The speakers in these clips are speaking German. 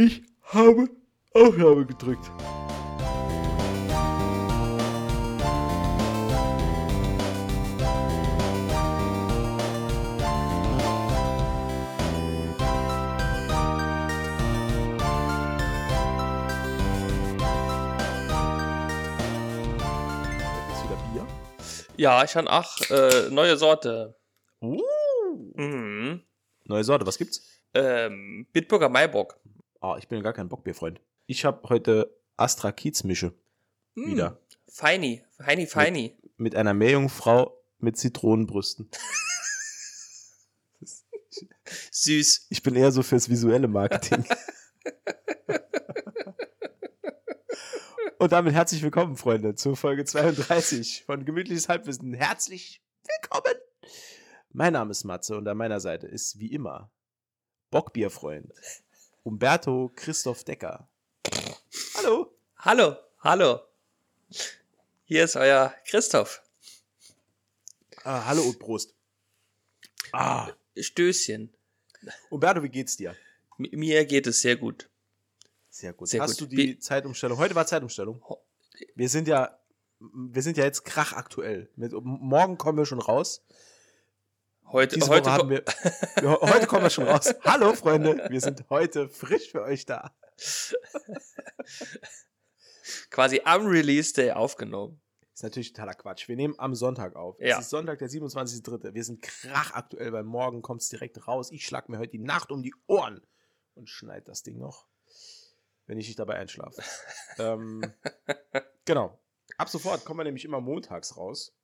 Ich habe Aufnahme gedrückt. Ja, ich habe auch äh, neue Sorte. Uh. Mhm. Neue Sorte, was gibt's? Ähm, Bitburger Maibock. Ah, ich bin gar kein Bockbierfreund. Ich habe heute Astra Kiezmische Mm, wieder. Feini. Feini, feini. Mit einer Meerjungfrau mit Zitronenbrüsten. Süß. Ich bin eher so fürs visuelle Marketing. Und damit herzlich willkommen, Freunde, zu Folge 32 von Gemütliches Halbwissen. Herzlich willkommen! Mein Name ist Matze und an meiner Seite ist wie immer Bockbierfreund Umberto Christoph Decker. Hallo! Hallo, hallo. Hier ist euer Christoph. Ah, hallo und Prost. Ah, Stößchen. Umberto, wie geht's dir? M mir geht es sehr gut. Sehr gut. Sehr Hast gut. du die Wie- Zeitumstellung? Heute war Zeitumstellung. Wir sind ja, wir sind ja jetzt krachaktuell. Mit, morgen kommen wir schon raus. Heute, heute haben wir, heute kommen wir schon raus. Hallo Freunde, wir sind heute frisch für euch da. quasi am Release Day aufgenommen. Ist natürlich totaler Quatsch. Wir nehmen am Sonntag auf. Ja. Es ist Sonntag, der 27.3. Wir sind krachaktuell, weil morgen kommt es direkt raus. Ich schlag mir heute die Nacht um die Ohren und schneid das Ding noch, wenn ich nicht dabei einschlafe. ähm, genau. Ab sofort kommen wir nämlich immer montags raus.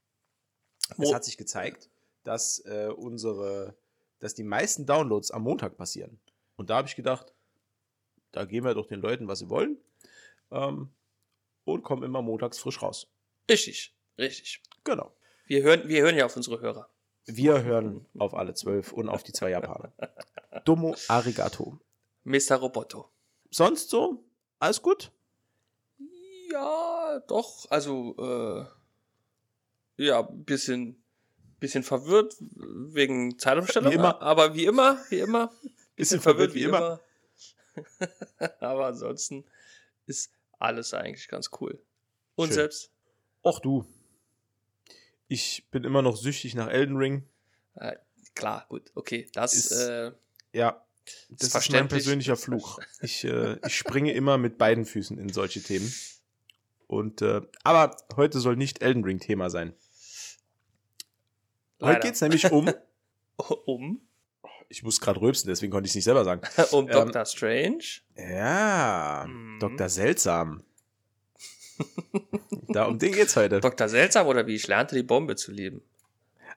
Es Mo- hat sich gezeigt, dass äh, unsere, dass die meisten Downloads am Montag passieren. Und da habe ich gedacht, da geben wir doch den Leuten, was sie wollen. Ähm, und kommen immer montags frisch raus. Richtig, richtig. Genau. Wir hören, wir hören ja auf unsere Hörer. Wir hören auf alle zwölf und auf die zwei Japaner. Domo arigato. Mr. Roboto. Sonst so? Alles gut? Ja, doch. Also, äh, ja, bisschen, bisschen verwirrt wegen Zeitumstellung. Wie immer. Aber wie immer, wie immer. Bisschen verwirrt wie immer. aber ansonsten ist alles eigentlich ganz cool. Und Schön. selbst? Och du. Ich bin immer noch süchtig nach Elden Ring. Äh, klar, gut, okay. Das, Ist- äh, Ja, das ist mein verständlich. persönlicher Fluch. Ich, äh, ich springe immer mit beiden Füßen in solche Themen. Und äh, aber heute soll nicht Elden Ring Thema sein. Heute leider. geht es nämlich um. um, Ich muss gerade rülpsen, deswegen konnte ich es nicht selber sagen. um Ähm, Doctor Strange. Ja, Mhm. Dr. Seltsam. da um den geht's heute. Dr. Seltsam oder wie ich lernte, die Bombe zu lieben.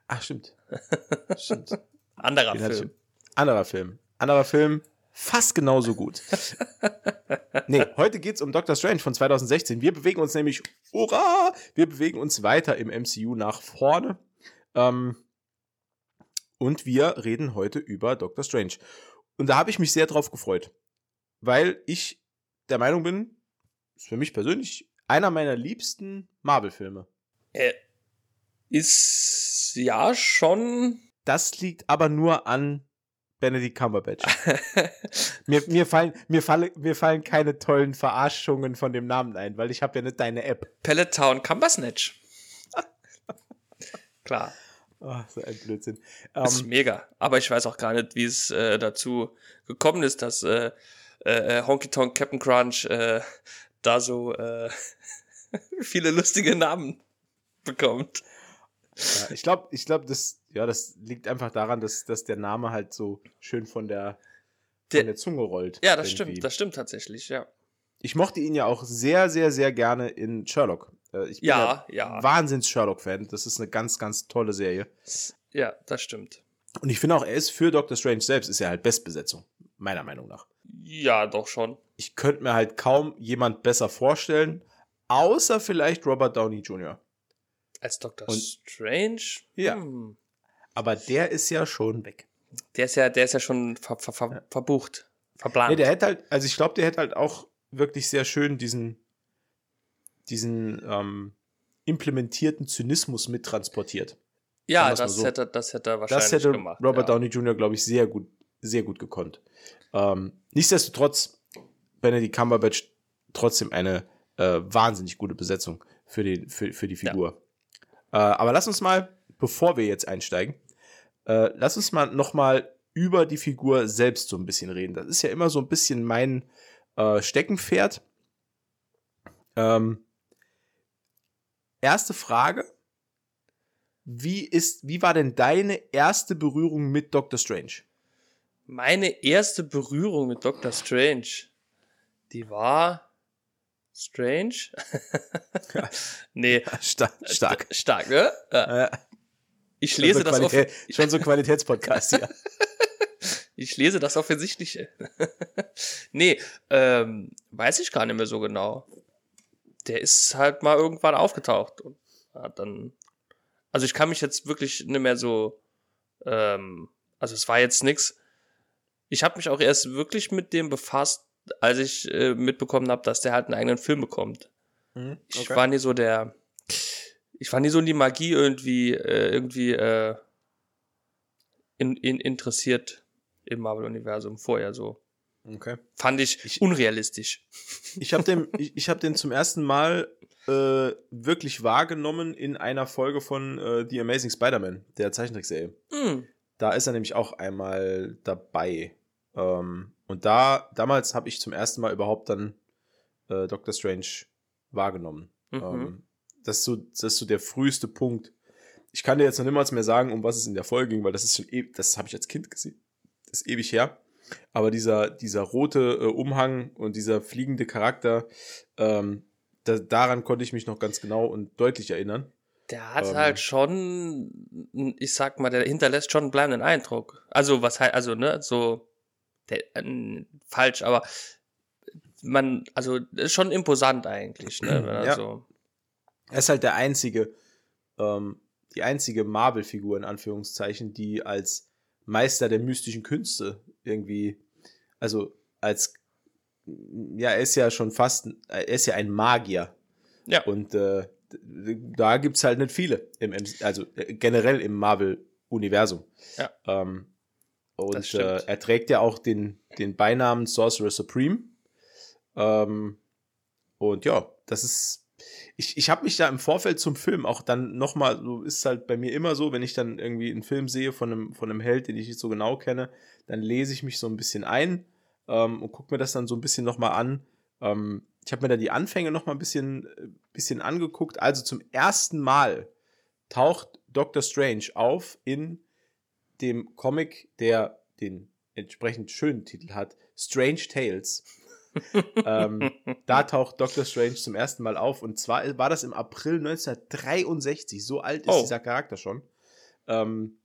Ach, stimmt. Stimmt. Anderer Den ich- Film. Anderer Film. Anderer Film, fast genauso gut. nee, heute geht's um Doctor Strange von 2016. Wir bewegen uns nämlich, hurra, wir bewegen uns weiter im MCU nach vorne. Ähm, und wir reden heute über Doctor Strange. Und da habe ich mich sehr drauf gefreut, weil ich der Meinung bin, ist für mich persönlich einer meiner liebsten Marvel-Filme. Äh, ist ja schon. Das liegt aber nur an Benedict Cumberbatch. Mir, mir, fallen, mir, falle, mir fallen keine tollen Verarschungen von dem Namen ein, weil ich habe ja nicht deine App. Pelletown Cumbersnatch. Klar, Oh, so ein Blödsinn. das ist Ähm, mega. Aber ich weiß auch gar nicht, wie es äh, dazu gekommen ist, dass äh, äh, Honky Tonk Captain Crunch äh, da so äh, viele lustige Namen bekommt. ja, ich glaube, ich glaub, das, ja, das liegt einfach daran, dass, dass der Name halt so schön von der, Der- von der Zunge rollt. Ja, das irgendwie. stimmt, das stimmt tatsächlich, ja. Ich mochte ihn ja auch sehr, sehr, sehr gerne in Sherlock. Äh, Ich bin Ja, ja. Wahnsinns-Sherlock-Fan. Das ist eine ganz, ganz tolle Serie. Ja, das stimmt. Und ich finde auch, er ist für Doctor Strange selbst, ist er halt Bestbesetzung. Meiner Meinung nach. Ja, doch schon. ich könnte mir halt kaum jemand besser vorstellen, außer vielleicht Robert Downey Jr. Als Dr. Und- Strange? Ja. Hm. Aber der ist ja schon weg. Der ist ja, der ist ja schon ver, ver, ver, verbucht. Verplant. Nee, der hätte halt, also ich glaube, der hätte halt auch wirklich sehr schön diesen, diesen ähm, implementierten Zynismus mittransportiert. ja, das so. hätte, das hätte er wahrscheinlich Das hätte gemacht. Robert ja. Downey Jr., glaube ich, sehr gut, sehr gut gekonnt. Ähm, nichtsdestotrotz, Benedict Cumberbatch trotzdem eine äh, wahnsinnig gute Besetzung für, den, für, für die Figur. Ja. Äh, aber lass uns mal, bevor wir jetzt einsteigen, äh, lass uns mal noch mal über die Figur selbst so ein bisschen reden. Das ist ja immer so ein bisschen mein äh, Steckenpferd. Ähm, erste Frage. Wie ist, wie war denn deine erste Berührung mit Doctor Strange? Meine erste Berührung mit Doctor Strange, die war Strange. nee. Stark. Stark, stark ne? Ja. Ich lese das auf, Schon so Qualitätspodcast hier. ich lese das offensichtlich. nee, ähm, weiß ich gar nicht mehr so genau. Der ist halt mal irgendwann aufgetaucht und hat dann also ich kann mich jetzt wirklich nicht mehr so, ähm, also es war jetzt nix. Ich habe mich auch erst wirklich mit dem befasst, als ich äh, mitbekommen habe, dass der halt einen eigenen Film bekommt. Mhm, okay. Ich war nie so der, ich war nie so in die Magie irgendwie, äh, irgendwie äh, in, in interessiert im Marvel-Universum vorher so. Okay. Fand ich, ich unrealistisch. Ich habe den, ich, ich hab den zum ersten Mal äh, wirklich wahrgenommen in einer Folge von äh, The Amazing Spider-Man, der Zeichentrickserie. Mm. Da ist er nämlich auch einmal dabei. Ähm, und da, damals habe ich zum ersten Mal überhaupt dann äh, Doctor Strange wahrgenommen. Mhm. Ähm, das, ist so, das ist so der früheste Punkt. Ich kann dir jetzt noch niemals mehr sagen, um was es in der Folge ging, weil das ist schon, e das habe ich als Kind gesehen. Das ist ewig her. Aber dieser, dieser rote äh, Umhang und dieser fliegende Charakter, ähm, da, daran konnte ich mich noch ganz genau und deutlich erinnern. Der hat ähm, halt schon, ich sag mal, der hinterlässt schon einen bleibenden Eindruck. Also, was halt, also, ne, so, der, äh, falsch, aber man, also, ist schon imposant eigentlich, ne, wenn ja. so. Er ist halt der einzige, ähm, die einzige Marvel-Figur in Anführungszeichen, die als Meister der mystischen Künste irgendwie, also als ja, er ist ja schon fast, er ist ja ein Magier. Ja. Und äh, da gibt's halt nicht viele, im, also äh, generell im Marvel-Universum. Ja. Ähm, und äh, er trägt ja auch den, den Beinamen Sorcerer Supreme. Ähm, und ja, das ist. Ich, ich habe mich da im Vorfeld zum Film auch dann nochmal, so ist halt bei mir immer so, wenn ich dann irgendwie einen Film sehe von einem, von einem Held, den ich nicht so genau kenne, dann lese ich mich so ein bisschen ein ähm, und gucke mir das dann so ein bisschen nochmal an. Ähm, ich habe mir da die Anfänge nochmal ein bisschen, äh, bisschen angeguckt. Also zum ersten Mal taucht Doctor Strange auf in dem Comic, der den entsprechend schönen Titel hat, Strange Tales. Ähm, da taucht Doctor Strange zum ersten Mal auf und zwar war das im April 1963. So alt ist oh. dieser Charakter schon. Ähm,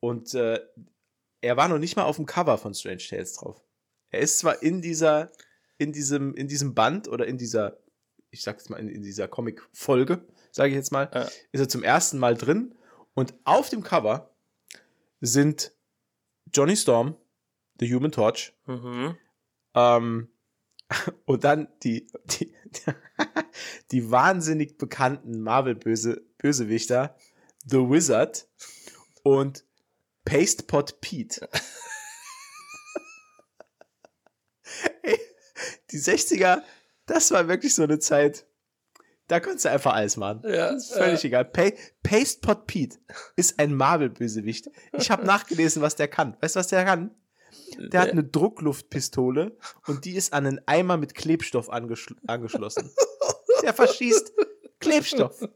und äh, er war noch nicht mal auf dem Cover von Strange Tales drauf. Er ist zwar in dieser, in diesem, in diesem Band oder in dieser, ich sag's mal, in, in dieser Comic-Folge, sage ich jetzt mal, ja. ist er zum ersten Mal drin und auf dem Cover sind Johnny Storm, The Human Torch, mhm. ähm, und dann die, die, die wahnsinnig bekannten Marvel-Bösewichter, The Wizard und Pastepot Pete. die 60er, das war wirklich so eine Zeit. Da konntest du einfach alles machen. Ja, das ist völlig ja. egal. Pa Pastepot Pete ist ein Marvel-Bösewicht. Ich habe nachgelesen, was der kann. Weißt du, was der kann? Der hat eine Druckluftpistole und die ist an einen Eimer mit Klebstoff angeschl angeschlossen. Der verschießt Klebstoff.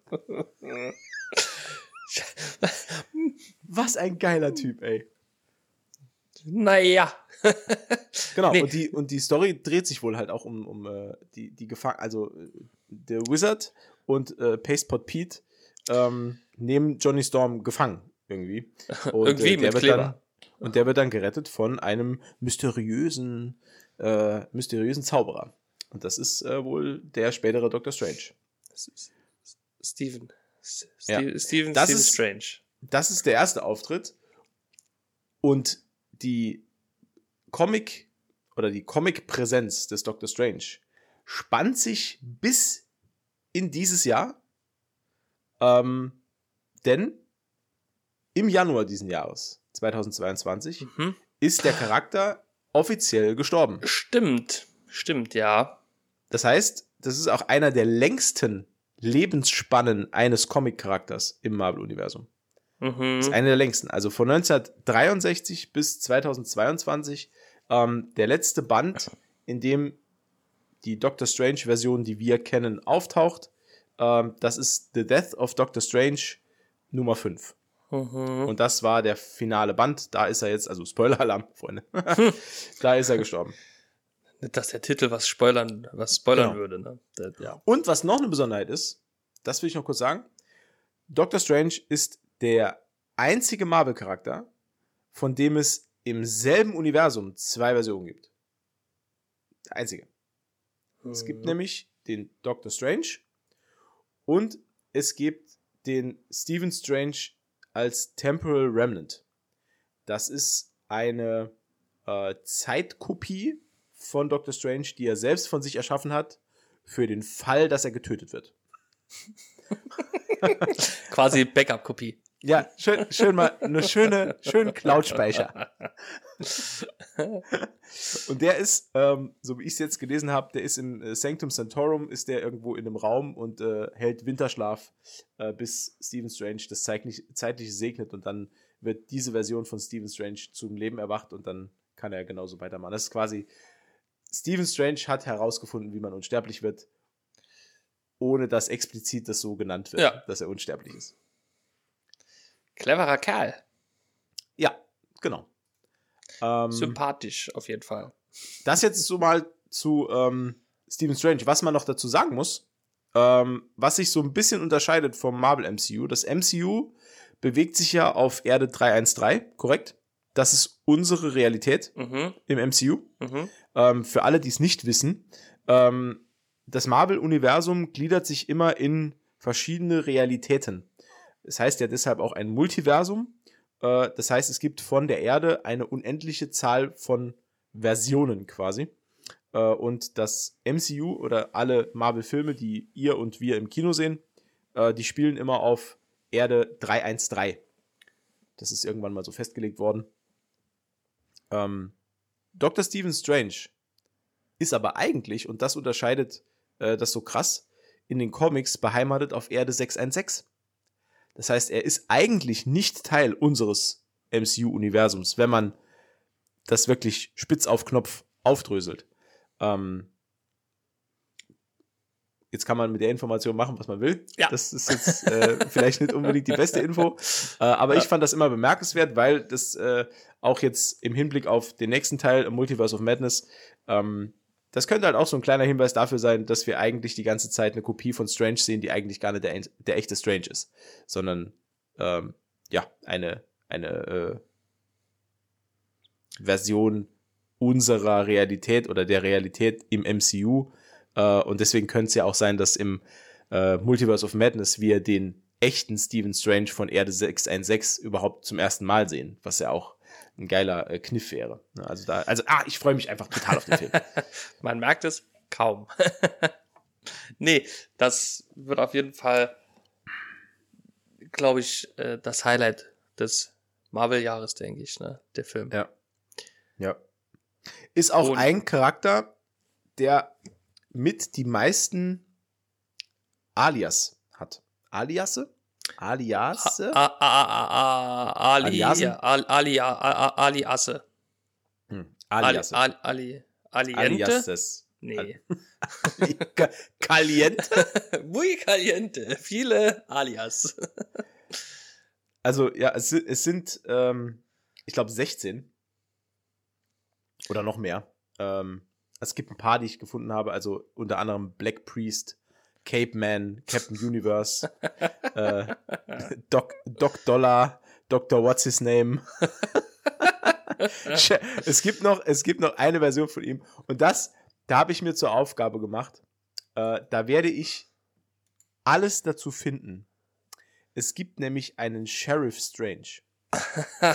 Was ein geiler Typ, ey. Naja. genau, nee. und, die, und die Story dreht sich wohl halt auch um, um äh, die, die Gefahr, also äh, der Wizard und äh, Pastepot Pete ähm, nehmen Johnny Storm gefangen irgendwie. Und, irgendwie äh, mit Kleber. Und der wird dann gerettet von einem mysteriösen, äh, mysteriösen Zauberer. Und das ist äh, wohl der spätere Doctor Strange. Steven. Steve, ja. Steven, das Steven ist, Strange. Das ist der erste Auftritt. Und die Comic oder die Comic-Präsenz des Doctor Strange spannt sich bis in dieses Jahr. Ähm, denn im Januar diesen Jahres, 2022, mhm. ist der Charakter offiziell gestorben. Stimmt. Stimmt, ja. Das heißt, das ist auch einer der längsten Lebensspannen eines Comic-Charakters im Marvel-Universum. Mhm. Das ist eine der längsten. Also von 1963 bis 2022 ähm, der letzte Band, in dem die Doctor Strange-Version, die wir kennen, auftaucht. Ähm, das ist The Death of Doctor Strange Nummer 5. Mhm. Und das war der finale Band. Da ist er jetzt, also Spoiler-Alarm, Freunde. da ist er gestorben. Nicht, dass der Titel was spoilern, was spoilern Genau. würde, ne? Das, ja. Und was noch eine Besonderheit ist, das will ich noch kurz sagen. Doctor Strange ist der einzige Marvel-Charakter, von dem es im selben Universum zwei Versionen gibt. Der einzige. Es gibt Mhm. nämlich den Doctor Strange und es gibt den Stephen Strange als Temporal Remnant. Das ist eine äh, Zeitkopie von Doctor Strange, die er selbst von sich erschaffen hat, für den Fall, dass er getötet wird. Quasi Backup-Kopie. Ja, schön, schön mal eine schöne, schönen Cloud-Speicher. Und der ist, ähm, so wie ich es jetzt gelesen habe, der ist im äh, Sanctum Sanctorum, ist der irgendwo in einem Raum und äh, hält Winterschlaf, äh, bis Stephen Strange das zeitlich, zeitlich segnet und dann wird diese Version von Stephen Strange zum Leben erwacht und dann kann er genauso weitermachen. Das ist quasi, Stephen Strange hat herausgefunden, wie man unsterblich wird, ohne dass explizit das so genannt wird, Ja. dass er unsterblich ist. Cleverer Kerl. Ja, genau. Ähm, Sympathisch, auf jeden Fall. das jetzt so mal zu ähm, Stephen Strange. Was man noch dazu sagen muss, ähm, was sich so ein bisschen unterscheidet vom Marvel MCU. Das MCU bewegt sich ja auf Erde 313, korrekt? Das ist unsere Realität Mhm. im MCU. Mhm. Ähm, für alle, die es nicht wissen, ähm, das Marvel-Universum gliedert sich immer in verschiedene Realitäten. Es heißt ja deshalb auch ein Multiversum. Äh, das heißt, es gibt von der Erde eine unendliche Zahl von Versionen quasi. Äh, und das MCU oder alle Marvel-Filme, die ihr und wir im Kino sehen, äh, die spielen immer auf Erde 313. Das ist irgendwann mal so festgelegt worden. Ähm, Dr. Stephen Strange ist aber eigentlich, und das unterscheidet äh, das so krass, in den Comics beheimatet auf Erde 616. Das heißt, er ist eigentlich nicht Teil unseres MCU-Universums, wenn man das wirklich spitz auf Knopf aufdröselt. Ähm, jetzt kann man mit der Information machen, was man will. Ja. Das ist jetzt äh, vielleicht nicht unbedingt die beste Info, äh, aber Ja. ich fand das immer bemerkenswert, weil das äh, auch jetzt im Hinblick auf den nächsten Teil, Multiverse of Madness, ähm, das könnte halt auch so ein kleiner Hinweis dafür sein, dass wir eigentlich die ganze Zeit eine Kopie von Strange sehen, die eigentlich gar nicht der, der echte Strange ist, sondern ähm, ja, eine, eine äh, Version unserer Realität oder der Realität im MCU. Äh, und deswegen könnte es ja auch sein, dass im äh, Multiverse of Madness wir den echten Stephen Strange von Erde 616 überhaupt zum ersten Mal sehen, was ja auch ein geiler äh, Kniff wäre. Ne, Also da, also ah, ich freue mich einfach total auf den Film. Man merkt es kaum. nee, das wird auf jeden Fall, glaube ich, äh, das Highlight des Marvel-Jahres, denke ich, ne? Der Film. Ja. Ja. Ist auch Und- ein Charakter, der mit die meisten Alias hat. Aliasse? Aliasse? A- a- a- a- a- Ali, Ali, a- a- Ali Asse. Hm, Ali, Aliasse. Ali, Ali, Aliente? Aliases. Nee. Ca- Caliente? Muy caliente. Viele Alias. Also, ja, es, es sind, ähm, ich glaube, 16. Oder noch mehr. Ähm, es gibt ein paar, die ich gefunden habe, also unter anderem Black Priest, Cape Man, Captain Universe, äh, Doc, Doc Dollar, Dr. What's His Name. es, gibt noch, es gibt noch eine Version von ihm. Und das, da habe ich mir zur Aufgabe gemacht. Äh, da werde ich alles dazu finden. Es gibt nämlich einen Sheriff Strange.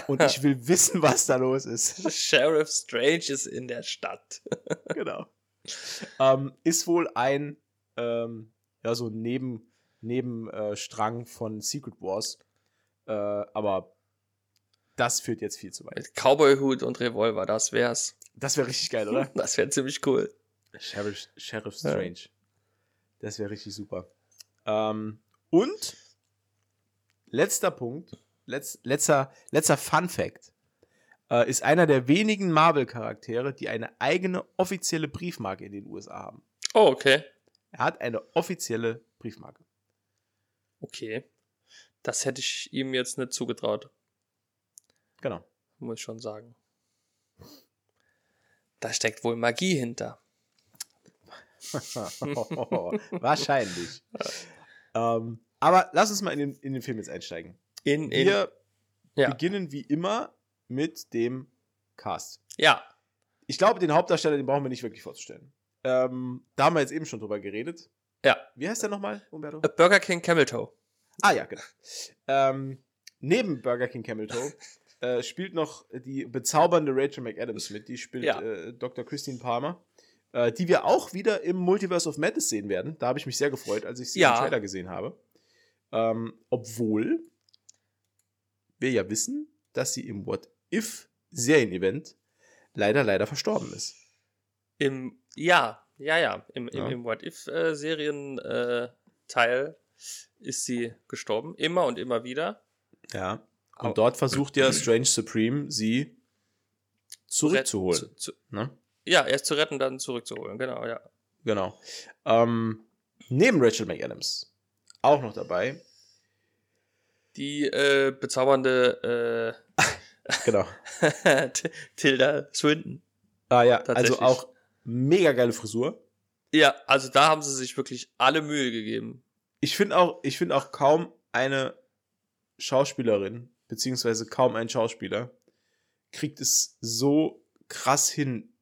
Und ich will wissen, was da los ist. Sheriff Strange ist in der Stadt. genau. Ähm, ist wohl ein, ähm, ja, so ein Neben, Nebenstrang von Secret Wars. Äh, aber das führt jetzt viel zu weit. Mit Cowboy-Hut und Revolver, das wär's. Das wäre richtig geil, oder? Das wäre ziemlich cool. Sheriff, Sheriff Strange. Das wäre richtig super. Ähm, und letzter Punkt, letz, letzter, letzter Fun Fact, äh, ist einer der wenigen Marvel-Charaktere, die eine eigene offizielle Briefmarke in den USA haben. Oh, okay. Er hat eine offizielle Briefmarke. Okay. Das hätte ich ihm jetzt nicht zugetraut, Genau. muss ich schon sagen. Da steckt wohl Magie hinter. Wahrscheinlich. ähm, aber lass uns mal in den, in den Film jetzt einsteigen. In, in, Wir ja. beginnen wie immer mit dem Cast. ja, Ich glaube, den Hauptdarsteller, den brauchen wir nicht wirklich vorzustellen. Ähm, da haben wir jetzt eben schon drüber geredet. ja. Wie heißt der nochmal, Umberto? A Burger King Camel Toe. Ah ja, genau. Ähm, neben Burger King Camel Toe äh, spielt noch die bezaubernde Rachel McAdams mit. Die spielt Ja. äh, Dr. Christine Palmer. Äh, die wir auch wieder im Multiverse of Madness sehen werden. Da habe ich mich sehr gefreut, als ich sie Ja. im Trailer gesehen habe. Ähm, obwohl wir ja wissen, dass sie im What If Serienevent leider, leider verstorben ist. Im, ja, ja, ja. Im, im, Ja. im What If-Serien-Teil Teil ist sie gestorben. Immer und immer wieder. Ja. Und dort versucht ja Strange Supreme, sie zurückzuholen. Zu, zu, Ne? ja, erst zu retten, dann zurückzuholen. Genau, ja. Genau. Ähm, neben Rachel McAdams auch noch dabei. Die äh, bezaubernde Genau. äh, T- Tilda Swinton. Ah ja, also auch mega geile Frisur. Ja, also da haben sie sich wirklich alle Mühe gegeben. Ich finde auch, ich finde auch kaum eine Schauspielerin, beziehungsweise kaum ein Schauspieler, kriegt es so krass hin,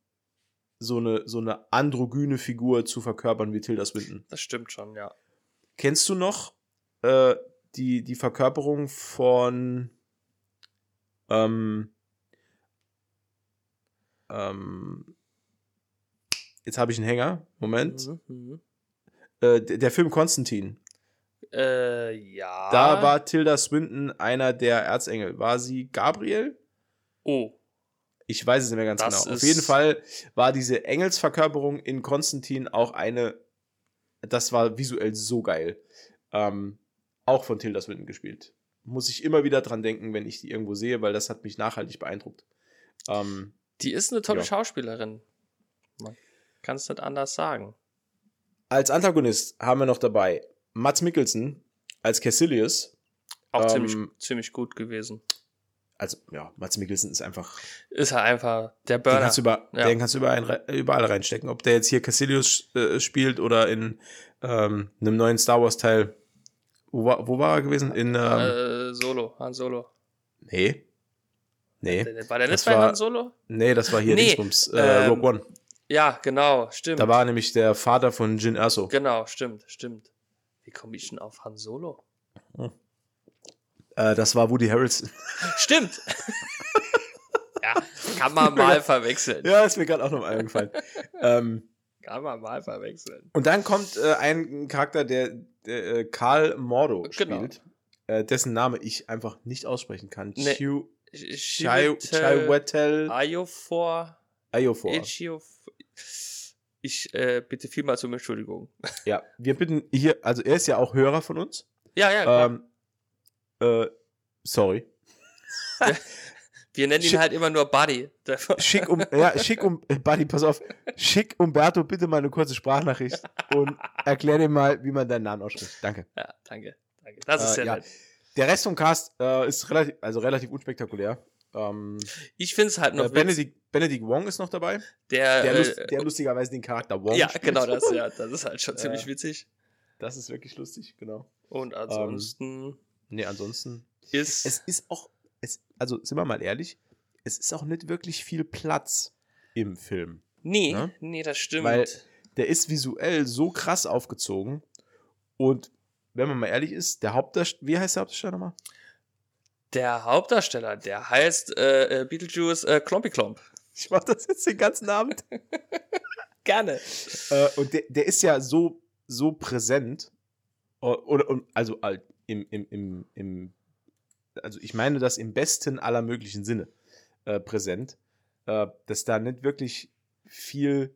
so eine, so eine androgyne Figur zu verkörpern wie Tilda Swinton. Das stimmt schon, ja. Kennst du noch äh, die, die Verkörperung von ähm, ähm, jetzt habe ich einen Hänger. Moment. Mhm, mhm. Äh, der, Film Konstantin. Äh, ja. Da war Tilda Swinton einer der Erzengel. War sie Gabriel? Oh, Ich weiß es nicht mehr ganz Das genau. Auf jeden Fall war diese Engelsverkörperung in Konstantin auch eine. Das war visuell so geil. Ähm, auch von Tilda Swinton gespielt. Muss ich immer wieder dran denken, wenn ich die irgendwo sehe, weil das hat mich nachhaltig beeindruckt. Ähm, die ist eine tolle Ja. Schauspielerin. Man kann es nicht anders sagen. als Antagonist haben wir noch dabei Mats Mikkelsen als Cassilius. Auch Ähm, ziemlich, ziemlich gut gewesen. Also, ja, Mats Mikkelsen ist einfach Ist halt einfach der Den Burner. kannst du, über, Ja. den kannst du überall, überall reinstecken. Ob der jetzt hier Cassilius äh, spielt oder in ähm, einem neuen Star Wars Teil. Wo war, wo war er gewesen? In, ähm, äh, Solo, Han Solo. nee. Nee. War der nicht bei Han Solo? Nee, das war hier Nee, Dingsbums, äh, ähm, Rogue One. Ja, genau, stimmt. Da war nämlich der Vater von Jin Erso. genau, stimmt, stimmt. Wie komme ich denn auf Han Solo? Äh, das war Woody Harrelson. Stimmt. ja, kann man mal verwechseln. ja, ist mir gerade auch noch eingefallen. ähm, Kann man mal verwechseln. und dann kommt äh, ein Charakter, der, der äh, Karl Mordo Genau. spielt, äh, dessen Name ich einfach nicht aussprechen kann. Nee. Chiwetel Ayofor. Ayofor. Ich äh, bitte vielmals um Entschuldigung. Ja, wir bitten hier, also er ist ja auch Hörer von uns. Ja, ja, klar. Ähm, äh, sorry. Wir nennen ihn schick- halt immer nur Buddy. Schick um, ja, schick um, äh, Buddy, pass auf. Schick Umberto bitte mal eine kurze Sprachnachricht und erklär dir mal, wie man deinen Namen ausspricht. Danke. ja, danke. danke. Das ist Äh, ja. nett. Der Rest vom Cast äh, ist relativ, also relativ unspektakulär. Ähm, Ich finde es halt noch äh, Benedict, Benedict Wong ist noch dabei, der, der, äh, lust, der lustigerweise den Charakter Wong ja, spielt. genau das, ja. Das ist halt schon ziemlich witzig. Das ist wirklich lustig, genau. Und ansonsten Nee, ansonsten ist. es ist auch, es, also sind wir mal ehrlich, es ist auch nicht wirklich viel Platz im Film. nee, ne? nee, das stimmt. Weil- Der ist visuell so krass aufgezogen und wenn man mal ehrlich ist, der Hauptdarsteller, wie heißt der Hauptdarsteller nochmal? Der Hauptdarsteller, der heißt äh, äh, Beetlejuice äh, Klompy Klomp. Ich mach das jetzt den ganzen Abend. Gerne. äh, und der, der ist ja so, so präsent. Oder, also im, im, im, im, also ich meine das im besten aller möglichen Sinne äh, präsent, äh, dass da nicht wirklich viel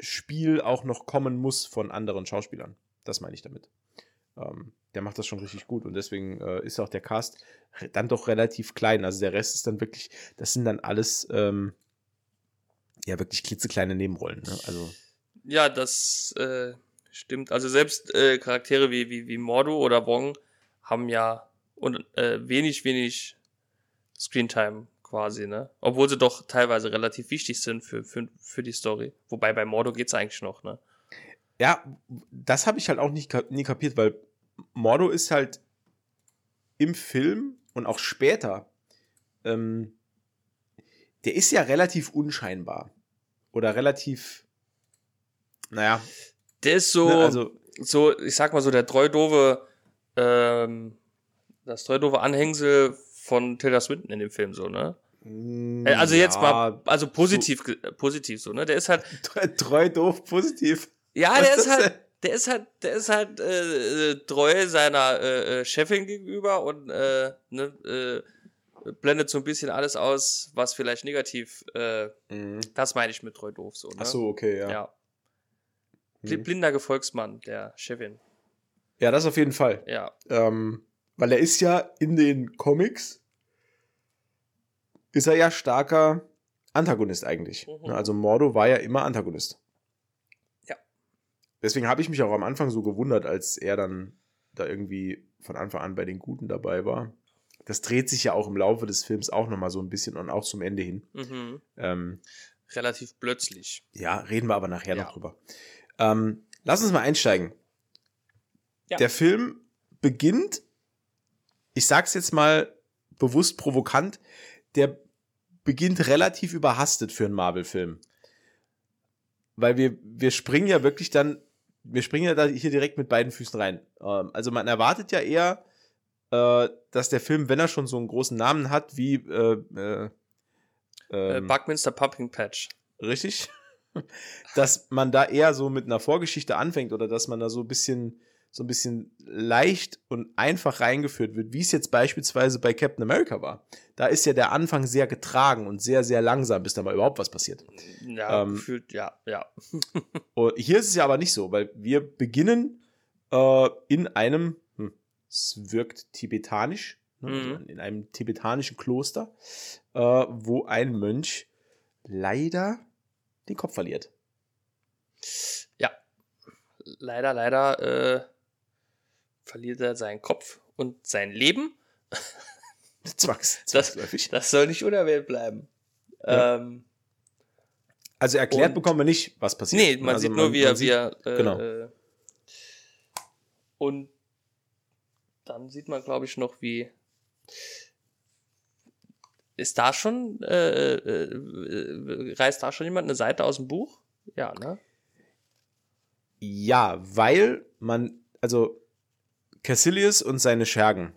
Spiel auch noch kommen muss von anderen Schauspielern. Das meine ich damit. Ähm, der macht das schon richtig gut und deswegen äh, ist auch der Cast dann doch relativ klein. Also der Rest ist dann wirklich, das sind dann alles ähm, ja wirklich klitzekleine Nebenrollen. Ne? Also ja, das äh, stimmt. Also selbst äh, Charaktere wie, wie, wie Mordo oder Wong haben ja und, äh, wenig, wenig Screentime quasi, ne? Obwohl sie doch teilweise relativ wichtig sind für, für, für die Story. Wobei bei Mordo geht's eigentlich noch, ne? Ja, das habe ich halt auch nicht nie kapiert, weil Mordo ist halt im Film und auch später, ähm, der ist ja relativ unscheinbar. Oder relativ, naja. Der ist so, ne, also, so, ich sag mal so, der treudove, ähm, das treudove Anhängsel von Tilda Swinton in dem Film, so, ne? Mm, äh, also jetzt ja, mal, also positiv, so, positiv so, ne? Der ist halt. Treu, doof, positiv. Ja, Was der ist halt, der ist halt, der ist halt äh, äh, treu seiner äh, äh, Chefin gegenüber und äh, ne, äh, blendet so ein bisschen alles aus, was vielleicht negativ. Äh, mhm. Das meine ich mit treu doof so. Ne? Ach so, okay, ja. ja. Mhm. Blinder Gefolgsmann der Chefin. Ja, das auf jeden Fall. Ja. Ähm, weil er ist ja in den Comics ist er ja starker Antagonist eigentlich. Mhm. Also Mordo war ja immer Antagonist. Deswegen habe ich mich auch am Anfang so gewundert, als er dann da irgendwie von Anfang an bei den Guten dabei war. Das dreht sich ja auch im Laufe des Films auch nochmal so ein bisschen und auch zum Ende hin. Mhm. Ähm, Relativ plötzlich. Ja, reden wir aber nachher ja. noch drüber. Ähm, lass uns mal einsteigen. Ja. Der Film beginnt, ich sag's jetzt mal bewusst provokant, der beginnt relativ überhastet für einen Marvel-Film. Weil wir, wir springen ja wirklich dann wir springen ja da hier direkt mit beiden Füßen rein. Ähm, also man erwartet ja eher, äh, dass der Film, wenn er schon so einen großen Namen hat, wie äh, äh, äh ähm, Buckminster Pumping Patch. Richtig. dass man da eher so mit einer Vorgeschichte anfängt oder dass man da so ein bisschen so ein bisschen leicht und einfach reingeführt wird, wie es jetzt beispielsweise bei Captain America war. Da ist ja der Anfang sehr getragen und sehr, sehr langsam, bis da mal überhaupt was passiert. Ja, ähm, gefühlt, ja, ja. und hier ist es ja aber nicht so, weil wir beginnen äh, in einem, hm, es wirkt tibetanisch, ne, also mhm. in einem tibetanischen Kloster, äh, wo ein Mönch leider den Kopf verliert. Ja, leider, leider äh, verliert er seinen Kopf und sein Leben. Zwangs. Das, das soll nicht unerwähnt bleiben. Ja. Ähm, also erklärt und, bekommen wir nicht, was passiert. Nee, man also sieht nur, man, wie er, wie er äh, genau. Äh, und dann sieht man, glaube ich, noch, wie ist da schon, äh, äh, äh, reißt da schon jemand eine Seite aus dem Buch? Ja, ne? Ja, weil man, also Cassilius und seine Schergen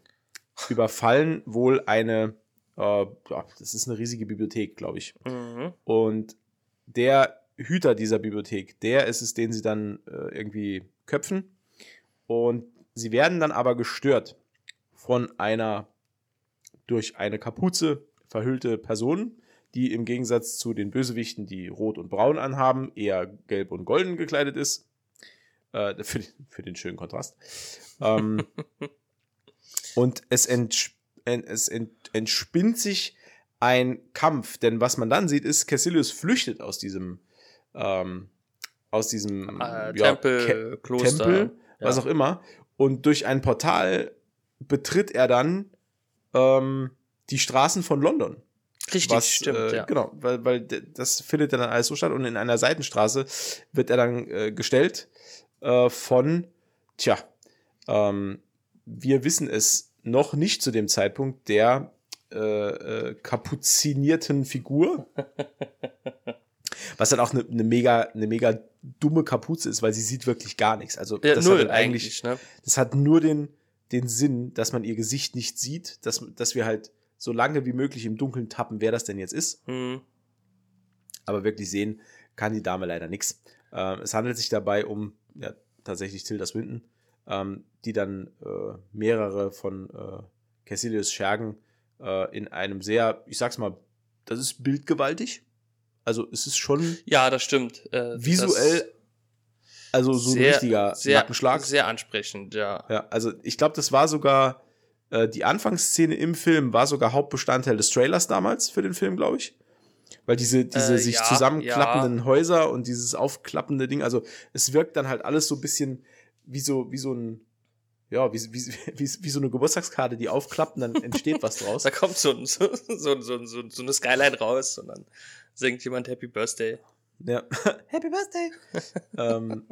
überfallen wohl eine, äh, das ist eine riesige Bibliothek, glaube ich. Mhm. Und der Hüter dieser Bibliothek, der ist es, den sie dann äh, irgendwie köpfen. Und sie werden dann aber gestört von einer durch eine Kapuze verhüllte Person, die im Gegensatz zu den Bösewichten, die rot und braun anhaben, eher gelb und golden gekleidet ist. Äh, für, für, den schönen Kontrast. Ähm, und es, ents es ent entspinnt sich ein Kampf, denn was man dann sieht, ist, Cassilius flüchtet aus diesem, ähm, aus diesem äh, ja, Tempel, Kloster, Tempel, was auch immer. Und durch ein Portal betritt er dann ähm, die Straßen von London. Richtig, was, stimmt, äh, ja. Genau, weil, weil das findet dann alles so statt und in einer Seitenstraße wird er dann äh, gestellt äh, von, tja, ähm, wir wissen es noch nicht zu dem Zeitpunkt der äh, äh, kapuzinierten Figur. Was dann auch eine ne mega, eine mega dumme Kapuze ist, weil sie sieht wirklich gar nichts. Also ja, das null hat eigentlich, eigentlich ne? das hat nur den, den Sinn, dass man ihr Gesicht nicht sieht, dass, dass wir halt so lange wie möglich im Dunkeln tappen, wer das denn jetzt ist. Mhm. Aber wirklich sehen kann die Dame leider nichts. Äh, es handelt sich dabei um ja, tatsächlich Tilda Swinton, ähm, die dann äh, mehrere von äh, Cassilius Schergen äh, in einem sehr, ich sag's mal, das ist bildgewaltig. Also es ist schon Ja, das stimmt. Äh, visuell, das also so sehr, ein richtiger sehr, Nackenschlag. Sehr ansprechend, ja. Ja, also ich glaube, das war sogar äh, die Anfangsszene im Film war sogar Hauptbestandteil des Trailers damals für den Film, glaube ich. Weil diese, diese Äh, sich ja, zusammenklappenden Häuser und dieses aufklappende Ding, also es wirkt dann halt alles so ein bisschen wie so, wie so ein, ja, wie, wie, wie, wie so eine Geburtstagskarte, die aufklappt und dann entsteht was draus. Da kommt so, ein, so, so, so, so, so eine Skyline raus und dann singt jemand Happy Birthday. Ja. Happy Birthday! ähm,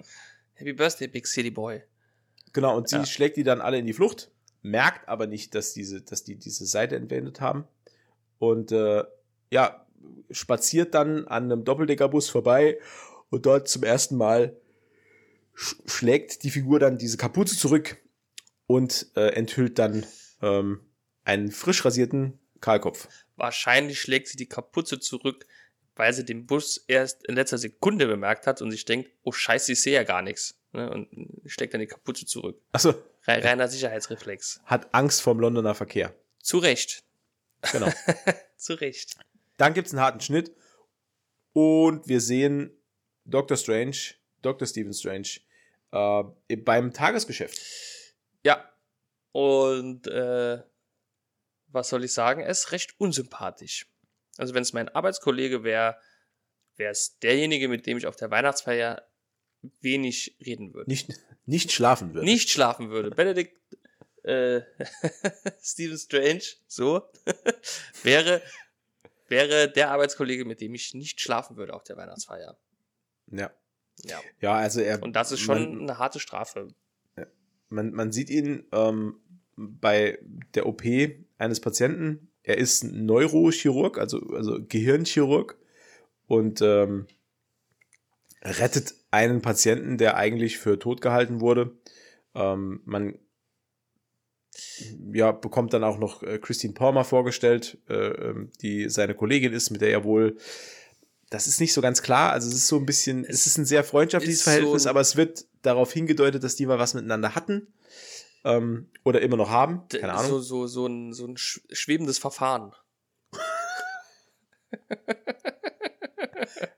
Happy Birthday, Big City Boy. Genau, und sie Ja. schlägt die dann alle in die Flucht, merkt aber nicht, dass, diese, dass die diese Seite entwendet haben. Und äh, ja, spaziert dann an einem Doppeldeckerbus vorbei und dort zum ersten Mal sch schlägt die Figur dann diese Kapuze zurück und äh, enthüllt dann ähm, einen frisch rasierten Kahlkopf. Wahrscheinlich schlägt sie die Kapuze zurück, weil sie den Bus erst in letzter Sekunde bemerkt hat und sich denkt, oh scheiße, ich sehe ja gar nichts. Ne? Und schlägt dann die Kapuze zurück. Achso, Re reiner Sicherheitsreflex. hat Angst vorm Londoner Verkehr. Zu Recht. Genau. Zu Recht. Dann gibt es einen harten Schnitt und wir sehen Dr. Strange, Dr. Stephen Strange, äh, beim Tagesgeschäft. Ja. Und äh, was soll ich sagen? Er ist recht unsympathisch. Also wenn es mein Arbeitskollege wäre, wäre es derjenige, mit dem ich auf der Weihnachtsfeier wenig reden würde. Nicht, nicht schlafen wird. Nicht schlafen würde. Benedict äh, Stephen Strange, so, wäre, wäre der Arbeitskollege, mit dem ich nicht schlafen würde auf der Weihnachtsfeier. Ja. Ja. ja, also er. Und das ist schon Man, eine harte Strafe. man, man sieht ihn ähm, bei der OP eines Patienten. Er ist Neurochirurg, also, also Gehirnchirurg und ähm, rettet einen Patienten, der eigentlich für tot gehalten wurde. Ähm, man ja, bekommt dann auch noch äh, Christine Palmer vorgestellt, äh, ähm, die seine Kollegin ist, mit der er wohl. Das ist nicht so ganz klar. Also es ist so ein bisschen, es, ist ein sehr freundschaftliches Verhältnis, so aber es wird darauf hingedeutet, dass die mal was miteinander hatten ähm, oder immer noch haben. Keine Ahnung. So, so, so, ein, so ein sch- schwebendes Verfahren.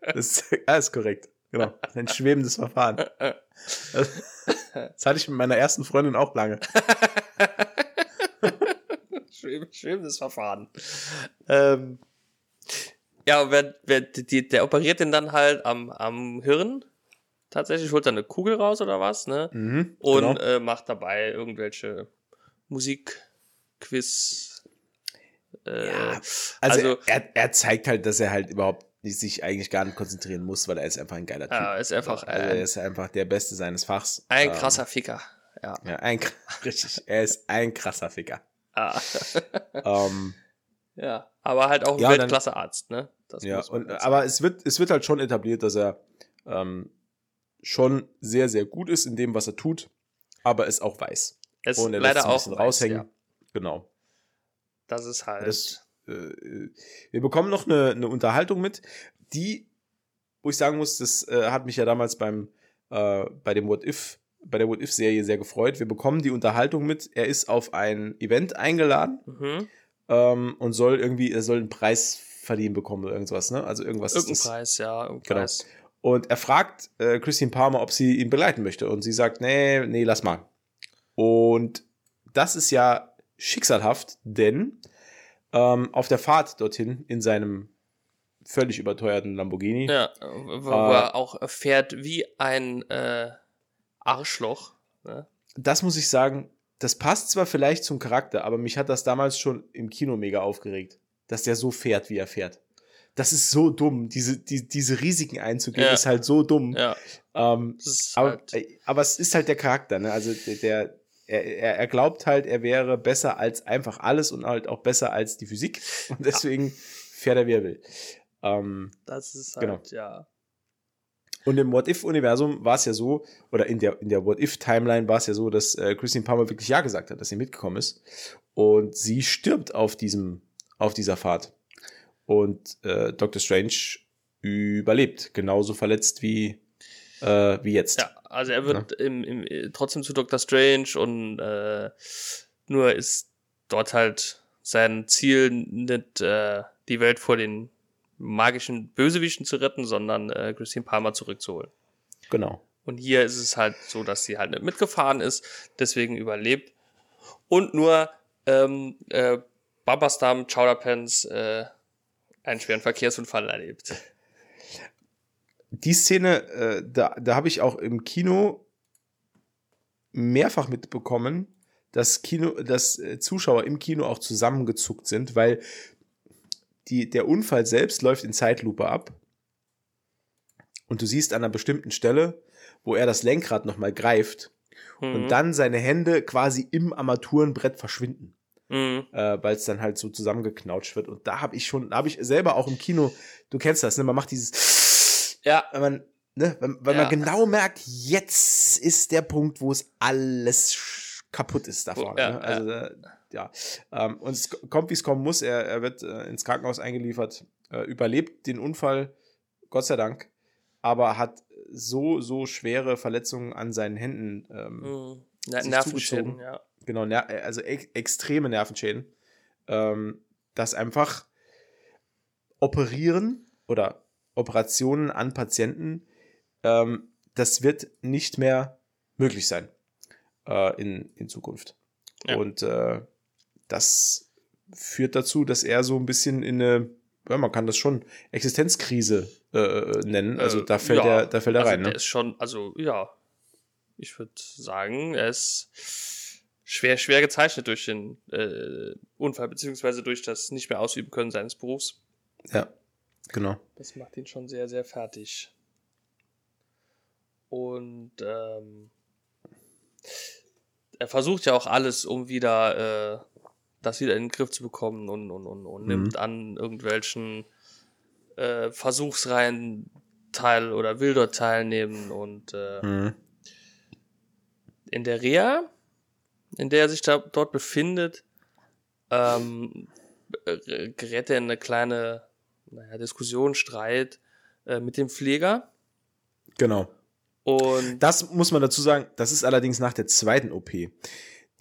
Das ist, ja, ist korrekt. Genau. Ein schwebendes Verfahren. Das hatte ich mit meiner ersten Freundin auch lange. Schweb- Schwebendes Verfahren. Ähm, ja, wer, wer, die, der operiert den dann halt am, am Hirn. Tatsächlich holt er eine Kugel raus oder was, ne? Mhm, Und genau. äh, macht dabei irgendwelche Musik-Quiz. Äh, Ja, also, also- er, er zeigt halt, dass er halt überhaupt nicht, sich eigentlich gar nicht konzentrieren muss, weil er ist einfach ein geiler Typ. ja, ist einfach also er ist einfach der Beste seines Fachs. ein Ähm, krasser Ficker. Ja. Ja, ein, richtig. Er ist ein krasser Ficker. Ah. ähm, ja. Aber halt auch ein Ja, Weltklasse-Arzt, ne? Das ja, und, aber es wird, es wird halt schon etabliert, dass er ähm, schon sehr, sehr gut ist in dem, was er tut, aber es auch weiß. Es Und er leider lässt es ein auch bisschen weiß, raushängen. Ja. Genau. Das ist halt. Das, äh, wir bekommen noch eine, eine Unterhaltung mit, die, wo ich sagen muss, das äh, hat mich ja damals beim äh, bei dem What If, bei der What If Serie sehr gefreut. Wir bekommen die Unterhaltung mit. Er ist auf ein Event eingeladen mhm. ähm, und soll irgendwie, er soll einen Preis verliehen bekommen oder irgendwas, ne? Also irgendwas Irgendein. Preis, ja, irgendein Genau. Preis. Und er fragt äh, Christine Palmer, ob sie ihn begleiten möchte. Und sie sagt, nee, nee, lass mal. Und das ist ja schicksalhaft, denn ähm, auf der Fahrt dorthin in seinem völlig überteuerten Lamborghini, Ja, wo wo Äh, er auch fährt wie ein äh, Arschloch. Ne? das muss ich sagen, das passt zwar vielleicht zum Charakter, aber mich hat das damals schon im Kino mega aufgeregt, dass der so fährt, wie er fährt. Das ist so dumm. Diese, die, diese Risiken einzugehen, Ja. ist halt so dumm. Ja, Ähm, Aber, halt. äh, aber es ist halt der Charakter, ne? Also der, der er, er glaubt halt, er wäre besser als einfach alles und halt auch besser als die Physik. Und deswegen fährt er, wie er will. Ähm, Das ist genau. halt, ja. und im What-If-Universum war es ja so, oder in der, in der What-If-Timeline war es ja so, dass äh, Christine Palmer wirklich Ja gesagt hat, dass sie mitgekommen ist. Und sie stirbt auf diesem, auf dieser Fahrt. Und äh, Dr. Strange überlebt, genauso verletzt wie, äh, wie jetzt. Ja, also er wird im, im, äh, trotzdem zu Dr. Strange und äh, nur ist dort halt sein Ziel nicht äh, die Welt vor den magischen Bösewichten zu retten, sondern äh, Christine Palmer zurückzuholen. Genau. Und hier ist es halt so, dass sie halt nicht mitgefahren ist, deswegen überlebt und nur ähm, äh, Babastam Chowderpants äh, einen schweren Verkehrsunfall erlebt. Die Szene, äh, da, da habe ich auch im Kino mehrfach mitbekommen, dass Kino, dass äh, Zuschauer im Kino auch zusammengezuckt sind, weil die, der Unfall selbst läuft in Zeitlupe ab. Und du siehst an einer bestimmten Stelle, wo er das Lenkrad nochmal greift mhm. und dann seine Hände quasi im Armaturenbrett verschwinden. Mhm. Äh, weil es dann halt so zusammengeknautscht wird. Und da habe ich schon, da habe ich selber auch im Kino, du kennst das, ne? Man macht dieses, ja, wenn man, ne, weil, weil ja. man genau merkt, jetzt ist der Punkt, wo es alles kaputt ist davon. Ja, ne? Also ja. Äh, ja. Ähm, und es kommt, wie es kommen muss. Er, er wird äh, ins Krankenhaus eingeliefert, äh, überlebt den Unfall, Gott sei Dank, aber hat so, so schwere Verletzungen an seinen Händen. Ähm, mhm. Nervenschäden, ja. Genau, äh, also ex extreme Nervenschäden, ähm, dass einfach Operieren oder Operationen an Patienten, ähm, das wird nicht mehr möglich sein äh, in, in Zukunft. Ja. Und äh, das führt dazu, dass er so ein bisschen in eine, ja, man kann das schon Existenzkrise äh, nennen. Also da fällt ja, er, da fällt er also rein. Der ne? ist schon, also ja, ich würde sagen, er ist schwer, schwer gezeichnet durch den äh, Unfall, beziehungsweise durch das nicht mehr ausüben können seines Berufs. Ja, genau. Das macht ihn schon sehr, sehr fertig. Und ähm, er versucht ja auch alles, um wieder äh, das wieder in den Griff zu bekommen und, und, und, und mhm. nimmt an irgendwelchen äh, Versuchsreihen teil oder will dort teilnehmen und äh, mhm. in der Reha, in der er sich da, dort befindet, ähm, gerät er in eine kleine naja, Diskussion, Streit äh, mit dem Pfleger. Genau. Und das muss man dazu sagen, das ist allerdings nach der zweiten OP.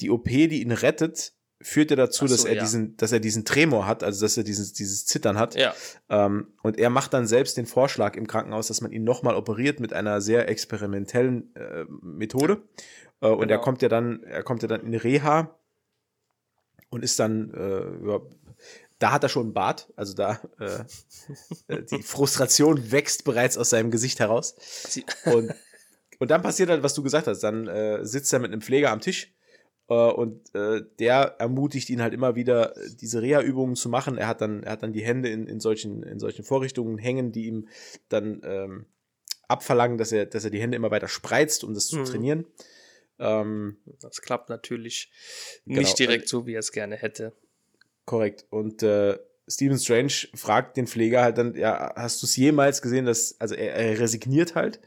Die OP, die ihn rettet, führt ja dazu, so, dass er ja. diesen, dass er diesen Tremor hat, also dass er dieses, dieses Zittern hat. Ja. Ähm, und er macht dann selbst den Vorschlag im Krankenhaus, dass man ihn nochmal operiert mit einer sehr experimentellen äh, Methode. Äh, und genau. er kommt ja dann, er kommt ja dann in Reha und ist dann, äh, ja, da hat er schon einen Bart, also da äh, äh die Frustration wächst bereits aus seinem Gesicht heraus. Und, und dann passiert halt, was du gesagt hast, dann äh, sitzt er mit einem Pfleger am Tisch und äh, der ermutigt ihn halt immer wieder, diese Reha-Übungen zu machen. Er hat dann, er hat dann die Hände in, in, solchen, in solchen Vorrichtungen hängen, die ihm dann ähm, abverlangen, dass er, dass er die Hände immer weiter spreizt, um das zu mhm. trainieren. Ähm, das klappt natürlich genau. nicht direkt so, wie er es gerne hätte. Korrekt. Und äh, Stephen Strange fragt den Pfleger halt dann, ja, hast du es jemals gesehen, dass, also er, er resigniert halt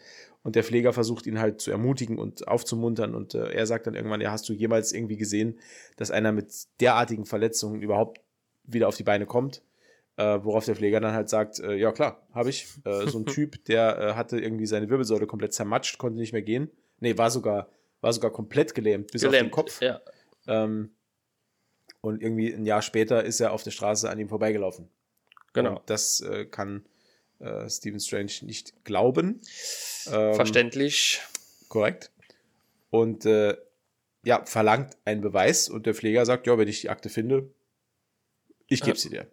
und der Pfleger versucht ihn halt zu ermutigen und aufzumuntern. Und äh, er sagt dann irgendwann, ja, hast du jemals irgendwie gesehen, dass einer mit derartigen Verletzungen überhaupt wieder auf die Beine kommt? Äh, worauf der Pfleger dann halt sagt, äh, ja klar, habe ich. Äh, so ein Typ, der äh, hatte irgendwie seine Wirbelsäule komplett zermatscht, konnte nicht mehr gehen. Nee, war sogar, war sogar komplett gelähmt, bis gelähmt, auf den Kopf. Ja. Ähm, und irgendwie ein Jahr später ist er auf der Straße an ihm vorbeigelaufen. Genau. Und das äh, kann äh, Stephen Strange nicht glauben. Ähm, Verständlich. Korrekt. Und äh, ja, verlangt einen Beweis und der Pfleger sagt, ja, wenn ich die Akte finde, ich gebe sie dir.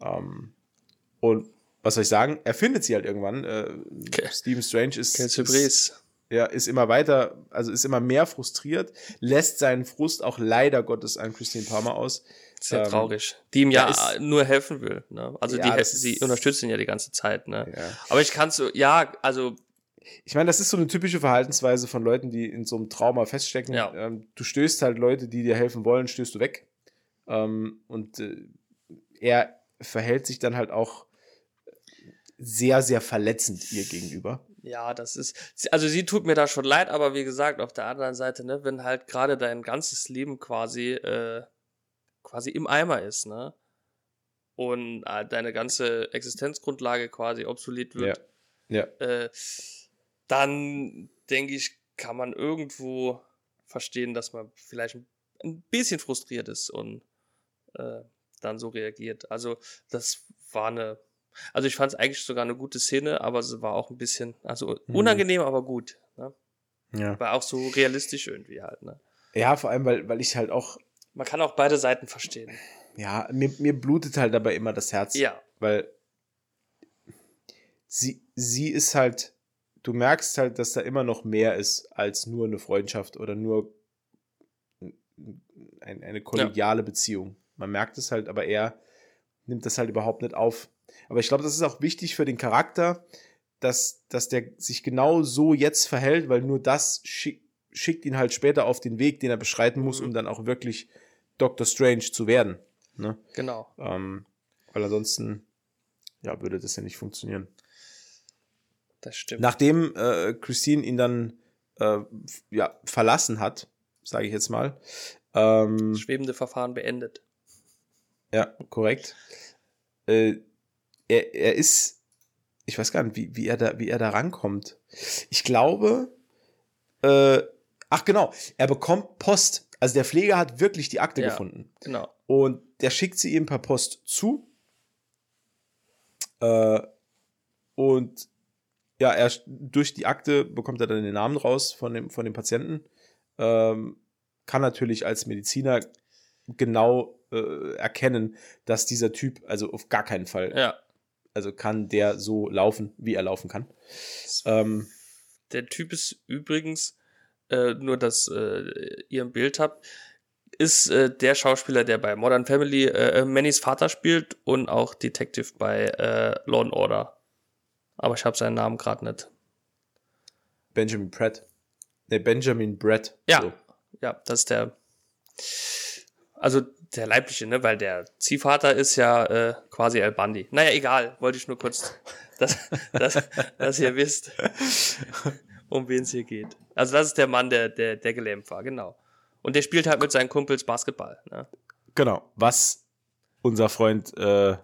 Ähm, und was soll ich sagen? Er findet sie halt irgendwann. Äh, okay. Stephen Strange ist, ist, ja, ist immer weiter, also ist immer mehr frustriert, lässt seinen Frust auch leider Gottes an Christine Palmer aus. Sehr ähm, traurig. Die ihm ja ist, nur helfen will. Ne? Also ja, die, sie unterstützt ihn ja die ganze Zeit. Ne? Ja. Aber ich kann so, ja, also. Ich meine, das ist so eine typische Verhaltensweise von Leuten, die in so einem Trauma feststecken. Ja. Ähm, du stößt halt Leute, die dir helfen wollen, stößt du weg. Ähm, und äh, er verhält sich dann halt auch sehr, sehr verletzend ihr gegenüber. Ja, das ist, also sie tut mir da schon leid, aber wie gesagt, auf der anderen Seite, ne, wenn halt gerade dein ganzes Leben quasi äh, quasi im Eimer ist, ne? Und äh, deine ganze Existenzgrundlage quasi obsolet wird. Ja. ja. Äh, dann denke ich, kann man irgendwo verstehen, dass man vielleicht ein bisschen frustriert ist und äh, dann so reagiert. Also das war eine Also ich fand es eigentlich sogar eine gute Szene, aber es war auch ein bisschen, also mhm. unangenehm, mhm. aber gut. Ne? Ja. War auch so realistisch irgendwie halt, ne? Ja, vor allem, weil, weil ich halt auch. Man kann auch beide Seiten verstehen. Ja, mir, mir blutet halt dabei immer das Herz. Ja. Weil sie, sie ist halt, du merkst halt, dass da immer noch mehr ist als nur eine Freundschaft oder nur ein, eine kollegiale ja. Beziehung. Man merkt es halt, aber er nimmt das halt überhaupt nicht auf. Aber ich glaube, das ist auch wichtig für den Charakter, dass, dass der sich genau so jetzt verhält, weil nur das schick, schickt ihn halt später auf den Weg, den er beschreiten muss, mhm. um dann auch wirklich Doctor Strange zu werden. Ne? Genau. Ähm, weil ansonsten ja, würde das ja nicht funktionieren. Das stimmt. Nachdem äh, Christine ihn dann äh, ja, verlassen hat, sage ich jetzt mal. Ähm, Schwebende Verfahren beendet. Ja, korrekt. Äh, er, er ist, ich weiß gar nicht, wie, wie, er, da, wie er da rankommt. Ich glaube, äh, ach genau, er bekommt Post. Also der Pfleger hat wirklich die Akte ja, gefunden. Genau. Und der schickt sie ihm per Post zu. Äh, und ja, er durch die Akte bekommt er dann den Namen raus von dem, von dem Patienten. Ähm, kann natürlich als Mediziner genau äh, erkennen, dass dieser Typ, also auf gar keinen Fall, ja. Also kann der so laufen, wie er laufen kann. Ähm, der Typ ist übrigens, äh, nur dass äh, ihr ein Bild habt, ist äh, der Schauspieler, der bei Modern Family äh, Mannys Vater spielt und auch Detective bei äh, Law and Order. Aber ich habe seinen Namen gerade nicht. Benjamin Pratt. Ne, Benjamin Brett. Ja, so. ja, das ist der. Also der leibliche, ne? Weil der Ziehvater ist ja äh, quasi El Bandi. Naja, egal. Wollte ich nur kurz, dass, dass, dass ihr wisst, um wen es hier geht. Also das ist der Mann, der, der, der gelähmt war, genau. Und der spielt halt mit seinen Kumpels Basketball. Ne? Genau. Was unser Freund äh,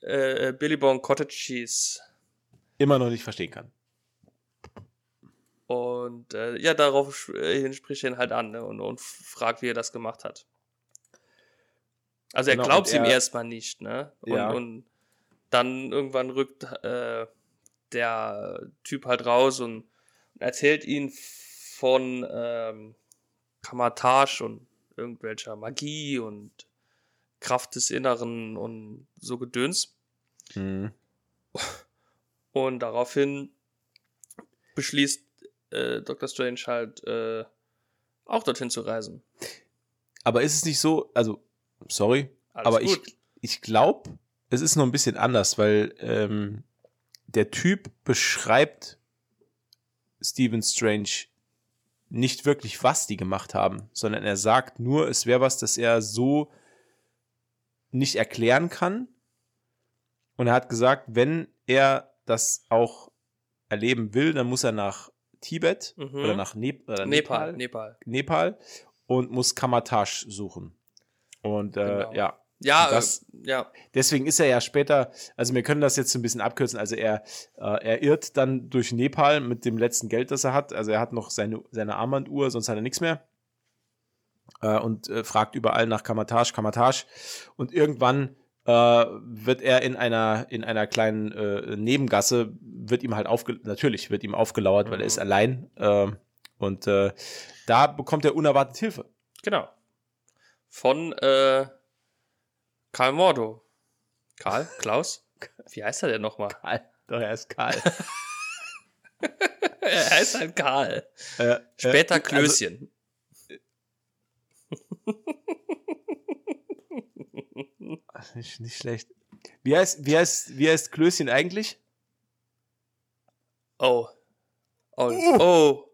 äh, Billy Bone Cottage Cheese immer noch nicht verstehen kann. Und äh, ja, darauf äh, spricht er ihn halt an ne? und, und fragt, wie er das gemacht hat. Also er genau, glaubt es ihm erstmal nicht, ne? Und, ja. und dann irgendwann rückt äh, der Typ halt raus und erzählt ihn von ähm, Kamatage und irgendwelcher Magie und Kraft des Inneren und so Gedöns. Mhm. Und daraufhin beschließt äh, Dr. Strange halt äh, auch dorthin zu reisen. Aber ist es nicht so, also, sorry, Alles aber gut. ich, ich glaube, es ist noch ein bisschen anders, weil ähm, der Typ beschreibt Stephen Strange nicht wirklich, was die gemacht haben, sondern er sagt nur, es wäre was, das er so nicht erklären kann. Und er hat gesagt, wenn er das auch erleben will, dann muss er nach Tibet mhm. oder nach ne oder Nepal, Nepal, Nepal und muss Kamatash suchen. Und äh, genau. ja. Ja, das, äh, ja. Deswegen ist er ja später, also wir können das jetzt ein bisschen abkürzen, also er, äh, er irrt dann durch Nepal mit dem letzten Geld, das er hat. Also er hat noch seine, seine Armbanduhr, sonst hat er nichts mehr. Äh, und äh, fragt überall nach Kamatash, Kamatash. Und irgendwann äh, wird er in einer, in einer kleinen äh, Nebengasse, wird ihm halt aufge natürlich wird ihm aufgelauert, mhm. weil er ist mhm. allein. Äh, und da bekommt er unerwartet Hilfe. Genau. Von äh, Karl Mordo. Karl? Klaus? Wie heißt er denn nochmal? Karl. Doch, er ist Karl. er heißt halt Karl. Äh, Später äh, Klößchen. Also, nicht, nicht schlecht. Wie heißt, wie, heißt, wie heißt Klößchen eigentlich? Oh. Oh. Oh.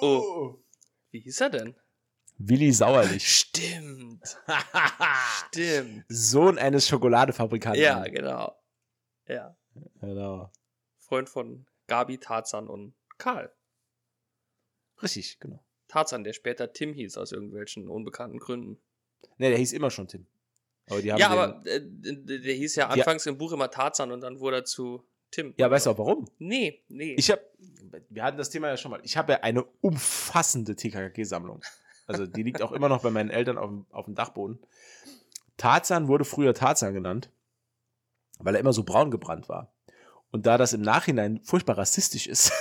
Oh. Wie hieß er denn? Willi Sauerlich. Stimmt. Stimmt. Sohn eines Schokoladefabrikanten. Ja, genau. Ja. Genau. Freund von Gabi, Tarzan und Karl. Richtig, genau. Tarzan, der später Tim hieß aus irgendwelchen unbekannten Gründen. Ne, der hieß immer schon Tim. Aber ja, aber äh, der hieß ja anfangs im Buch immer Tarzan und dann wurde er zu Tim. Ja, weißt du auch warum? Nee, nee. Ich habe, wir hatten das Thema ja schon mal. Ich habe ja eine umfassende TKKG-Sammlung. Also die liegt auch immer noch bei meinen Eltern auf dem, auf dem Dachboden. Tarzan wurde früher Tarzan genannt, weil er immer so braun gebrannt war. Und da das im Nachhinein furchtbar rassistisch ist,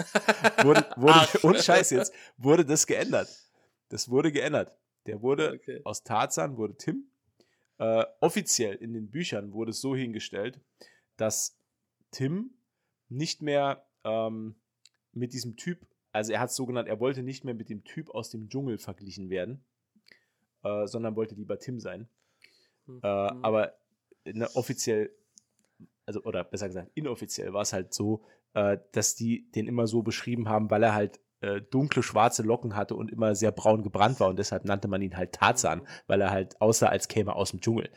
wurde, wurde ohne Scheiß jetzt, wurde das geändert. Das wurde geändert. Der wurde Okay. aus Tarzan wurde Tim. Äh, offiziell in den Büchern wurde es so hingestellt, dass Tim nicht mehr ähm, mit diesem Typ, also er hat es so genannt, er wollte nicht mehr mit dem Typ aus dem Dschungel verglichen werden, äh, sondern wollte lieber Tim sein. Mhm. Äh, aber ne, offiziell, also oder besser gesagt, inoffiziell war es halt so, äh, dass die den immer so beschrieben haben, weil er halt äh, dunkle schwarze Locken hatte und immer sehr braun gebrannt war und deshalb nannte man ihn halt Tarzan, weil er halt aussah, als käme er aus dem Dschungel.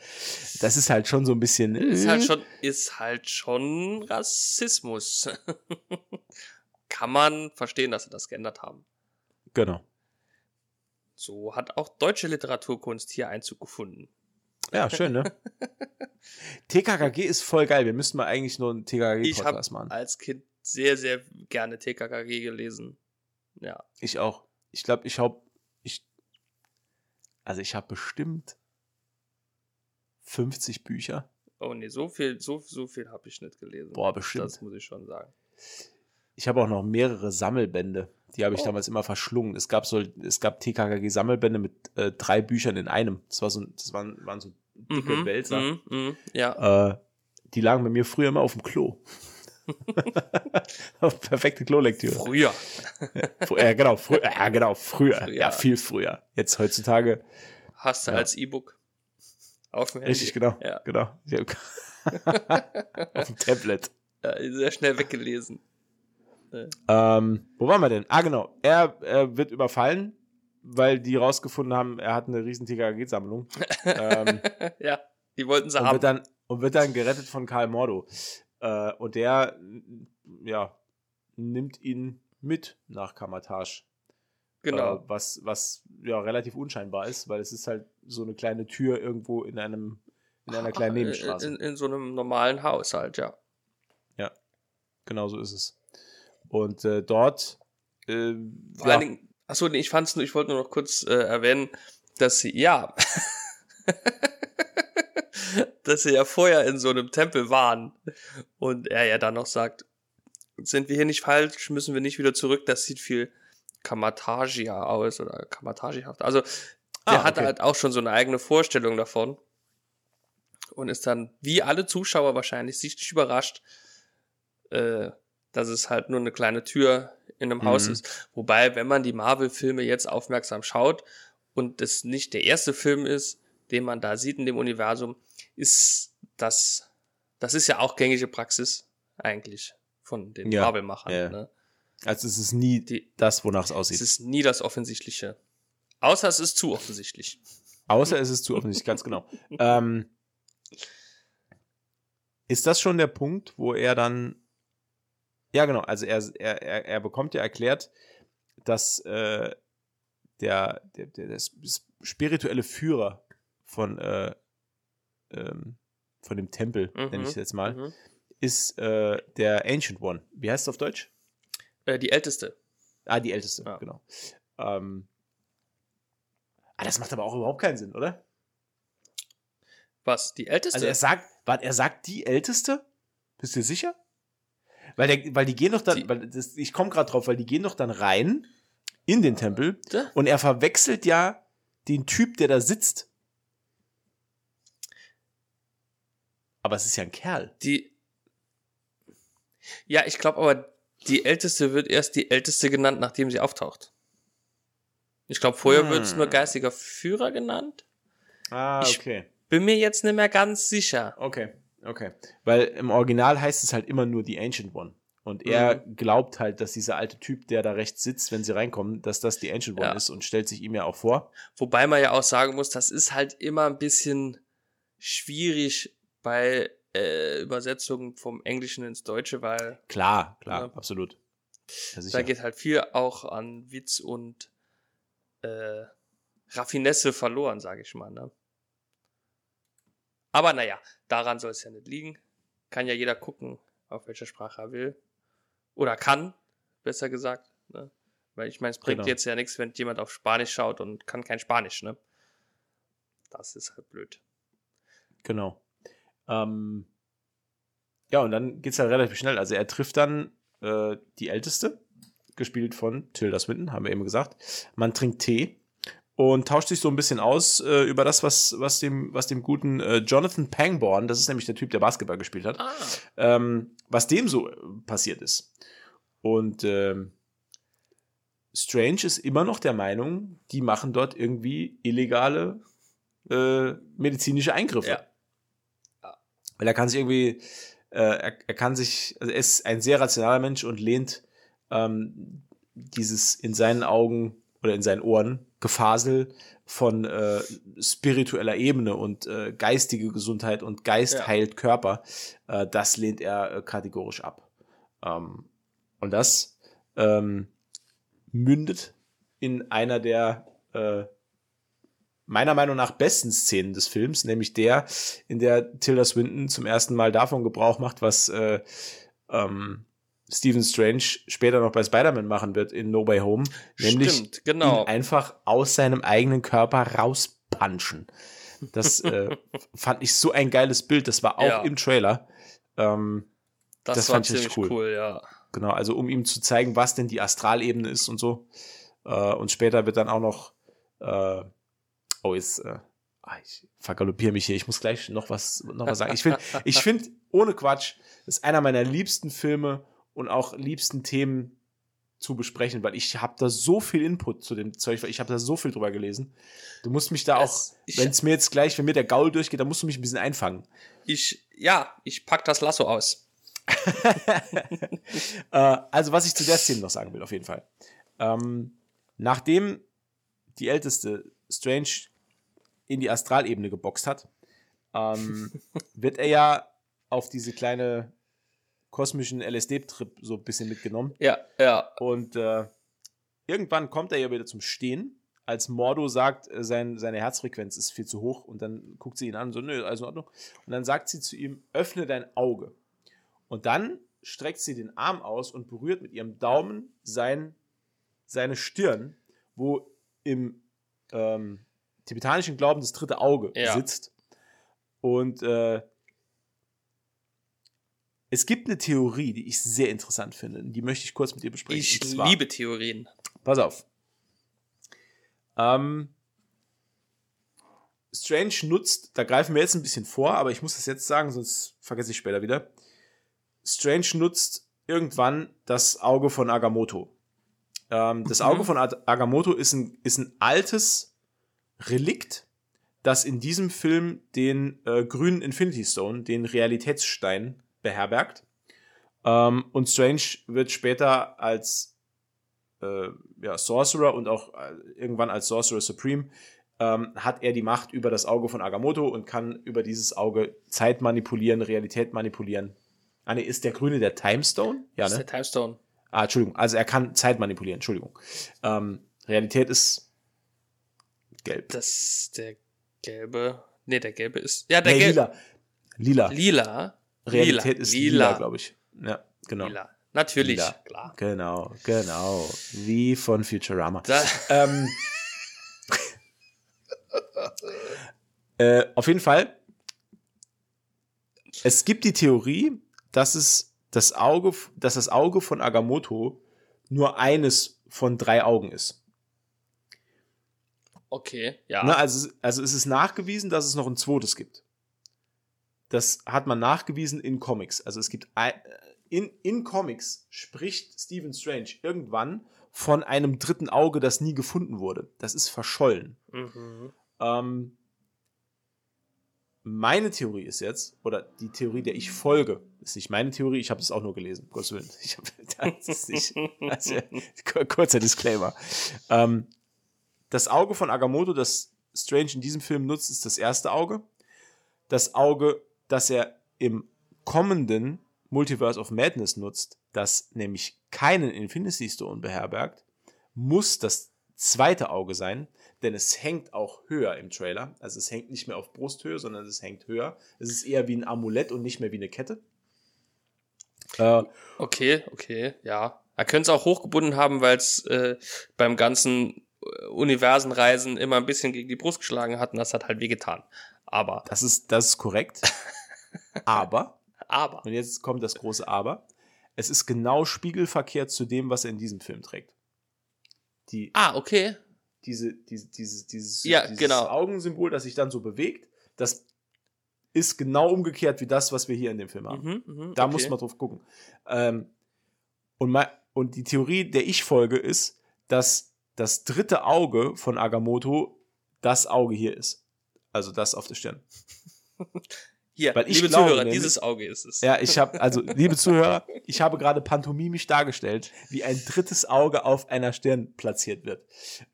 Das ist halt schon so ein bisschen. Ist halt äh, schon, ist halt schon Rassismus. Kann man verstehen, dass sie das geändert haben. Genau. So hat auch deutsche Literaturkunst hier Einzug gefunden. Ja, schön, ne? TKKG ist voll geil. Wir müssten mal eigentlich nur einen Ich habe TKKG-Podcast machen. als Kind sehr, sehr gerne TKKG gelesen. Ja. Ich auch. Ich glaube, ich habe. Ich, also, ich habe bestimmt 50 Bücher. Oh nee, so viel, so, so viel habe ich nicht gelesen. Boah, bestimmt. Das muss ich schon sagen. Ich habe auch noch mehrere Sammelbände. Die habe ich Oh. damals immer verschlungen. Es gab so, es gab TKKG-Sammelbände mit äh, drei Büchern in einem. Das war so, das waren, waren so dicke Mhm, Wälzer. mhm, mhm, ja. Äh, die lagen bei mir früher immer auf dem Klo. Perfekte Klolektüre. Früher. Fr- Ja, genau, früher. Ja, genau, früher. Früher. Ja, viel früher. Jetzt heutzutage. Hast du Ja. als E-Book. Auf dem Handy. Richtig, genau. Ja. Genau. Auf dem Tablet. Ja, sehr schnell weggelesen. Ähm, wo waren wir denn? Ah, genau. Er, er wird überfallen, weil die rausgefunden haben, er hat eine riesen TKG-Sammlung. ähm, ja, die wollten sie und, haben. wird dann, und wird dann gerettet von Karl Mordo. Äh, und der, ja, nimmt ihn mit nach Kamatage. genau. Äh, was, was ja relativ unscheinbar ist, weil es ist halt so eine kleine Tür irgendwo in einem, in einer kleinen Nebenstraße. In, in so einem normalen Haushalt, ja. Genau so ist es. Und äh, dort, äh, Vor ja, allen Dingen, achso, nee, ich fand's nur, ich wollte nur noch kurz äh, erwähnen, dass sie, ja, dass sie ja vorher in so einem Tempel waren und er ja dann noch sagt, sind wir hier nicht falsch, müssen wir nicht wieder zurück, das sieht viel Kamatagia aus oder Kamatagihaft. Also der Ah, okay. halt auch schon so eine eigene Vorstellung davon und ist dann, wie alle Zuschauer wahrscheinlich, sichtlich überrascht, äh, dass es halt nur eine kleine Tür in einem Haus Mhm. ist. Wobei, wenn man die Marvel-Filme jetzt aufmerksam schaut und es nicht der erste Film ist, den man da sieht in dem Universum, ist das, das ist ja auch gängige Praxis eigentlich von den Ja, Marvel-Machern. ja. Ne? also es ist nie Die, das, wonach es es aussieht. ist nie das Offensichtliche. Außer es ist zu offensichtlich. Außer es ist zu offensichtlich, ganz genau. Ähm, ist das schon der Punkt, wo er dann. Ja, genau, also er, er, er, bekommt ja erklärt, dass äh, der, der, der, der spirituelle Führer von, äh, ähm, von dem Tempel, nenne ich es jetzt mal, Mhm. ist äh, der Ancient One. Wie heißt es auf Deutsch? Äh, die älteste. Ah, die älteste, Ja. genau. Ähm, ah, das macht aber auch überhaupt keinen Sinn, oder? Was? Die älteste? Also er sagt, warte, er sagt die älteste? Bist du sicher? Weil, der, weil die gehen doch dann, Die- weil das, ich komme gerade drauf, weil die gehen doch dann rein in den Tempel Da? und er verwechselt ja den Typ, der da sitzt. Aber es ist ja ein Kerl. Die. Ja, ich glaube aber, die älteste wird erst die älteste genannt, nachdem sie auftaucht. Ich glaube, vorher Hm. wird es nur geistiger Führer genannt. Ah, Ich- okay. Bin mir jetzt nicht mehr ganz sicher. Okay, okay. Weil im Original heißt es halt immer nur die Ancient One. Und er glaubt halt, dass dieser alte Typ, der da rechts sitzt, wenn sie reinkommen, dass das die Ancient One Ja. ist und stellt sich ihm ja auch vor. Wobei man ja auch sagen muss, das ist halt immer ein bisschen schwierig bei äh, Übersetzungen vom Englischen ins Deutsche, weil Klar, klar, Ja. absolut. Ja, da geht halt viel auch an Witz und äh, Raffinesse verloren, sage ich mal. Ne? Aber naja, daran soll es ja nicht liegen. Kann ja jeder gucken, auf welcher Sprache er will. Oder kann, besser gesagt. Ne? Weil ich meine, es bringt Genau. jetzt ja nichts, wenn jemand auf Spanisch schaut und kann kein Spanisch. Ne? Das ist halt blöd. Genau. Ähm, ja, und dann geht es halt relativ schnell. Also er trifft dann äh, die Älteste, gespielt von Tilda Swinton, haben wir eben gesagt. Man trinkt Tee und tauscht sich so ein bisschen aus äh, über das, was, was, dem, was dem guten äh, Jonathan Pangborn, das ist nämlich der Typ, der Basketball gespielt hat, Ah. ähm, was dem so äh, passiert ist. Und ähm, Strange ist immer noch der Meinung, die machen dort irgendwie illegale äh, medizinische Eingriffe. Ja. Weil er kann sich irgendwie, äh, er, er kann sich, also er ist ein sehr rationaler Mensch und lehnt ähm, dieses in seinen Augen oder in seinen Ohren Gefasel von äh, spiritueller Ebene und äh, geistige Gesundheit und Geist Ja. heilt Körper, äh, das lehnt er äh, kategorisch ab. Ähm, und das ähm, mündet in einer der äh, meiner Meinung nach besten Szenen des Films, nämlich der, in der Tilda Swinton zum ersten Mal davon Gebrauch macht, was äh, ähm, Stephen Strange später noch bei Spider-Man machen wird in No Way Home, nämlich Stimmt, genau. ihn einfach aus seinem eigenen Körper rauspanschen. Das äh, fand ich so ein geiles Bild. Das war auch Ja. im Trailer. Ähm, Das, das fand ich richtig cool. cool. ja. Genau, also um ihm zu zeigen, was denn die Astralebene ist und so. Äh, und später wird dann auch noch, äh, oh, jetzt, äh, ah, ich vergaloppiere mich hier, ich muss gleich noch was, noch was sagen. Ich finde, ich finde, ohne Quatsch, das ist einer meiner liebsten Filme und auch liebsten Themen zu besprechen, weil ich habe da so viel Input zu dem Zeug, weil ich habe da so viel drüber gelesen. Du musst mich da auch, wenn es mir jetzt gleich, wenn mir der Gaul durchgeht, dann musst du mich ein bisschen einfangen. Ich, ja, ich pack das Lasso aus. äh, also, was ich zu der Szene noch sagen will, auf jeden Fall. Ähm, nachdem die älteste Strange in die Astralebene geboxt hat, ähm, wird er ja auf diese kleine kosmischen LSD-Trip so ein bisschen mitgenommen. Ja, ja. Und äh, irgendwann kommt er ja wieder zum Stehen, als Mordo sagt, äh, sein, seine Herzfrequenz ist viel zu hoch. Und dann guckt sie ihn an so, nö, alles in Ordnung. Und dann sagt sie zu ihm, öffne dein Auge. Und dann streckt sie den Arm aus und berührt mit ihrem Daumen sein, seine Stirn, wo im ähm, tibetanischen Glauben das dritte Auge Ja. sitzt. Und äh, es gibt eine Theorie, die ich sehr interessant finde. und Die möchte ich kurz mit dir besprechen. Ich zwar- liebe Theorien. Pass auf. Ähm, Strange nutzt, da greifen wir jetzt ein bisschen vor, aber ich muss das jetzt sagen, sonst vergesse ich später wieder. Strange nutzt irgendwann das Auge von Agamotto. Ähm, das Mhm. Auge von Agamotto ist ein, ist ein altes Relikt, das in diesem Film den äh, grünen Infinity Stone, den Realitätsstein, beherbergt. Ähm, und Strange wird später als äh, ja, Sorcerer und auch äh, irgendwann als Sorcerer Supreme ähm, hat er die Macht über das Auge von Agamotto und kann über dieses Auge Zeit manipulieren, Realität manipulieren. Ah, nee, ist der Grüne der Timestone? Ja, ist ne? der Timestone. Ah, Entschuldigung. Also er kann Zeit manipulieren, Entschuldigung. Ähm, Realität ist gelb. Das ist der gelbe. Nee, der gelbe ist. Ja, der Nee, gelbe. lila. Lila. Lila. Realität lila. ist lila, lila. glaube ich. Ja, genau. Lila. Natürlich, Lila. klar. Genau, genau. Wie von Futurama. Da, ähm, äh, auf jeden Fall. Es gibt die Theorie, dass es das Auge, dass das Auge von Agamotto nur eines von drei Augen ist. okay, ja. Ne, also, also es ist nachgewiesen, dass es noch ein zweites gibt. Das hat man nachgewiesen in Comics. Also es gibt ein, in, in Comics spricht Stephen Strange irgendwann von einem dritten Auge, das nie gefunden wurde. Das ist verschollen. Mhm. Ähm, meine Theorie ist jetzt, oder die Theorie, der ich folge, ist nicht meine Theorie, ich habe es auch nur gelesen, Gottes Willen. Ich hab, das ist nicht, also, kurzer Disclaimer. Ähm, das Auge von Agamotto, das Strange in diesem Film nutzt, ist das erste Auge. Das Auge, das er im kommenden Multiverse of Madness nutzt, das nämlich keinen Infinity Stone beherbergt, muss das zweite Auge sein, denn es hängt auch höher im Trailer. Also es hängt nicht mehr auf Brusthöhe, sondern es hängt höher. Es ist eher wie ein Amulett und nicht mehr wie eine Kette. Äh, Okay, okay, ja. Er könnte es auch hochgebunden haben, weil es äh, beim ganzen äh, Universenreisen immer ein bisschen gegen die Brust geschlagen hat und das hat halt wehgetan. Aber, das, ist, das ist korrekt. Aber Aber. Und jetzt kommt das große Aber. Es ist genau spiegelverkehrt zu dem, was er in diesem Film trägt. Die, Ah, okay. diese, diese, dieses, dieses, Ja, dieses genau. Augensymbol, das sich dann so bewegt, das ist genau umgekehrt wie das, was wir hier in dem Film haben. Mhm, mhm, Da okay. muss man drauf gucken. Ähm, und, mein, und die Theorie, der ich folge, ist, dass das dritte Auge von Agamotto das Auge hier ist. Also das auf der Stirn. Hier, weil ich liebe glaube Zuhörer, dieses Auge ist es. Ja, ich habe, also liebe Zuhörer, ich habe gerade pantomimisch dargestellt, wie ein drittes Auge auf einer Stirn platziert wird.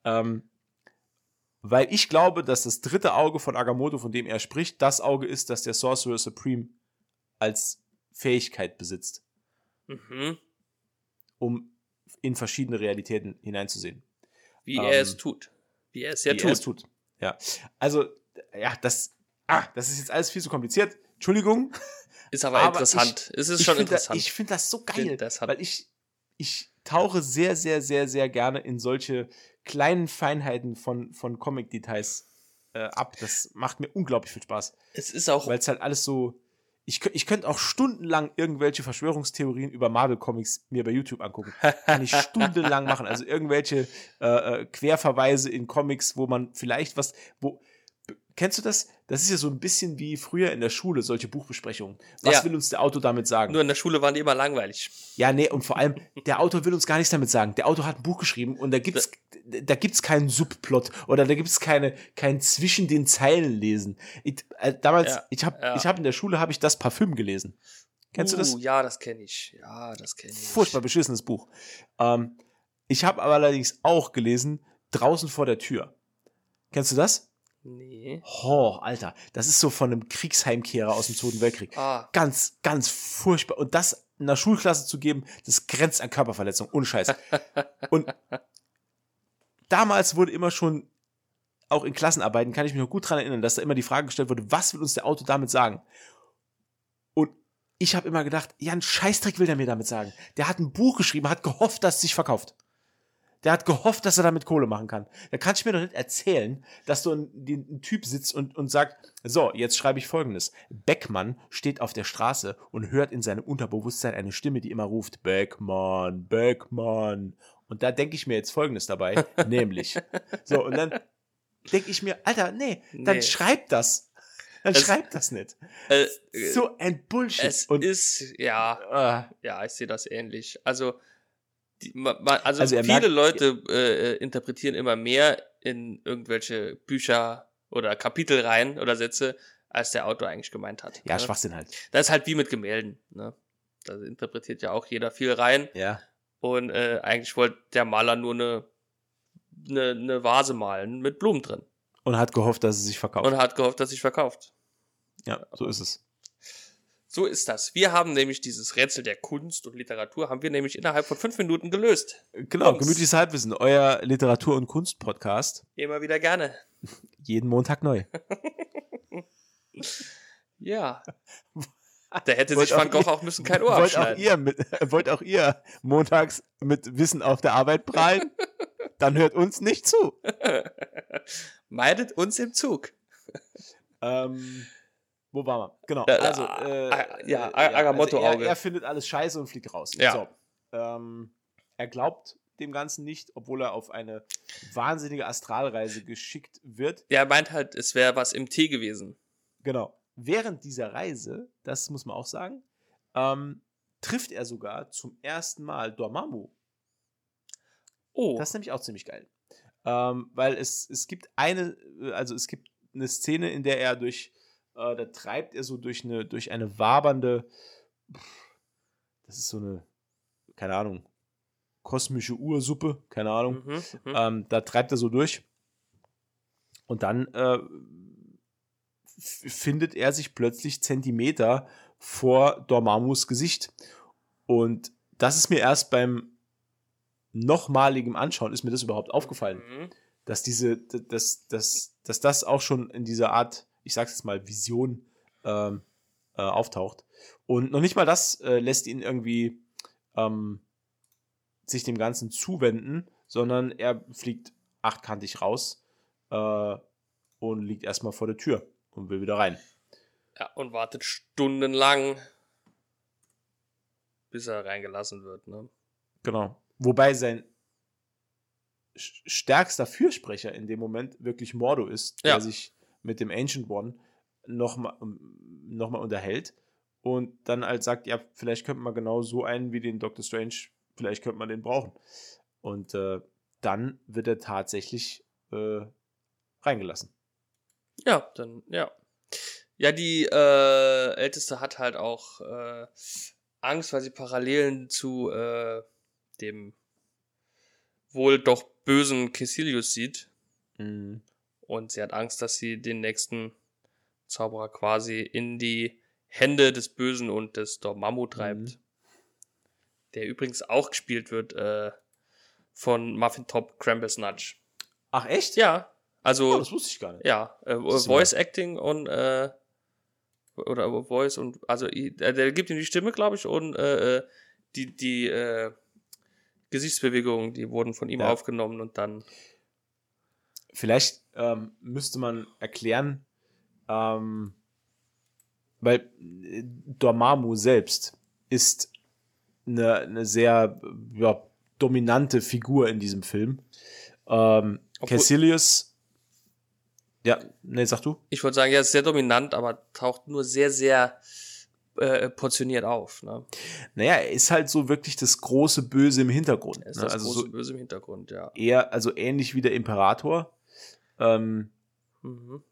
Ähm, weil ich glaube, dass das dritte Auge von Agamotto, von dem er spricht, das Auge ist, das der Sorcerer Supreme als Fähigkeit besitzt, Mhm. um in verschiedene Realitäten hineinzusehen. Wie Ähm, er es tut. Wie er es ja wie tut. er es tut. Ja. Also, ja, das, ah, das ist jetzt alles viel zu kompliziert. Entschuldigung. Ist aber, Aber interessant. es ist ich schon interessant. Das, ich finde das so geil, das weil ich, ich tauche sehr, sehr, sehr, sehr gerne in solche kleinen Feinheiten von, von Comic-Details äh, ab. Das macht mir unglaublich viel Spaß, es ist auch. weil es halt alles so. Ich, ich könnte auch stundenlang irgendwelche Verschwörungstheorien über Marvel-Comics mir bei YouTube angucken. Kann ich stundenlang machen. Also irgendwelche äh, äh, Querverweise in Comics, wo man vielleicht was, wo. Kennst du das? Das ist ja so ein bisschen wie früher in der Schule, solche Buchbesprechungen. Was Ja. will uns der Autor damit sagen? Nur in der Schule waren die immer langweilig. Ja, nee, und vor allem, der Autor will uns gar nichts damit sagen. Der Autor hat ein Buch geschrieben und da gibt's, da gibt's keinen Subplot oder da gibt's keine, kein zwischen den Zeilen lesen. Ich, äh, damals, Ja, ich habe ja. ich hab in der Schule habe ich das Parfüm gelesen. Kennst uh, du das? Ja, das kenne ich. Ja, das kenne ich. Furchtbar beschissenes Buch. Ähm, ich habe aber allerdings auch gelesen, draußen vor der Tür. Kennst du das? Nee. Oh, Alter, das ist so von einem Kriegsheimkehrer aus dem Zweiten Weltkrieg. Ah, ganz, ganz furchtbar. Und das einer Schulklasse zu geben, das grenzt an Körperverletzung. Ohne Scheiß. Und damals wurde immer schon, auch in Klassenarbeiten, kann ich mich noch gut dran erinnern, dass da immer die Frage gestellt wurde, was will uns der Autor damit sagen? Und ich habe immer gedacht, ja, ein Scheißdreck will der mir damit sagen. Der hat ein Buch geschrieben, hat gehofft, dass es sich verkauft. Der hat gehofft, dass er damit Kohle machen kann. Da kannst du mir doch nicht erzählen, dass so ein, ein Typ sitzt und, und sagt, so, jetzt schreibe ich folgendes. Beckmann steht auf der Straße und hört in seinem Unterbewusstsein eine Stimme, die immer ruft, Beckmann, Beckmann. Und da denke ich mir jetzt folgendes dabei, nämlich. So, und dann denke ich mir, Alter, nee, dann Nee. schreib das. Dann Es- schreib das nicht. äh, So ein Bullshit. es und, ist, ja, äh, ja, ich sehe das ähnlich. Also, die, also, Also viele merkt- Leute äh, interpretieren immer mehr in irgendwelche Bücher oder Kapitel rein oder Sätze, als der Autor eigentlich gemeint hat. ja, ne? Schwachsinn halt. Das ist halt wie mit Gemälden. Ne? Da interpretiert ja auch jeder viel rein. Ja. Und äh, eigentlich wollte der Maler nur eine, eine, eine Vase malen mit Blumen drin. Und hat gehofft, dass es sich verkauft. Und hat gehofft, dass sich verkauft. ja, so ist es. So ist das. Wir haben nämlich dieses Rätsel der Kunst und Literatur, haben wir nämlich innerhalb von fünf Minuten gelöst. Genau, Jungs. gemütliches Halbwissen, euer Literatur- und Kunst-Podcast. Immer wieder gerne. Jeden Montag neu. Ja. Da hätte Wollt sich Van auch Gogh auch müssen kein Ohr wollt auch, abschneiden. ihr mit, wollt auch ihr montags mit Wissen auf der Arbeit prallen? Dann hört uns nicht zu. Meidet uns im Zug. Ähm, wo waren wir? Genau. Also, äh, äh, ja, äh, Agamotto-Auge. er, er findet alles scheiße und fliegt raus. Ja. So. Ähm, er glaubt dem Ganzen nicht, obwohl er auf eine wahnsinnige Astralreise geschickt wird. Der meint halt, es wäre was im Tee gewesen. Genau. Während dieser Reise, das muss man auch sagen, ähm, trifft er sogar zum ersten Mal Dormammu. Oh, Das ist nämlich auch ziemlich geil. Ähm, weil es, es gibt eine, äh, also es gibt eine Szene, in der er durch, äh, da treibt er so durch eine, durch eine wabernde, das ist so eine, keine Ahnung, kosmische Ursuppe, keine Ahnung. mhm, mhm. Ähm, da treibt er so durch. Und dann äh, findet er sich plötzlich Zentimeter vor Dormammus Gesicht. Und das ist mir erst beim nochmaligen Anschauen, ist mir das überhaupt aufgefallen, Mhm. dass diese, dass, dass, dass das auch schon in dieser Art, ich sag's jetzt mal, Vision ähm, äh, auftaucht. Und noch nicht mal das äh, lässt ihn irgendwie ähm, sich dem Ganzen zuwenden, sondern er fliegt achtkantig raus äh, und liegt erstmal vor der Tür und will wieder rein. Ja, und wartet stundenlang, bis er reingelassen wird. Ne? Genau. Wobei sein stärkster Fürsprecher in dem Moment wirklich Mordo ist, der Ja. sich mit dem Ancient One nochmal noch mal unterhält und dann halt sagt, ja, vielleicht könnte man genau so einen wie den Doctor Strange, vielleicht könnte man den brauchen. Und äh, dann wird er tatsächlich äh, reingelassen. Ja, dann, ja. Ja, die äh, Älteste hat halt auch äh, Angst, weil sie Parallelen zu äh, dem wohl doch bösen Caecilius sieht. Mhm. Und sie hat Angst, dass sie den nächsten Zauberer quasi in die Hände des Bösen und des Dormammu treibt. Mhm. Der übrigens auch gespielt wird äh, von Muffin Top Krampus Nudge. Ach, echt? Ja, also Oh, das wusste ich gar nicht. ja, äh, Voice Acting und äh, oder Voice und also der gibt ihm die Stimme, glaube ich, und äh, äh, die die äh, Gesichtsbewegungen, die wurden von ihm Ja. aufgenommen und dann Vielleicht ähm, müsste man erklären, ähm, weil äh, Dormammu selbst ist eine, eine sehr ja, dominante Figur in diesem Film. Ähm, Caecilius, ja, nee, sag du? ich würde sagen, er ist sehr dominant, aber taucht nur sehr sehr äh, portioniert auf. Ne? Naja, er ist halt so wirklich das große Böse im Hintergrund. Er ist ne? das Also große so Böse im Hintergrund, ja. eher, also ähnlich wie der Imperator. Ähm, Mhm.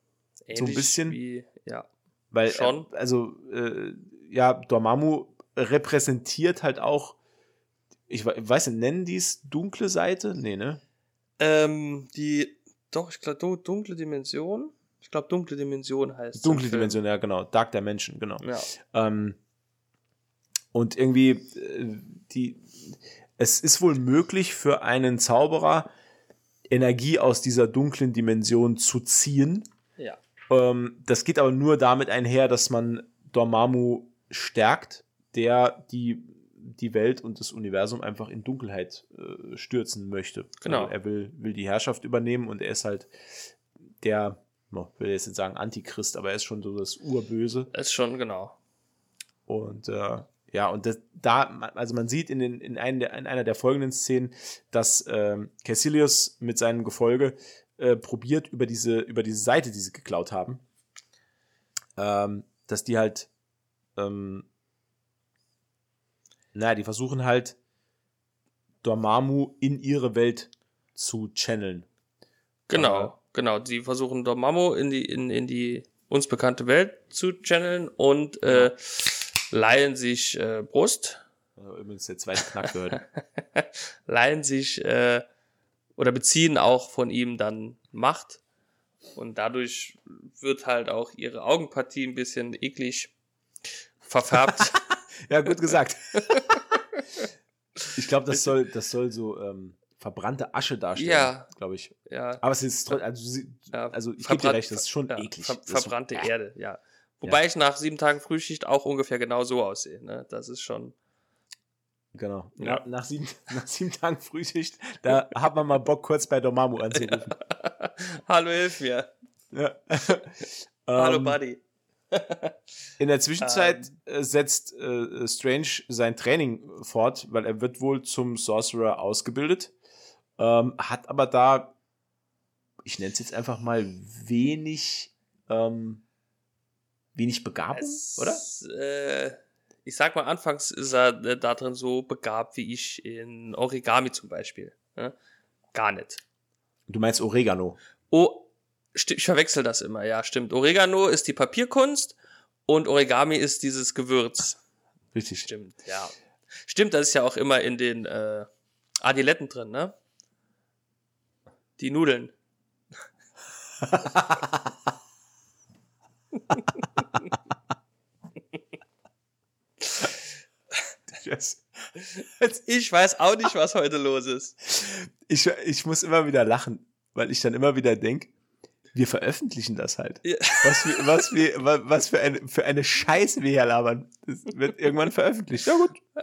So ein bisschen. wie, ja. Weil, Schon. Äh, also, äh, ja, Dormammu repräsentiert halt auch, ich we- weiß nicht, nennen die es dunkle Seite? Nee, ne? Ähm, die, doch, ich glaube, dunkle Dimension. Ich glaube, dunkle Dimension heißt Dunkle. Dimension, ja, genau. Dark Dimension, genau. Ja. Ähm, und irgendwie, äh, die, es ist wohl möglich für einen Zauberer, Energie aus dieser dunklen Dimension zu ziehen. Ja. Ähm, das geht aber nur damit einher, dass man Dormammu stärkt, der die, die Welt und das Universum einfach in Dunkelheit äh, stürzen möchte. Genau. Also er will, will die Herrschaft übernehmen und er ist halt der, no, will jetzt nicht sagen Antichrist, aber er ist schon so das Urböse. Ist schon, genau. Und äh, ja, und das, da, also man sieht in, den, in, einen in einer der folgenden Szenen, dass ähm, Caecilius mit seinem Gefolge äh, probiert, über diese, über diese Seite, die sie geklaut haben, ähm, dass die halt, ähm, naja, die versuchen halt, Dormammu in ihre Welt zu channeln. Genau, Äh, genau. Die versuchen Dormammu in die, in, in die uns bekannte Welt zu channeln und äh, leihen sich äh, Brust, Äh, Übrigens der zweite Knack gehört. leihen sich äh, oder beziehen auch von ihm dann Macht. Und dadurch wird halt auch ihre Augenpartie ein bisschen eklig verfärbt. Ja, gut gesagt. ich glaube, das soll, das soll so ähm, verbrannte Asche darstellen, Ja. glaube ich. ja, Aber es ist trotzdem, also, also ich gebe dir recht, das ist schon ja, eklig. Ver so- verbrannte äh. Erde, ja. Wobei ich nach sieben Tagen Frühschicht auch ungefähr genau so aussehe. Ne? Das ist schon. Genau. Ja. Nach, sieben, nach sieben Tagen Frühschicht, da hat man mal Bock, kurz bei Dormammu anzurufen. Hallo, hilf mir. Ja. Hallo, Ähm, Buddy. In der Zwischenzeit Ähm. äh, setzt äh, Strange sein Training fort, weil er wird wohl zum Sorcerer ausgebildet, ähm, hat aber da, ich nenne es jetzt einfach mal, wenig, ähm, wenig Begabung, Es, oder? Äh, ich sag mal, anfangs ist er äh, da drin so begabt wie ich in Origami zum Beispiel. Ne? Gar nicht. Du meinst Oregano. Oh, ich verwechsel das immer, ja, stimmt. Oregano ist die Papierkunst und Origami ist dieses Gewürz. Richtig. Stimmt, ja. Stimmt, das ist ja auch immer in den äh, Adiletten drin, ne? Die Nudeln. Yes. Ich weiß auch nicht, was heute los ist. Ich, ich muss immer wieder lachen, weil ich dann immer wieder denke, wir veröffentlichen das halt. Ja. Was, wir, was, wir, wa- was für, eine, für eine Scheiße wir hier labern. Das wird irgendwann veröffentlicht. Ja gut, Ja,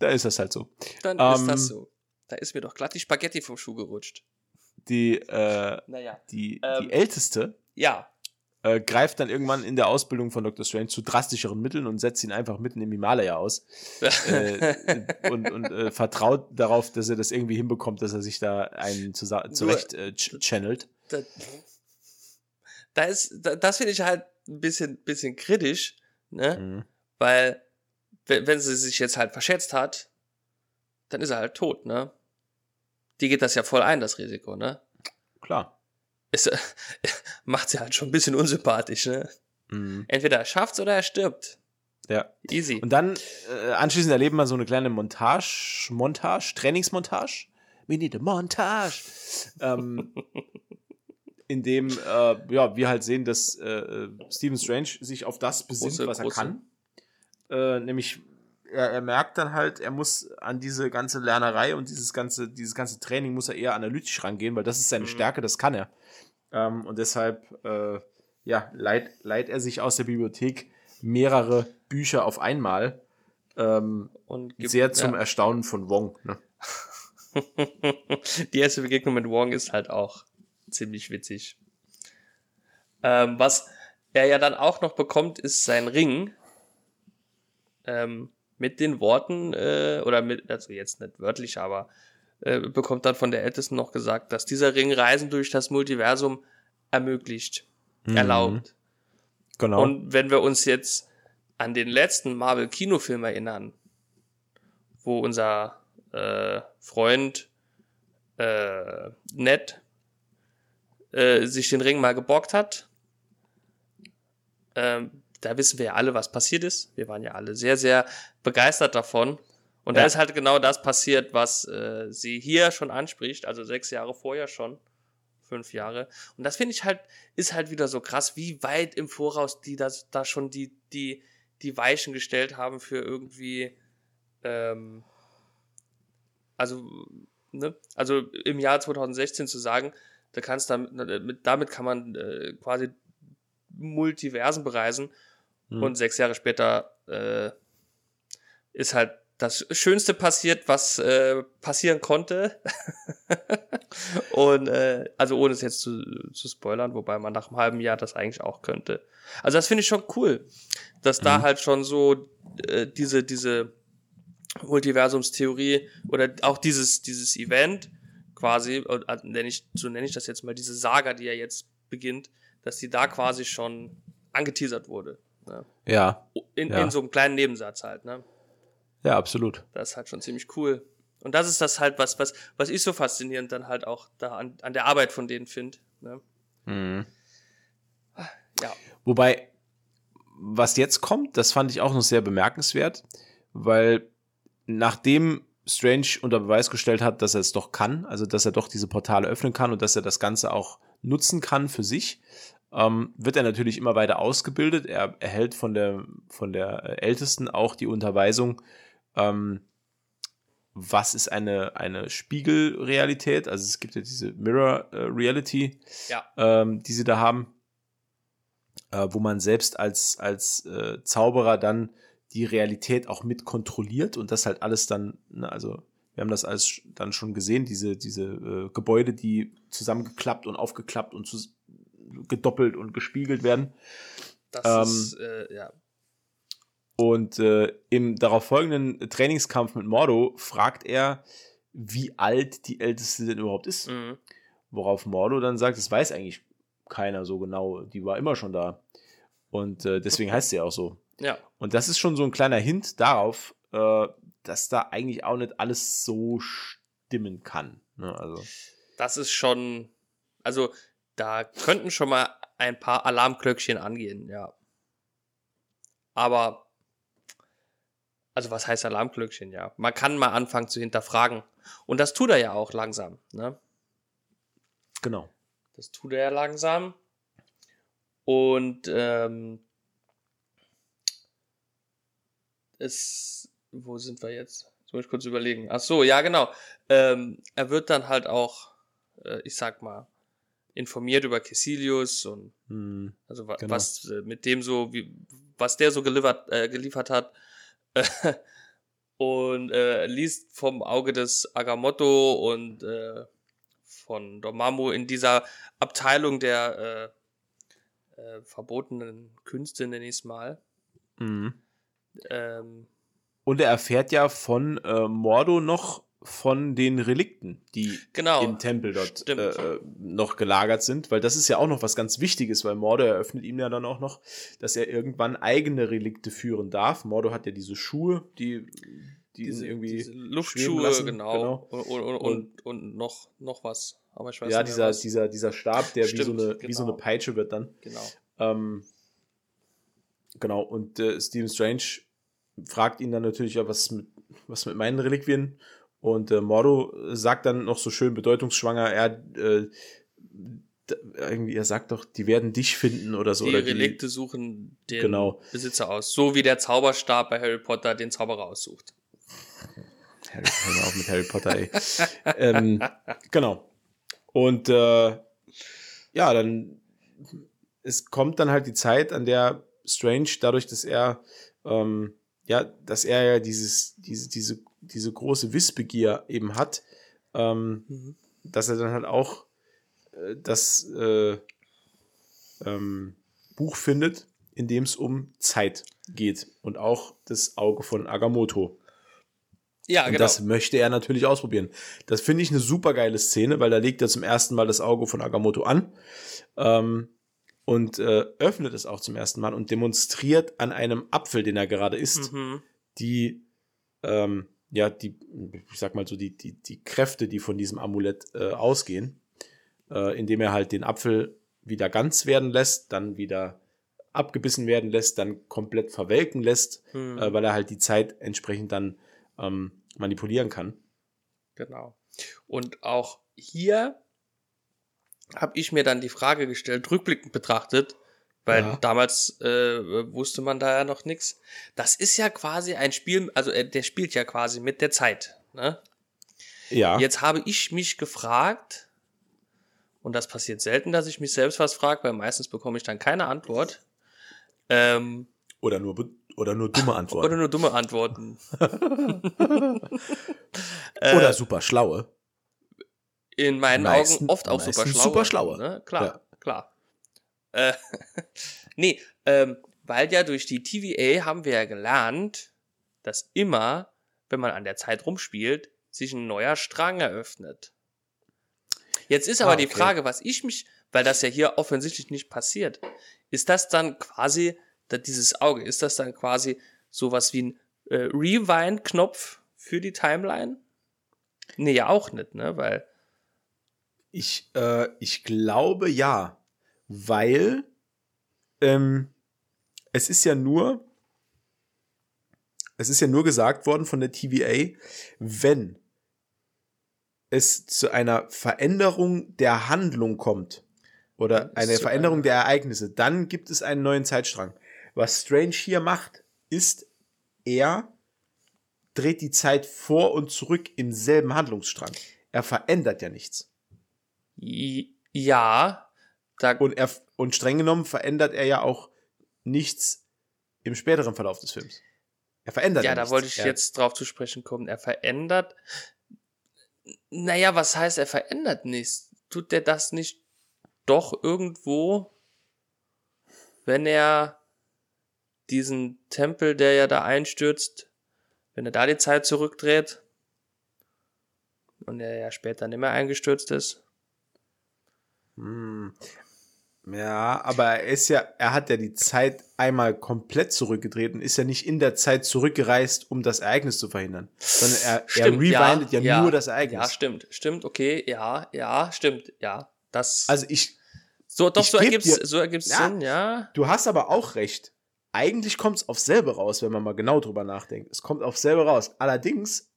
da ist das halt so. dann Ähm, ist das so. Da ist mir doch glatt die Spaghetti vom Schuh gerutscht. Die, äh, Naja. die, Ähm. die älteste Ja, äh, greift dann irgendwann in der Ausbildung von Dr. Strange zu drastischeren Mitteln und setzt ihn einfach mitten im Himalaya aus. äh, und und äh, vertraut darauf, dass er das irgendwie hinbekommt, dass er sich da einen zurecht äh, ch channelt. Da, da ist, da, das finde ich halt ein bisschen, bisschen kritisch, ne? Mhm. Weil, wenn, wenn sie sich jetzt halt verschätzt hat, dann ist er halt tot, ne? Die geht das ja voll ein, das Risiko, ne? Klar. Es äh, macht sie halt schon ein bisschen unsympathisch, ne? Mhm. Entweder er schafft's oder er stirbt. Ja. Easy. Und dann äh, anschließend erleben wir so eine kleine Montage, Montage, Trainingsmontage. We need a montage. ähm, in dem äh, ja, wir halt sehen, dass äh, Stephen Strange sich auf das besinnt, große, was er große. kann. Äh, nämlich er, er merkt dann halt, er muss an diese ganze Lernerei und dieses ganze, dieses ganze Training muss er eher analytisch rangehen, weil das ist seine mhm. Stärke, das kann er. Ähm, und deshalb, äh, ja, leiht, leiht er sich aus der Bibliothek mehrere Bücher auf einmal. Ähm, und gibt, sehr zum ja. Erstaunen von Wong. Ne? Die erste Begegnung mit Wong ist halt auch ziemlich witzig. Ähm, was er ja dann auch noch bekommt, ist sein Ring. Ähm, mit den Worten, äh, oder mit, also jetzt nicht wörtlich, aber äh, bekommt dann von der Ältesten noch gesagt, dass dieser Ring Reisen durch das Multiversum ermöglicht, mhm. erlaubt. Genau. Und wenn wir uns jetzt an den letzten Marvel-Kinofilm erinnern, wo unser äh, Freund äh, Ned äh, sich den Ring mal geborgt hat, ähm, da wissen wir ja alle, was passiert ist. Wir waren ja alle sehr, sehr begeistert davon. Und ja. da ist halt genau das passiert, was äh, sie hier schon anspricht, also sechs Jahre vorher schon, fünf Jahre. Und das finde ich halt, ist halt wieder so krass, wie weit im Voraus die das da schon die, die, die Weichen gestellt haben für irgendwie, ähm, also, ne, also im Jahr 2016 zu sagen, da kannst damit, damit kann man äh, quasi Multiversen bereisen hm. Und sechs Jahre später äh, ist halt das Schönste passiert, was äh, passieren konnte. und äh, also ohne es jetzt zu, zu spoilern, wobei man nach einem halben Jahr das eigentlich auch könnte. Also das finde ich schon cool, dass mhm. da halt schon so äh, diese diese Multiversumstheorie oder auch dieses dieses Event quasi, äh, nenne ich, so nenne ich das jetzt mal, diese Saga, die ja jetzt beginnt, dass die da quasi schon angeteasert wurde. Ne? Ja. In, ja. in so einem kleinen Nebensatz halt, ne? Ja, absolut. Das ist halt schon ziemlich cool. Und das ist das halt, was, was, was ich so faszinierend dann halt auch da an, an der Arbeit von denen finde. Ne? Mhm. Ja. Wobei, was jetzt kommt, das fand ich auch noch sehr bemerkenswert, weil nachdem Strange unter Beweis gestellt hat, dass er es doch kann, also dass er doch diese Portale öffnen kann und dass er das Ganze auch nutzen kann für sich, ähm, wird er natürlich immer weiter ausgebildet. Er erhält von der, von der Ältesten auch die Unterweisung, ähm, was ist eine, eine Spiegelrealität. Also es gibt ja diese Mirror äh, Reality, ja. ähm, die sie da haben, äh, wo man selbst als, als äh, Zauberer dann die Realität auch mit kontrolliert und das halt alles dann, ne, also wir haben das alles dann schon gesehen, diese, diese äh, Gebäude, die zusammengeklappt und aufgeklappt und zu, gedoppelt und gespiegelt werden. Das ähm, ist, äh, ja. Und äh, im darauf folgenden Trainingskampf mit Mordo fragt er, wie alt die Älteste denn überhaupt ist. Mhm. Worauf Mordo dann sagt, das weiß eigentlich keiner so genau. Die war immer schon da. Und äh, deswegen heißt sie auch so. Ja. Und das ist schon so ein kleiner Hint darauf, äh, dass da eigentlich auch nicht alles so stimmen kann. Ne? Also. Das ist schon, also da könnten schon mal ein paar Alarmglöckchen angehen, ja. Aber, also was heißt Alarmglöckchen, ja? Man kann mal anfangen zu hinterfragen. Und das tut er ja auch langsam, ne? Genau. Das tut er ja langsam. Und ähm, es, wo sind wir jetzt? Jetzt muss ich kurz überlegen. Ach so, ja genau. Ähm, er wird dann halt auch, äh, ich sag mal, informiert über Caecilius und hm, also wa genau. was äh, mit dem so, wie, was der so geliefert, äh, geliefert hat. und äh, liest vom Auge des Agamotto und äh, von Dormammu in dieser Abteilung der äh, verbotenen Künste, nenne ich es mal. Mhm. Ähm, Und er erfährt ja von äh, Mordo noch von den Relikten, die Genau. im Tempel dort Stimmt. äh, noch gelagert sind, weil das ist ja auch noch was ganz Wichtiges, weil Mordo eröffnet ihm ja dann auch noch, dass er irgendwann eigene Relikte führen darf. Mordo hat ja diese Schuhe, die, die diese, irgendwie diese Luftschuhe, lassen, genau. Und, und, und, und, noch, noch was. Aber ich weiß ja, nicht dieser, was. dieser, dieser Stab, der wie, so Stimmt, eine, wie so eine genau. Peitsche wird dann. Genau. Ähm, genau, und äh, Stephen Strange fragt ihn dann natürlich, ja, was mit, was mit meinen Reliquien? Und äh, Mordo sagt dann noch so schön bedeutungsschwanger, er, äh, irgendwie, er sagt doch, die werden dich finden oder so. die oder Relikte suchen den Genau. Besitzer aus. So wie der Zauberstab bei Harry Potter den Zauberer aussucht. Harry, hör auf mit Harry Potter, ey. ähm, genau. Und äh, ja, dann es kommt dann halt die Zeit, an der Strange, dadurch, dass er ähm, ja, dass er ja dieses, diese, diese, diese große Wissbegier eben hat, ähm, Mhm. dass er dann halt auch äh, das äh, ähm, Buch findet, in dem es um Zeit geht und auch das Auge von Agamotto. Ja, Und genau. das möchte er natürlich ausprobieren. Das finde ich eine super geile Szene, weil da legt er zum ersten Mal das Auge von Agamotto an ähm, und äh, öffnet es auch zum ersten Mal und demonstriert an einem Apfel, den er gerade isst, mhm. die, ähm, ja, die, ich sag mal so, die, die, die Kräfte, die von diesem Amulett äh, ausgehen, äh, indem er halt den Apfel wieder ganz werden lässt, dann wieder abgebissen werden lässt, dann komplett verwelken lässt, Mhm. äh, weil er halt die Zeit entsprechend dann ähm, manipulieren kann. Genau. Und auch hier habe ich mir dann die Frage gestellt, rückblickend betrachtet, weil Ja. damals äh, wusste man da ja noch nichts. Das ist ja quasi ein Spiel, also äh, der spielt ja quasi mit der Zeit. Ne? Ja. Jetzt habe ich mich gefragt, und das passiert selten, dass ich mich selbst was frage, weil meistens bekomme ich dann keine Antwort. Ähm, Oder nur, oder nur dumme Antworten. oder nur dumme Antworten. Oder super schlaue. in meinen Meisten- Augen oft auch super schlaue. super schlaue. Ne? Klar, Ja. klar. Äh, nee, ähm, weil ja durch die TVA haben wir ja gelernt, dass immer, wenn man an der Zeit rumspielt, sich ein neuer Strang eröffnet. Jetzt ist aber Ah, die okay. Frage, was ich mich, weil das ja hier offensichtlich nicht passiert, ist das dann quasi, dieses Auge, ist das dann quasi sowas wie ein äh, Rewind-Knopf für die Timeline? Nee, ja auch nicht, ne? Weil Ich, äh, ich glaube ja, weil ähm, es ist ja nur, es ist ja nur gesagt worden von der TVA, wenn es zu einer Veränderung der Handlung kommt oder eine Veränderung der Ereignisse, dann gibt es einen neuen Zeitstrang. Was Strange hier macht, ist, er dreht die Zeit vor und zurück im selben Handlungsstrang. Er verändert ja nichts. Ja, da, Und, er, und streng genommen verändert er ja auch nichts im späteren Verlauf des Films. Er verändert ja, ja da wollte ich er, jetzt drauf zu sprechen kommen. Er verändert. Naja, was heißt, er verändert nichts? Tut er das nicht doch irgendwo, wenn er diesen Tempel, der ja da einstürzt, wenn er da die Zeit zurückdreht und er ja später nicht mehr eingestürzt ist? Hm. Ja, aber er ist ja, er hat ja die Zeit einmal komplett zurückgedreht und ist ja nicht in der Zeit zurückgereist, um das Ereignis zu verhindern, sondern er, er rewindet ja, nur das Ereignis. Ja, stimmt, stimmt, okay, ja, ja, stimmt, ja. Das, also ich, so, doch, ich so dir- so ergibt's Ja. Sinn, ja. du hast aber auch recht. Eigentlich kommt es auf selbe raus, wenn man mal genau drüber nachdenkt. Es kommt auf selbe raus. Allerdings,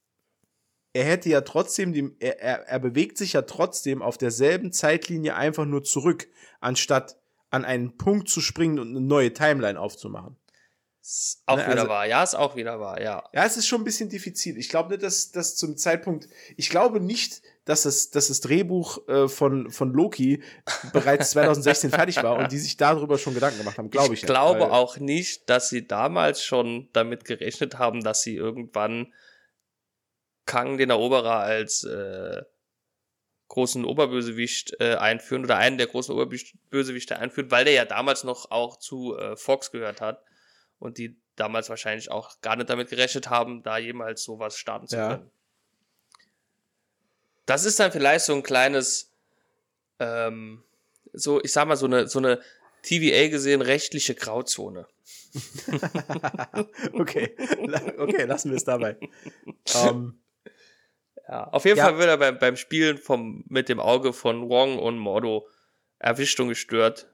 er hätte ja trotzdem, die, er, er, er bewegt sich ja trotzdem auf derselben Zeitlinie einfach nur zurück, anstatt an einen Punkt zu springen und eine neue Timeline aufzumachen. Ist auch Ne, wieder also- wahr, ja, ist auch wieder wahr, ja. Ja, es ist schon ein bisschen diffizil. Ich glaube nicht, dass das zum Zeitpunkt, ich glaube nicht, dass das, dass das Drehbuch äh, von, von Loki bereits 2016 fertig war und die sich darüber schon Gedanken gemacht haben, glaube ich. ich glaube Weil- auch nicht, dass sie damals schon damit gerechnet haben, dass sie irgendwann Kang den Eroberer als äh, großen Oberbösewicht äh, einführen oder einen der großen Oberbösewichte einführen, weil der ja damals noch auch zu äh, Fox gehört hat und die damals wahrscheinlich auch gar nicht damit gerechnet haben, da jemals sowas starten zu Ja. können. Das ist dann vielleicht so ein kleines, ähm, so, ich sag mal, so eine, so eine TVA gesehen rechtliche Grauzone. okay. Okay, lassen wir es dabei. Ähm, Ja, auf jeden Ja. Fall wird er beim, beim Spielen vom, mit dem Auge von Wong und Mordo erwischt und gestört.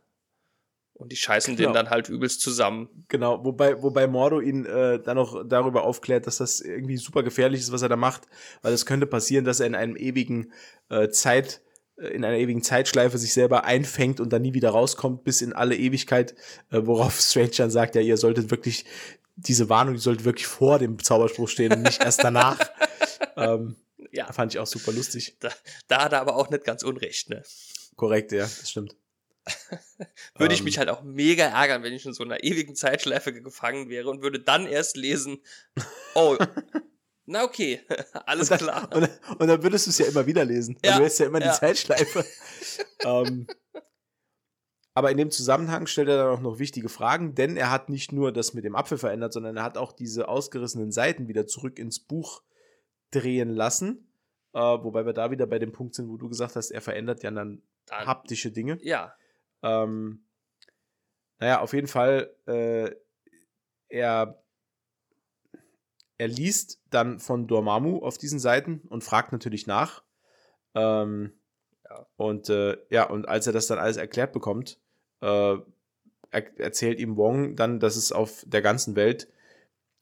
Und die scheißen Genau. den dann halt übelst zusammen. Genau, wobei, wobei Mordo ihn äh, dann noch darüber aufklärt, dass das irgendwie super gefährlich ist, was er da macht, weil es könnte passieren, dass er in einem ewigen äh, Zeit, äh, in einer ewigen Zeitschleife sich selber einfängt und dann nie wieder rauskommt, bis in alle Ewigkeit, äh, worauf Strange dann sagt, ja, ihr solltet wirklich, diese Warnung, die sollte wirklich vor dem Zauberspruch stehen und nicht erst danach. ähm, Ja, fand ich auch super lustig. da, da hat er aber auch nicht ganz unrecht, ne? Korrekt, ja, das stimmt. Würde ich Ähm. mich halt auch mega ärgern, wenn ich in so einer ewigen Zeitschleife gefangen wäre und würde dann erst lesen, oh, na okay, alles und dann, klar. Und, und dann würdest du es ja immer wieder lesen. Ja, du hättest ja immer ja. die Zeitschleife. ähm, aber in dem Zusammenhang stellt er dann auch noch wichtige Fragen, denn er hat nicht nur das mit dem Apfel verändert, sondern er hat auch diese ausgerissenen Seiten wieder zurück ins Buch drehen lassen. Äh, wobei wir da wieder bei dem Punkt sind, wo du gesagt hast, er verändert ja dann Dann, haptische Dinge. ja, Ähm, naja, auf jeden Fall, äh, er, er liest dann von Dormammu auf diesen Seiten und fragt natürlich nach. Ähm, Ja. Und äh, ja, und als er das dann alles erklärt bekommt, äh, er, erzählt ihm Wong dann, dass es auf der ganzen Welt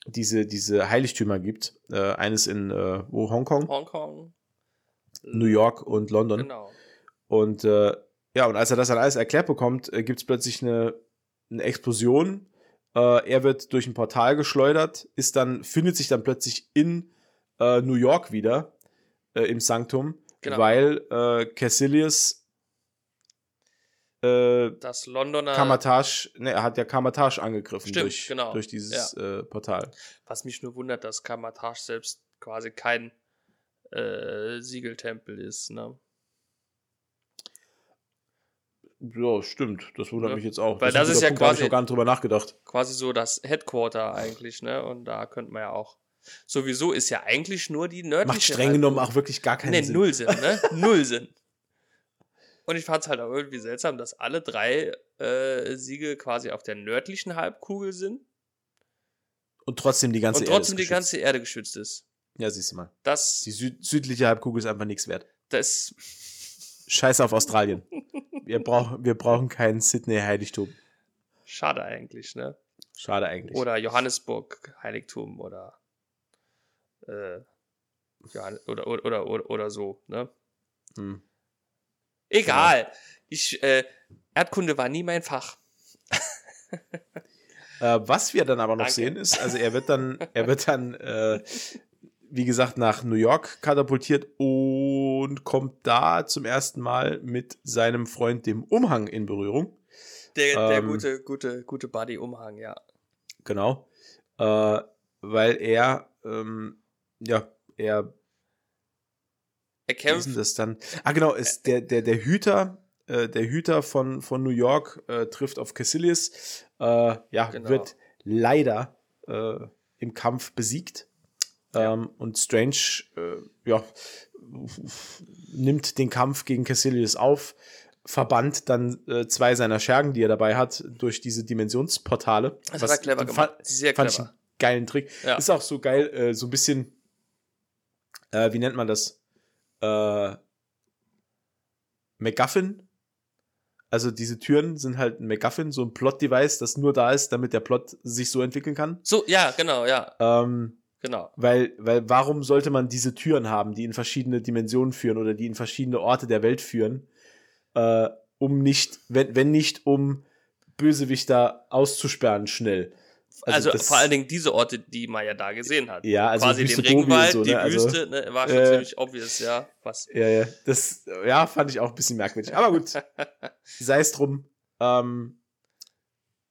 diese, diese Heiligtümer gibt. Äh, eines in äh, wo, Hongkong, Hongkong. New York und London. Genau. Und äh, ja, und als er das dann alles erklärt bekommt, äh, gibt es plötzlich eine, eine Explosion. Äh, er wird durch ein Portal geschleudert, ist dann, findet sich dann plötzlich in äh, New York wieder, äh, im Sanktum, Genau. weil äh, Cassilius äh, Das Londoner, Kamatasch, ne, er hat ja Kamatasch angegriffen Stimmt, durch, genau. durch dieses äh, Portal. was mich nur wundert, dass Kamatasch selbst quasi kein äh, Siegeltempel ist, ne? Ja, stimmt. Das wundert Ja. mich jetzt auch. Weil ein das ist ja Punkt, da quasi- ich noch gar nicht drüber nachgedacht. Quasi so das Headquarter eigentlich, ne? Und da könnte man ja auch. Sowieso ist ja eigentlich nur die nördliche. Macht streng genommen auch wirklich gar keinen Nee, Sinn. null Sinn, ne? null Sinn. Und ich fand es halt auch irgendwie seltsam, dass alle drei äh, Siege quasi auf der nördlichen Halbkugel sind Und trotzdem die ganze und Erde trotzdem ist die geschützt. ganze Erde geschützt ist. Ja, siehst du mal. Das, Die süd südliche Halbkugel ist einfach nichts wert. das, Scheiß auf Australien. wir, brauchen wir brauchen keinen Sydney-Heiligtum. schade eigentlich, ne? Schade eigentlich. Oder Johannesburg Heiligtum oder äh, Johann oder, oder, oder, oder, oder so, ne? Hm. Egal. Ich, äh, Erdkunde war nie mein Fach. Äh, was wir dann aber noch Danke. sehen ist, also er wird dann, er wird dann, äh, wie gesagt, nach New York katapultiert und kommt da zum ersten Mal mit seinem Freund, dem Umhang, in Berührung. Der, der Ähm, gute, gute, gute Buddy-Umhang, ja. Genau. Äh, weil er, ähm, ja, er Er Wie ist kämpft denn das dann? Ah, genau, ist der, der, der Hüter, äh, der Hüter von, von New York äh, trifft auf Cassilius, äh, ja, Genau. wird leider äh, im Kampf besiegt. Ja. Ähm, und Strange, äh, ja, nimmt den Kampf gegen Cassilius auf, verbannt dann äh, zwei seiner Schergen, die er dabei hat, durch diese Dimensionsportale. Das Was- clever gemacht. fand- Sehr fand ich clever. einen geilen Trick. Ja. Ist auch so geil, so ein bisschen, wie nennt man das? Äh, MacGuffin. Also diese Türen sind halt ein MacGuffin, so ein Plot-Device, das nur da ist, damit der Plot sich so entwickeln kann. So, ja, genau, ja, Ähm, genau. weil, weil warum sollte man diese Türen haben, die in verschiedene Dimensionen führen oder die in verschiedene Orte der Welt führen, äh, um nicht, wenn, wenn nicht, um Bösewichter auszusperren schnell. Also, das- vor allen Dingen diese Orte, die man ja da gesehen hat. Ja, also Quasi Wüste den Regenwald, so, die ne? Also- Wüste, ne, war schon Äh, ziemlich obvious, ja. Was? Ja, ja, das ja, fand ich auch ein bisschen merkwürdig. Aber gut, sei es drum. Ähm,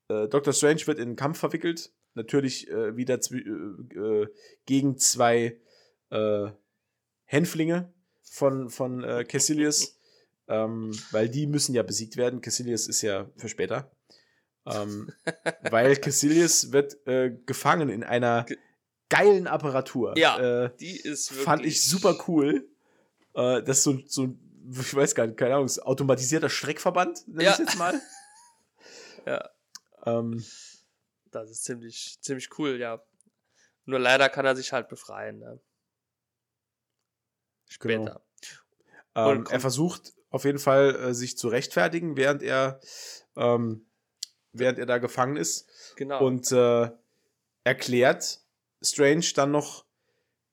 äh, Dr. Strange wird in einen Kampf verwickelt. Natürlich äh, wieder äh, äh, gegen zwei äh, Hänflinge, von, von äh, Cassilius, ähm, weil die müssen ja besiegt werden. Cassilius ist ja für später. Ähm, weil Cassilius wird äh, gefangen in einer geilen Apparatur. Ja, äh, die ist wirklich. fand ich super cool. Äh, das ist so, so, ich weiß gar nicht, keine Ahnung, automatisierter Streckverband, nenne Ja. ich jetzt mal. Ja, ähm, das ist ziemlich, ziemlich cool, ja. Nur leider kann er sich halt befreien, ne? Genau. Später. Ähm, Und kommt- er versucht auf jeden Fall, äh, sich zu rechtfertigen, während er, ähm, während er da gefangen ist. Genau. Und äh, erklärt Strange dann noch,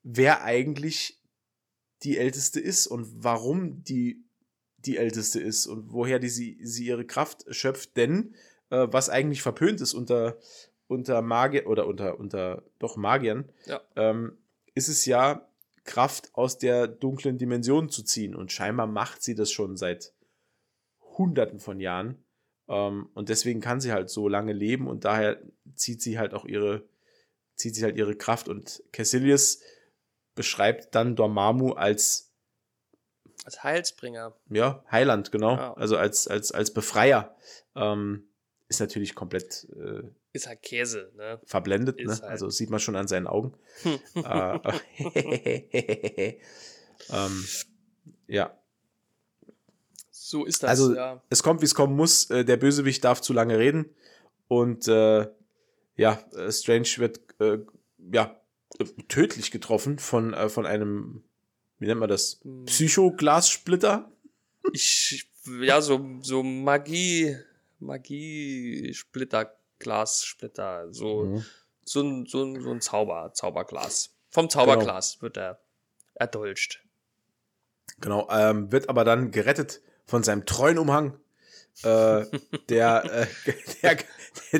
wer eigentlich die Älteste ist und warum die die Älteste ist und woher die sie, sie ihre Kraft schöpft. Denn äh, was eigentlich verpönt ist unter, unter Magier oder unter, unter doch Magiern, Ja. ähm, ist es ja, Kraft aus der dunklen Dimension zu ziehen. Und scheinbar macht sie das schon seit Hunderten von Jahren. Ähm, und deswegen kann sie halt so lange leben und daher zieht sie halt auch ihre, zieht sie halt ihre Kraft. Und Cassilius beschreibt dann Dormammu als Als Heilsbringer. ja, Heiland, genau. Ja. Also als, als, als Befreier. Ähm, ist natürlich komplett äh, Ist halt Käse, ne? verblendet, Ist ne? halt- Also sieht man schon an seinen Augen. äh, ähm, ja. So ist das, Also, ja. es kommt, wie es kommen muss. Äh, der Bösewicht darf zu lange reden. Und äh, ja, äh, Strange wird äh, ja tödlich getroffen von, äh, von einem, wie nennt man das? Hm. Psychoglassplitter? Ich, ja, so, so Magie, Magie-Splitter, Glassplitter, so, Mhm. so ein, so ein, so ein Zauber, Zauberglas. Vom Zauberglas wird er erdolcht. Genau, ähm, wird aber dann gerettet von seinem treuen Umhang, äh, der, äh, der,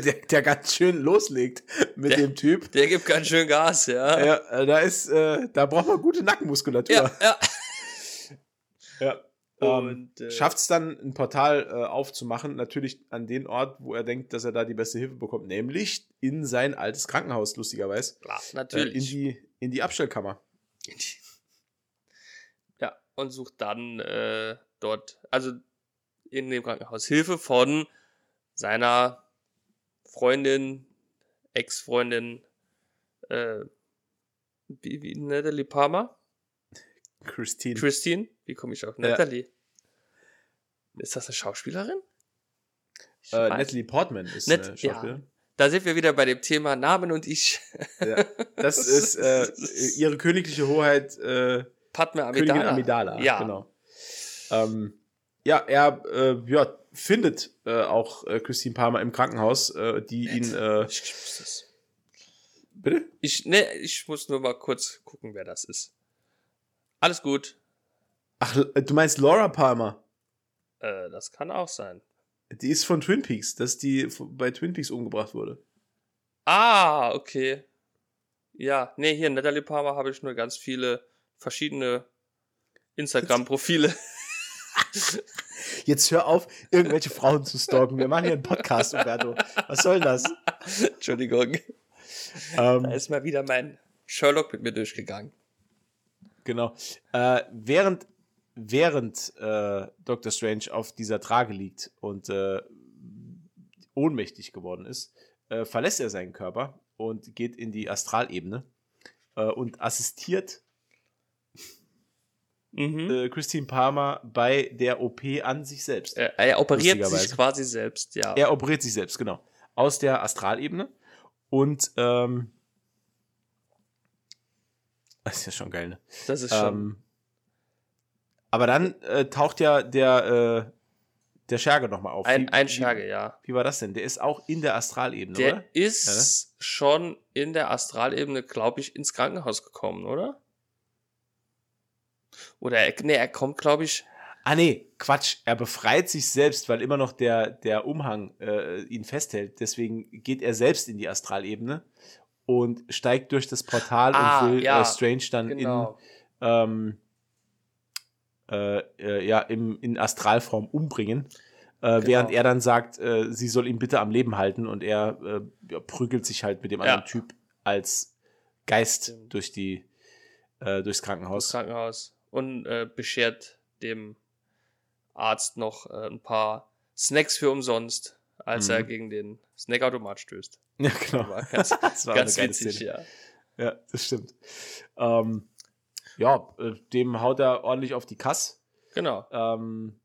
der, der ganz schön loslegt mit Der- dem Typ. Der gibt ganz schön Gas, ja. Ja, äh, da ist, äh, da braucht man gute Nackenmuskulatur. ja. ja. Ja. Ähm, äh, Schafft es dann, ein Portal äh, aufzumachen, natürlich an den Ort, wo er denkt, dass er da die beste Hilfe bekommt, nämlich in sein altes Krankenhaus, lustigerweise. Klar, Äh, in, natürlich. die, in die Abstellkammer. Ja, und sucht dann äh, dort, also in dem Krankenhaus, Hilfe von seiner Freundin, Ex-Freundin, äh, wie, wie Natalie Palmer? Christine. Christine? Wie komme ich auf Ja. Natalie? Ist das eine Schauspielerin? Äh, Natalie Portman ist Net- eine ja. Schauspielerin. Da sind wir wieder bei dem Thema Namen und ich. Ja. Das ist äh, ihre königliche Hoheit äh, Padme Amidala. Königin Amidala. Ja. Genau. Ähm, ja, er äh, ja, findet äh, auch äh, Christine Palmer im Krankenhaus, äh, die ihn. Äh, Ich, ich muss das. bitte? Ich, ne, ich muss nur mal kurz gucken, wer das ist. Alles gut. Ach, äh, du meinst Laura Palmer? Äh, das kann auch sein. Die ist von Twin Peaks, dass die bei Twin Peaks umgebracht wurde. Ah, okay. Ja, nee, hier in Natalie Palmer habe ich nur ganz viele verschiedene Instagram-Profile. Jetzt hör auf, irgendwelche Frauen zu stalken. Wir machen hier einen Podcast, Umberto. Was soll das? Entschuldigung. Da Ähm, ist mal wieder mein Sherlock mit mir durchgegangen. genau. Äh, während während äh, Dr. Strange auf dieser Trage liegt und äh, ohnmächtig geworden ist, äh, verlässt er seinen Körper und geht in die Astralebene äh, und assistiert Mhm. äh, Christine Palmer bei der OP an sich selbst. Er, er operiert sich quasi selbst, ja. Er operiert sich selbst, genau. Aus der Astralebene. Und ähm, das ist ja schon geil, ne? das ist schon. Ähm, aber dann äh, taucht ja der, äh, der Scherge nochmal auf. ein, Wie- ein wie- Scherge, ja. Wie war das denn? Der ist auch in der Astralebene, Der oder? ist schon in der Astralebene, glaube ich, ins Krankenhaus gekommen, oder? Oder er, nee, er kommt, glaube ich. Ah, nee, Quatsch. Er befreit sich selbst, weil immer noch der, der Umhang äh, ihn festhält. Deswegen geht er selbst in die Astralebene und steigt durch das Portal Ah, und will ja, äh, Strange dann Genau. in, ähm, äh, äh, ja, im, in Astralform umbringen. Äh, Genau. Während er dann sagt, äh, sie soll ihn bitte am Leben halten und er äh, prügelt sich halt mit dem anderen Ja. Typ als Geist durch die, äh, durchs Das Krankenhaus. Krankenhaus. Und äh, beschert dem Arzt noch äh, ein paar Snacks für umsonst, als Mhm. er gegen den Snackautomat stößt. Ja, genau. War ganz, Das war ganz witzig, Szene. ja. Ja, das stimmt. Ähm, ja, äh, dem haut er ordentlich auf die Kass. Genau. Ähm,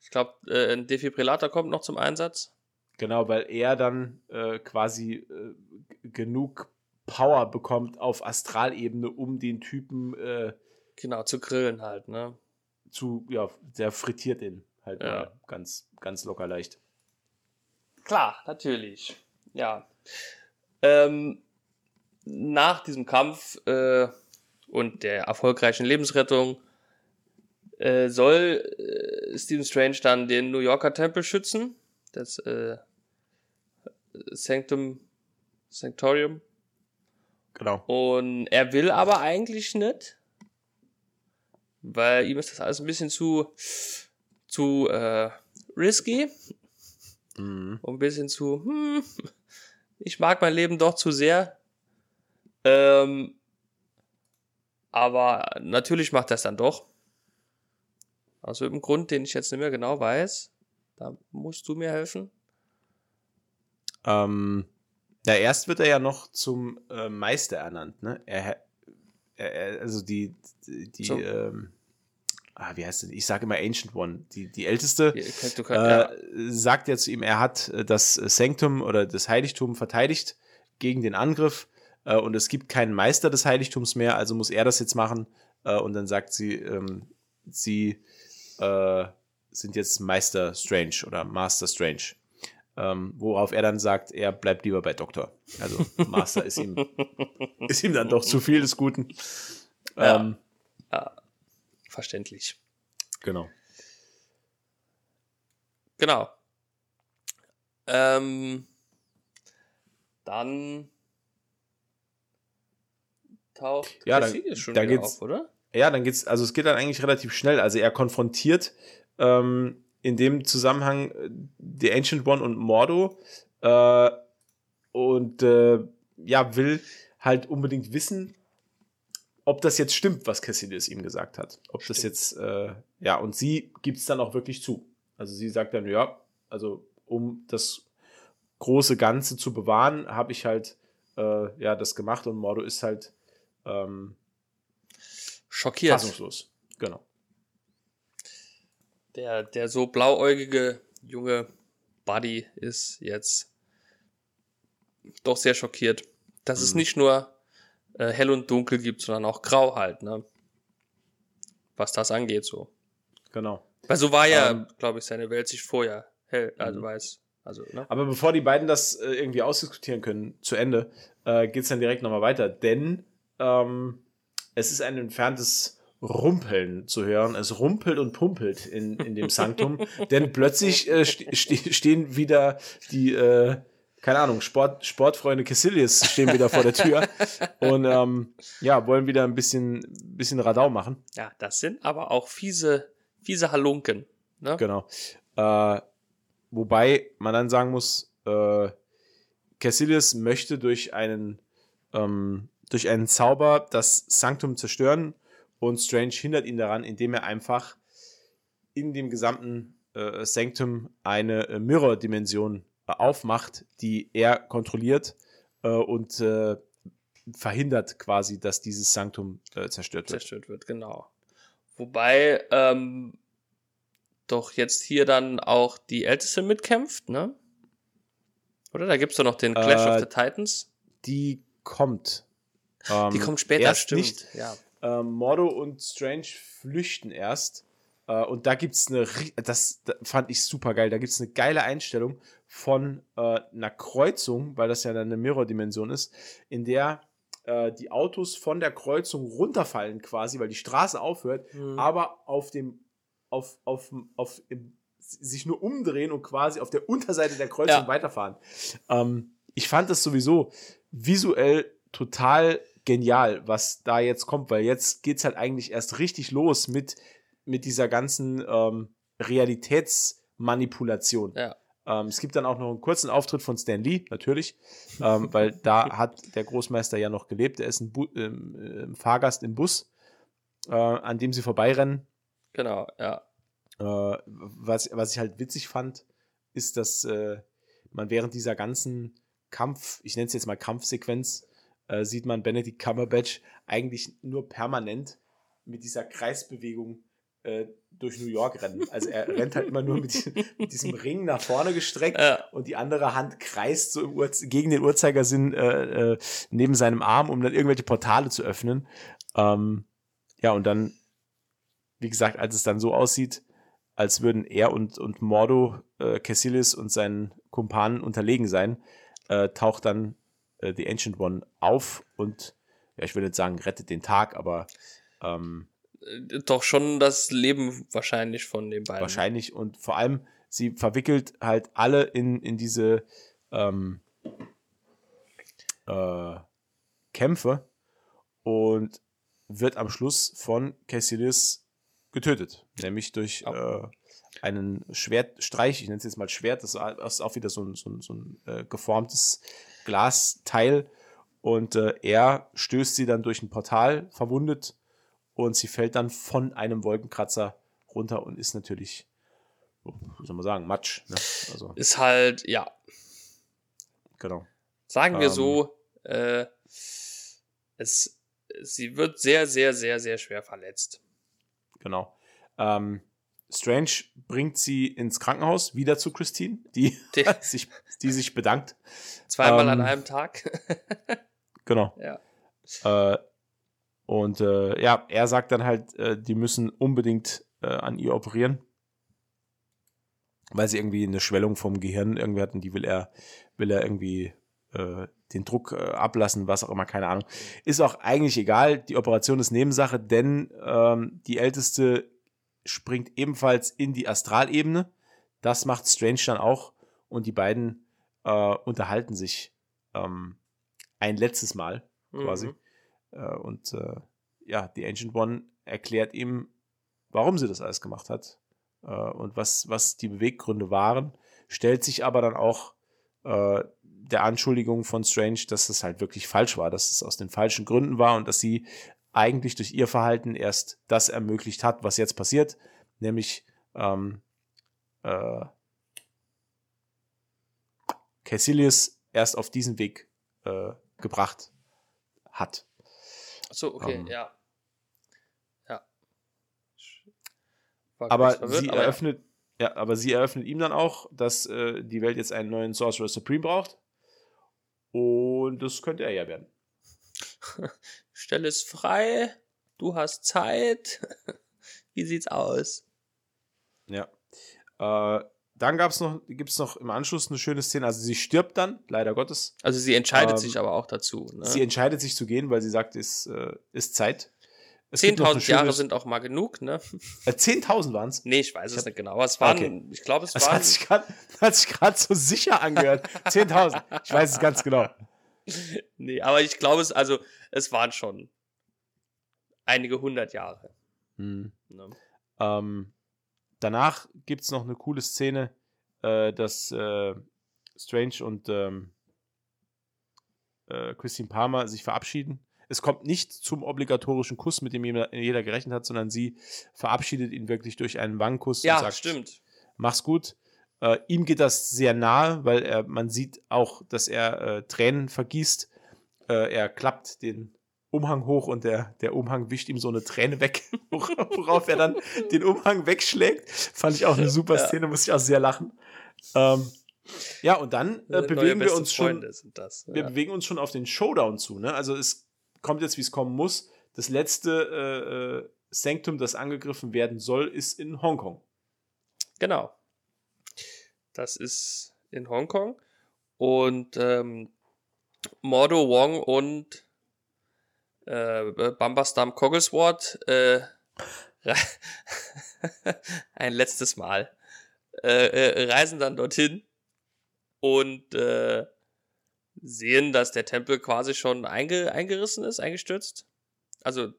Ich glaube, äh, ein Defibrillator kommt noch zum Einsatz. genau, weil er dann äh, quasi äh, genug Power bekommt auf Astralebene, um den Typen äh, Genau, zu grillen halt, ne? zu, ja, der frittiert ihn halt Ja. mal ganz, ganz locker leicht. Klar, natürlich. Ja. Ähm, nach diesem Kampf äh, und der erfolgreichen Lebensrettung äh, soll äh, Stephen Strange dann den New Yorker Tempel schützen. Das äh, Sanctum Sanctorium. Genau. Und er will aber eigentlich nicht, weil ihm ist das alles ein bisschen zu, zu äh, risky Mhm. und ein bisschen zu, hm, ich mag mein Leben doch zu sehr. Ähm, aber natürlich macht er es dann doch. Aus irgendeinem Grund, den ich jetzt nicht mehr genau weiß. Da musst du mir helfen. Ähm, ja, erst wird er ja noch zum äh, Meister ernannt, ne? Er, er, er also die, die, Zum- ähm, ah, wie heißt denn? Ich sage immer Ancient One, die, die älteste, könnt- Du könnt, ja, äh, sagt ja zu ihm, er hat äh, das Sanctum oder das Heiligtum verteidigt gegen den Angriff äh, und es gibt keinen Meister des Heiligtums mehr, also muss er das jetzt machen. Äh, und dann sagt sie, ähm, sie äh, sind jetzt Meister Strange oder Master Strange. Ähm, worauf er dann sagt, er bleibt lieber bei Doktor. Also Master ist ihm, ist ihm dann doch zu viel des Guten. Ja. Ähm, verständlich. genau. Genau. Ähm, dann taucht Ja, dann- schon da wieder geht's- auf, oder? Ja, dann geht's, also es geht dann eigentlich relativ schnell. Also er konfrontiert ähm, in dem Zusammenhang äh, die Ancient One und Mordo äh, und äh, ja, will halt unbedingt wissen, ob das jetzt stimmt, was Cassidius ihm gesagt hat. Ob das Stimmt. jetzt, äh, ja, und sie gibt's dann auch wirklich zu. Also sie sagt dann, ja, also um das große Ganze zu bewahren, habe ich halt äh, ja das gemacht und Mordo ist halt ähm, Schockiert. fassungslos. Genau. Der, der so blauäugige junge Buddy ist jetzt doch sehr schockiert, dass es Mhm. nicht nur äh, hell und dunkel gibt, sondern auch grau halt, ne? Was das angeht, so. Genau. Weil so war ja, Ähm, glaube ich, seine Welt sich vorher hell, also Mhm. weiß. Also, ne? Aber bevor die beiden das äh, irgendwie ausdiskutieren können, zu Ende, äh, geht es dann direkt nochmal weiter. Denn ähm, es ist ein entferntes Rumpeln zu hören. Es rumpelt und pumpelt in, in dem Sanktum. denn plötzlich äh, ste ste stehen wieder die, äh, keine Ahnung, Sport Sportfreunde Cassilius stehen wieder vor der Tür und ähm, ja, wollen wieder ein bisschen, bisschen Radau machen. Ja, das sind aber auch fiese, fiese Halunken. Ne? Genau. Äh, wobei man dann sagen muss, äh, Cassilius möchte durch einen, ähm, durch einen Zauber das Sanktum zerstören und Strange hindert ihn daran, indem er einfach in dem gesamten äh, Sanctum eine äh, Mirror-Dimension äh, aufmacht, die er kontrolliert äh, und äh, verhindert quasi, dass dieses Sanktum äh, zerstört wird. zerstört wird, genau. Wobei ähm, doch jetzt hier dann auch die Älteste mitkämpft, ne? Oder? Da gibt's doch noch den Clash of the Titans. Die kommt. Die Ähm, kommt später, erst stimmt. nicht. Ja. Ähm, Mordo und Strange flüchten erst. Äh, und da gibt es eine, das, das fand ich super geil. Da gibt es eine geile Einstellung von äh, einer Kreuzung, weil das ja dann eine Mirror-Dimension ist, in der äh, die Autos von der Kreuzung runterfallen quasi, weil die Straße aufhört, Mhm. aber auf dem, auf, auf, auf, im, sich nur umdrehen und quasi auf der Unterseite der Kreuzung Ja. weiterfahren. Ähm, ich fand das sowieso visuell total genial, was da jetzt kommt, weil jetzt geht's halt eigentlich erst richtig los mit, mit dieser ganzen ähm, Realitätsmanipulation. Ja. Ähm, es gibt dann auch noch einen kurzen Auftritt von Stan Lee, natürlich, ähm, weil da hat der Großmeister ja noch gelebt. Er ist ein Bu ähm, äh, Fahrgast im Bus. äh, an dem sie vorbeirennen. Genau, ja. Äh, was, was ich halt witzig fand, ist, dass äh, man während dieser ganzen Kampf, ich nenne es jetzt mal Kampfsequenz, äh, sieht man Benedict Cumberbatch eigentlich nur permanent mit dieser Kreisbewegung äh, durch New York rennen. Also er rennt halt immer nur mit, diesem, mit diesem Ring nach vorne gestreckt Ja. und die andere Hand kreist so gegen den Uhrzeigersinn äh, äh, neben seinem Arm, um dann irgendwelche Portale zu öffnen. Ähm, ja, und dann, wie gesagt, als es dann so aussieht, als würden er und, und Mordo, äh, Cassilis und seinen Kumpanen unterlegen sein, äh, taucht dann äh, The Ancient One auf und, ja, ich würde nicht sagen, rettet den Tag, aber ähm, Äh, Doch schon das Leben wahrscheinlich von den beiden. wahrscheinlich und vor allem, sie verwickelt halt alle in, in diese ähm, äh, Kämpfe und wird am Schluss von Cassilis getötet, nämlich durch äh, einen Schwertstreich, ich nenne es jetzt mal Schwert, das ist auch wieder so ein, so ein, so ein äh, geformtes Glasteil und äh, er stößt sie dann durch ein Portal, verwundet und sie fällt dann von einem Wolkenkratzer runter und ist natürlich, wie soll man sagen, Matsch. Ne? Also, Ist halt, ja, genau. sagen wir Ähm. so, äh, es, sie wird sehr, sehr, sehr, sehr schwer verletzt. Genau. Ähm, Strange bringt sie ins Krankenhaus, wieder zu Christine, die, Die- sich, die sich bedankt. Zweimal an Ähm. einem Tag. Genau. ja. Äh, und äh, ja, er sagt dann halt, äh, die müssen unbedingt äh, an ihr operieren, weil sie irgendwie eine Schwellung vom Gehirn irgendwie hatten, die will er, will er irgendwie äh, den Druck äh, ablassen, was auch immer, keine Ahnung. Ist auch eigentlich egal, die Operation ist Nebensache, denn ähm, die Älteste springt ebenfalls in die Astralebene. Das macht Strange dann auch und die beiden äh, unterhalten sich ähm, ein letztes Mal quasi. Mhm. Äh, und äh, ja, die Ancient One erklärt ihm, warum sie das alles gemacht hat äh, und was, was die Beweggründe waren, stellt sich aber dann auch äh, der Anschuldigung von Strange, dass es halt wirklich falsch war, dass es aus den falschen Gründen war und dass sie eigentlich durch ihr Verhalten erst das ermöglicht hat, was jetzt passiert, nämlich ähm, äh, Caecilius erst auf diesen Weg äh, gebracht hat. Achso, okay, Ähm. ja. Ja. Aber verwirrt, sie aber ja. eröffnet, ja. aber sie eröffnet ihm dann auch, dass äh, die Welt jetzt einen neuen Sorcerer Supreme braucht. Und das könnte er ja werden. Stelle ist frei, du hast Zeit. Wie sieht's aus? Ja. Äh, dann gab's noch, gibt's noch im Anschluss eine schöne Szene. Also sie stirbt dann, leider Gottes. Also sie entscheidet Ähm, sich aber auch dazu. Ne? Sie entscheidet sich zu gehen, weil sie sagt, es äh, ist Zeit. Es gibt noch eine 10.000 Jahre sind auch mal genug, ne? Äh, 10.000 waren es. Nee, ich weiß Ich es nicht genau. Aber es waren, Okay. ich glaube, es Das waren. grad- hat sich gerade so sicher angehört. 10.000. Ich weiß es ganz genau. Nee, aber ich glaube es, also, es waren schon einige hundert Jahre. Hm. Ne? Ähm, danach gibt es noch eine coole Szene, äh, dass äh, Strange und ähm, äh, Christine Palmer sich verabschieden. Es kommt nicht zum obligatorischen Kuss, mit dem jeder, jeder gerechnet hat, sondern sie verabschiedet ihn wirklich durch einen Wangenkuss Ja, und sagt, stimmt. mach's gut. Äh, ihm geht das sehr nahe, weil er, man sieht auch, dass er äh, Tränen vergießt. Äh, er klappt den Umhang hoch und der, der Umhang wischt ihm so eine Träne weg, worauf er dann den Umhang wegschlägt. Fand ich auch eine super Ja. Szene, muss ich auch sehr lachen. Ähm, ja, und dann äh, bewegen wir uns schon das. wir Ja. bewegen uns schon auf den Showdown zu. Ne? Also es kommt jetzt, wie es kommen muss. Das letzte äh, äh, Sanctum, das angegriffen werden soll, ist in Hongkong. Genau. Das ist in Hongkong. Und ähm, Mordo Wong und äh, Bambastam Coglesword äh, ein letztes Mal äh, äh, reisen dann dorthin und äh, sehen, dass der Tempel quasi schon einge eingerissen ist, eingestürzt. Also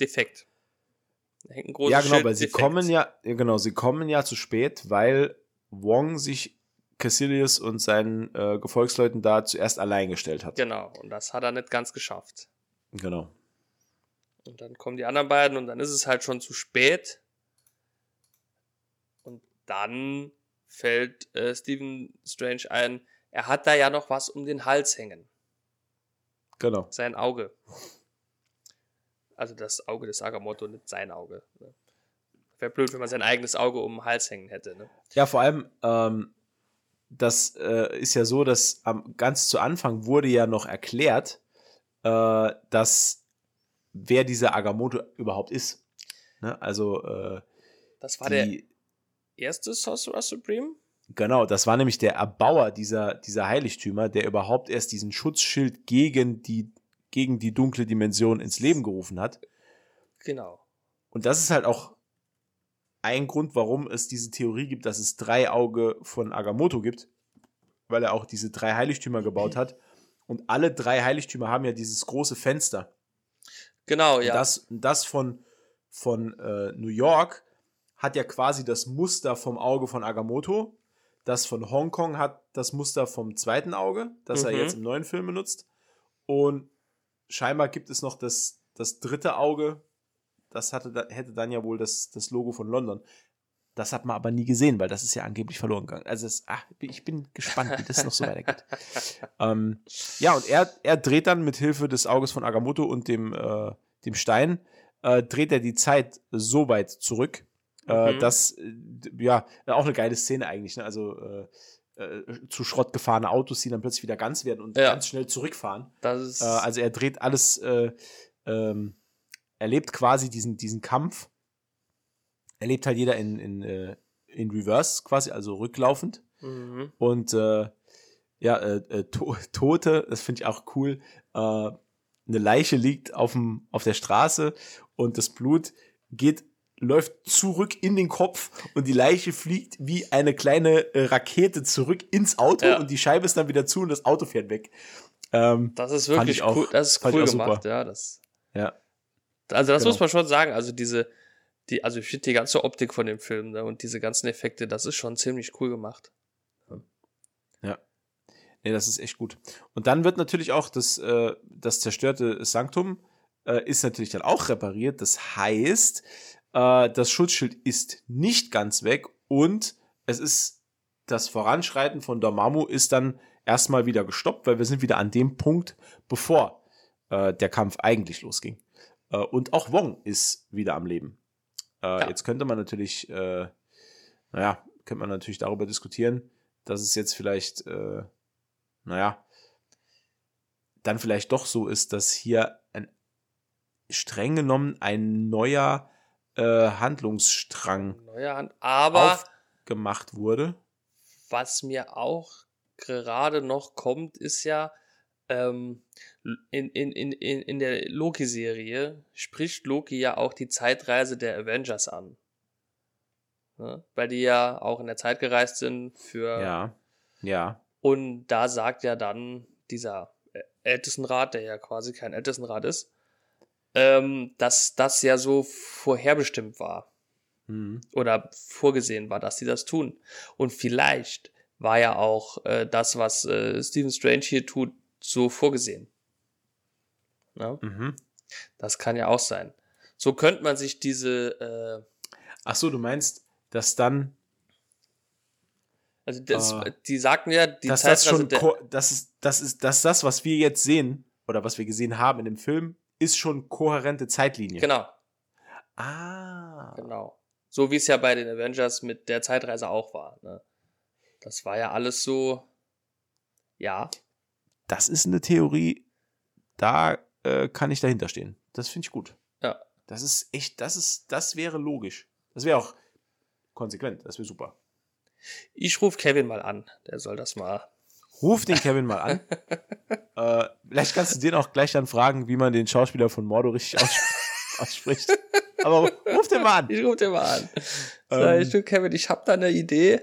defekt. Da hängt ein großes ja, genau, weil sie defekt. kommen ja, ja, genau, sie kommen ja zu spät, weil Wong sich Cassilius und seinen äh, Gefolgsleuten da zuerst allein gestellt hat. Genau, und das hat er nicht ganz geschafft. Genau. Und dann kommen die anderen beiden und dann ist es halt schon zu spät. Und dann fällt äh, Stephen Strange ein, er hat da ja noch was um den Hals hängen. Genau. Sein Auge. Also das Auge des Agamotto, nicht sein Auge. Ne? Wäre blöd, wenn man sein eigenes Auge um den Hals hängen hätte. Ne? Ja, vor allem, ähm, das äh, ist ja so, dass am, ganz zu Anfang wurde ja noch erklärt, äh, dass wer dieser Agamotto überhaupt ist. Ne? Also äh, das war die, der erste Sorcerer Supreme? Genau, das war nämlich der Erbauer dieser, dieser Heiligtümer, der überhaupt erst diesen Schutzschild gegen die, gegen die dunkle Dimension ins Leben gerufen hat. Genau. Und das ist halt auch ein Grund, warum es diese Theorie gibt, dass es drei Auge von Agamotto gibt, weil er auch diese drei Heiligtümer gebaut hat. Und alle drei Heiligtümer haben ja dieses große Fenster. Genau, ja. Und das, das von, von äh, New York hat ja quasi das Muster vom Auge von Agamotto das von Hongkong hat das Muster vom zweiten Auge, das mhm. er jetzt im neuen Film benutzt. Und scheinbar gibt es noch das, das dritte Auge, das hatte, hätte dann ja wohl das, das Logo von London. Das hat man aber nie gesehen, weil das ist ja angeblich verloren gegangen. Also es, ach, ich bin gespannt, wie das noch so weitergeht. ähm, ja, und er, er dreht dann mit Hilfe des Auges von Agamotto und dem, äh, dem Stein, äh, dreht er die Zeit so weit zurück, äh, mhm. das, äh, ja, auch eine geile Szene eigentlich. Ne? Also äh, äh, zu Schrott gefahrene Autos, die dann plötzlich wieder ganz werden und ja. ganz schnell zurückfahren. Ist also er dreht alles, äh, ähm, erlebt quasi diesen, diesen Kampf. Erlebt halt jeder in, in, äh, in Reverse quasi, also rücklaufend. Mhm. Und äh, ja, äh, äh, to Tote, das finde ich auch cool. Äh, eine Leiche liegt auf, dem, auf der Straße und das Blut geht läuft zurück in den Kopf und die Leiche fliegt wie eine kleine äh, Rakete zurück ins Auto ja. und die Scheibe ist dann wieder zu und das Auto fährt weg. Ähm, das ist wirklich auch, cool, das ist cool gemacht, super. ja. Das, ja. Also das genau. muss man schon sagen, also diese, die, also ich finde die ganze Optik von dem Film ne, und diese ganzen Effekte, das ist schon ziemlich cool gemacht. Ja. Nee, das ist echt gut. Und dann wird natürlich auch das, äh, das zerstörte Sanktum äh, ist natürlich dann auch repariert. Das heißt, äh, das Schutzschild ist nicht ganz weg und es ist das Voranschreiten von Dormammu ist dann erstmal wieder gestoppt, weil wir sind wieder an dem Punkt, bevor äh, der Kampf eigentlich losging. Äh, und auch Wong ist wieder am Leben. Äh, ja. Jetzt könnte man natürlich, äh, naja, könnte man natürlich darüber diskutieren, dass es jetzt vielleicht, äh, naja, dann vielleicht doch so ist, dass hier ein streng genommen ein neuer äh, Handlungsstrang Neuer Hand aber gemacht wurde. Was mir auch gerade noch kommt, ist ja, ähm, in, in, in, in der Loki-Serie spricht Loki ja auch die Zeitreise der Avengers an. Ne? Weil die ja auch in der Zeit gereist sind für. Ja. Ja. Und da sagt ja dann dieser Ältestenrat, der ja quasi kein Ältestenrat ist, ähm, dass das ja so vorherbestimmt war. Mhm. Oder vorgesehen war, dass sie das tun. Und vielleicht war ja auch äh, das, was äh, Stephen Strange hier tut, so vorgesehen. Ja? Mhm. Das kann ja auch sein. So könnte man sich diese. Äh, Ach so, du meinst, dass dann. Also das, äh, die sagten ja, die dass das schon, das ist, das ist, dass das, was wir jetzt sehen oder was wir gesehen haben in dem Film, ist schon kohärente Zeitlinie. Genau. Ah. Genau. So wie es ja bei den Avengers mit der Zeitreise auch war. Ne? Das war ja alles so. Ja. Das ist eine Theorie, da äh, kann ich dahinter stehen. Das finde ich gut. Ja. Das ist echt, das ist, das wäre logisch. Das wäre auch konsequent, das wäre super. Ich rufe Kevin mal an, der soll das mal Ruf den Kevin mal an. äh, vielleicht kannst du den auch gleich dann fragen, wie man den Schauspieler von Mordo richtig aus ausspricht. Aber ruf den mal an. Ich ruf den mal an. Ähm, ich, Kevin, ich habe da eine Idee.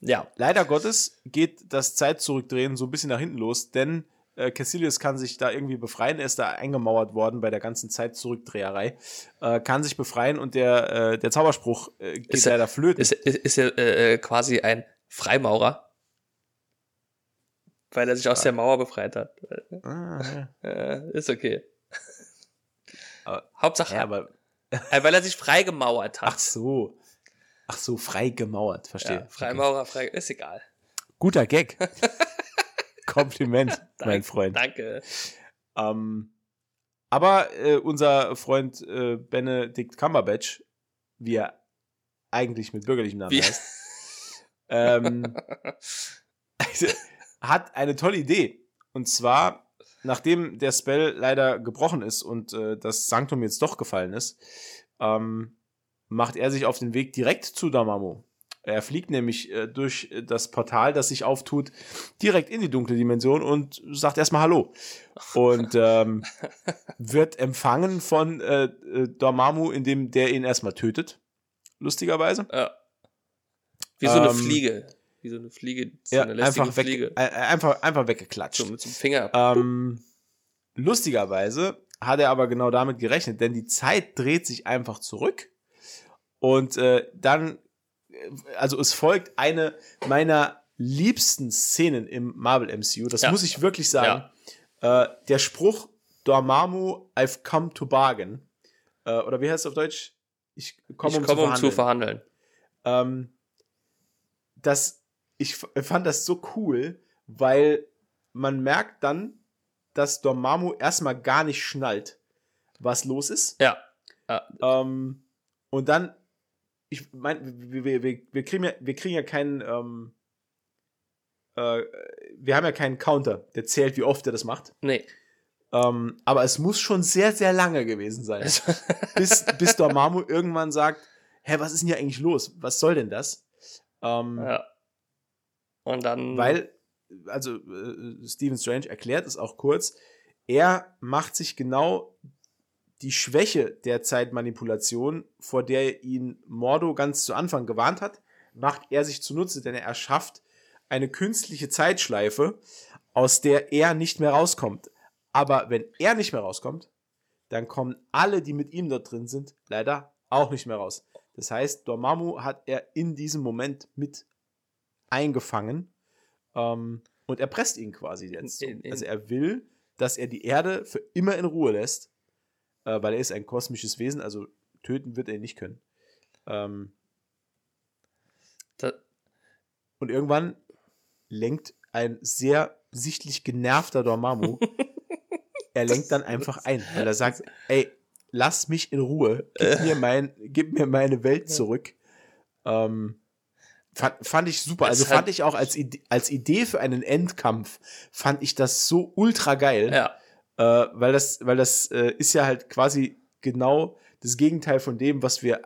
Ja. Leider Gottes geht das Zeitzurückdrehen so ein bisschen nach hinten los, denn äh, Cassilius kann sich da irgendwie befreien. Er ist da eingemauert worden bei der ganzen Zeitzurückdreherei. Äh, kann sich befreien und der, äh, der Zauberspruch äh, geht ist leider flöten. Ist, ist, ist er äh, quasi ein Freimaurer? Weil er sich aus der Mauer befreit hat. Ah, ja. äh, ist okay. Aber, Hauptsache, ja, aber, äh, weil er sich freigemauert hat. ach so. Ach so, frei gemauert, verstehe. ja, Freimaurer, frei, ist egal. Guter Gag. Kompliment, mein Freund. Danke. Ähm, aber äh, unser Freund äh, Benedict Cumberbatch, wie er eigentlich mit bürgerlichem Namen Wie- heißt, ähm, also, hat eine tolle Idee. Und zwar, nachdem der Spell leider gebrochen ist und äh, das Sanktum jetzt doch gefallen ist, ähm, macht er sich auf den Weg direkt zu Dormammu. Er fliegt nämlich äh, durch das Portal, das sich auftut, direkt in die dunkle Dimension und sagt erstmal Hallo. Und ähm, wird empfangen von äh, äh, Dormammu, indem der ihn erstmal tötet. Lustigerweise. Ja. Wie so eine Ähm, Fliege. Wie so eine Fliege, so Ja, eine einfach, weg, Fliege. äh, einfach, einfach weggeklatscht. So mit einem Finger. Ähm, lustigerweise hat er aber genau damit gerechnet, denn die Zeit dreht sich einfach zurück und äh, dann, äh, also es folgt eine meiner liebsten Szenen im Marvel MCU. Das Ja. muss ich wirklich sagen. Äh, der Spruch Dormammu, I've come to bargain. Äh, oder wie heißt es auf Deutsch? Ich komme ich um, komme, zu um zu verhandeln. Ähm, das, ich fand das so cool, weil man merkt dann, dass Dormammu erstmal gar nicht schnallt, was los ist. Ja. Ähm, und dann, ich meine, wir, wir, wir, kriegen ja, wir kriegen ja keinen, ähm, äh, wir haben ja keinen Counter, der zählt, wie oft er das macht. Nee. Ähm, aber es muss schon sehr, sehr lange gewesen sein Also, bis, bis Dormammu irgendwann sagt, hä, was ist denn hier eigentlich los? Was soll denn das? Ähm, ja. Und dann. Weil, also äh, Stephen Strange erklärt es auch kurz, er macht sich genau die Schwäche der Zeitmanipulation, vor der ihn Mordo ganz zu Anfang gewarnt hat, macht er sich zunutze, denn er erschafft eine künstliche Zeitschleife, aus der er nicht mehr rauskommt. Aber wenn er nicht mehr rauskommt, dann kommen alle, die mit ihm dort drin sind, leider auch nicht mehr raus. Das heißt, Dormammu hat er in diesem Moment mit eingefangen ähm, und erpresst ihn quasi jetzt. in- also er will, dass er die Erde für immer in Ruhe lässt, äh, weil er ist ein kosmisches Wesen, also töten wird er ihn nicht können. Ähm, und irgendwann lenkt ein sehr sichtlich genervter Dormammu, er lenkt dann einfach ein, weil er sagt, ey, lass mich in Ruhe, gib mir, mein, gib mir meine Welt zurück. Ähm, fand, fand ich super. Also fand ich auch als, Ide als Idee für einen Endkampf, fand ich das so ultra geil. ja. Äh, weil das, weil das äh, ist ja halt quasi genau das Gegenteil von dem, was wir,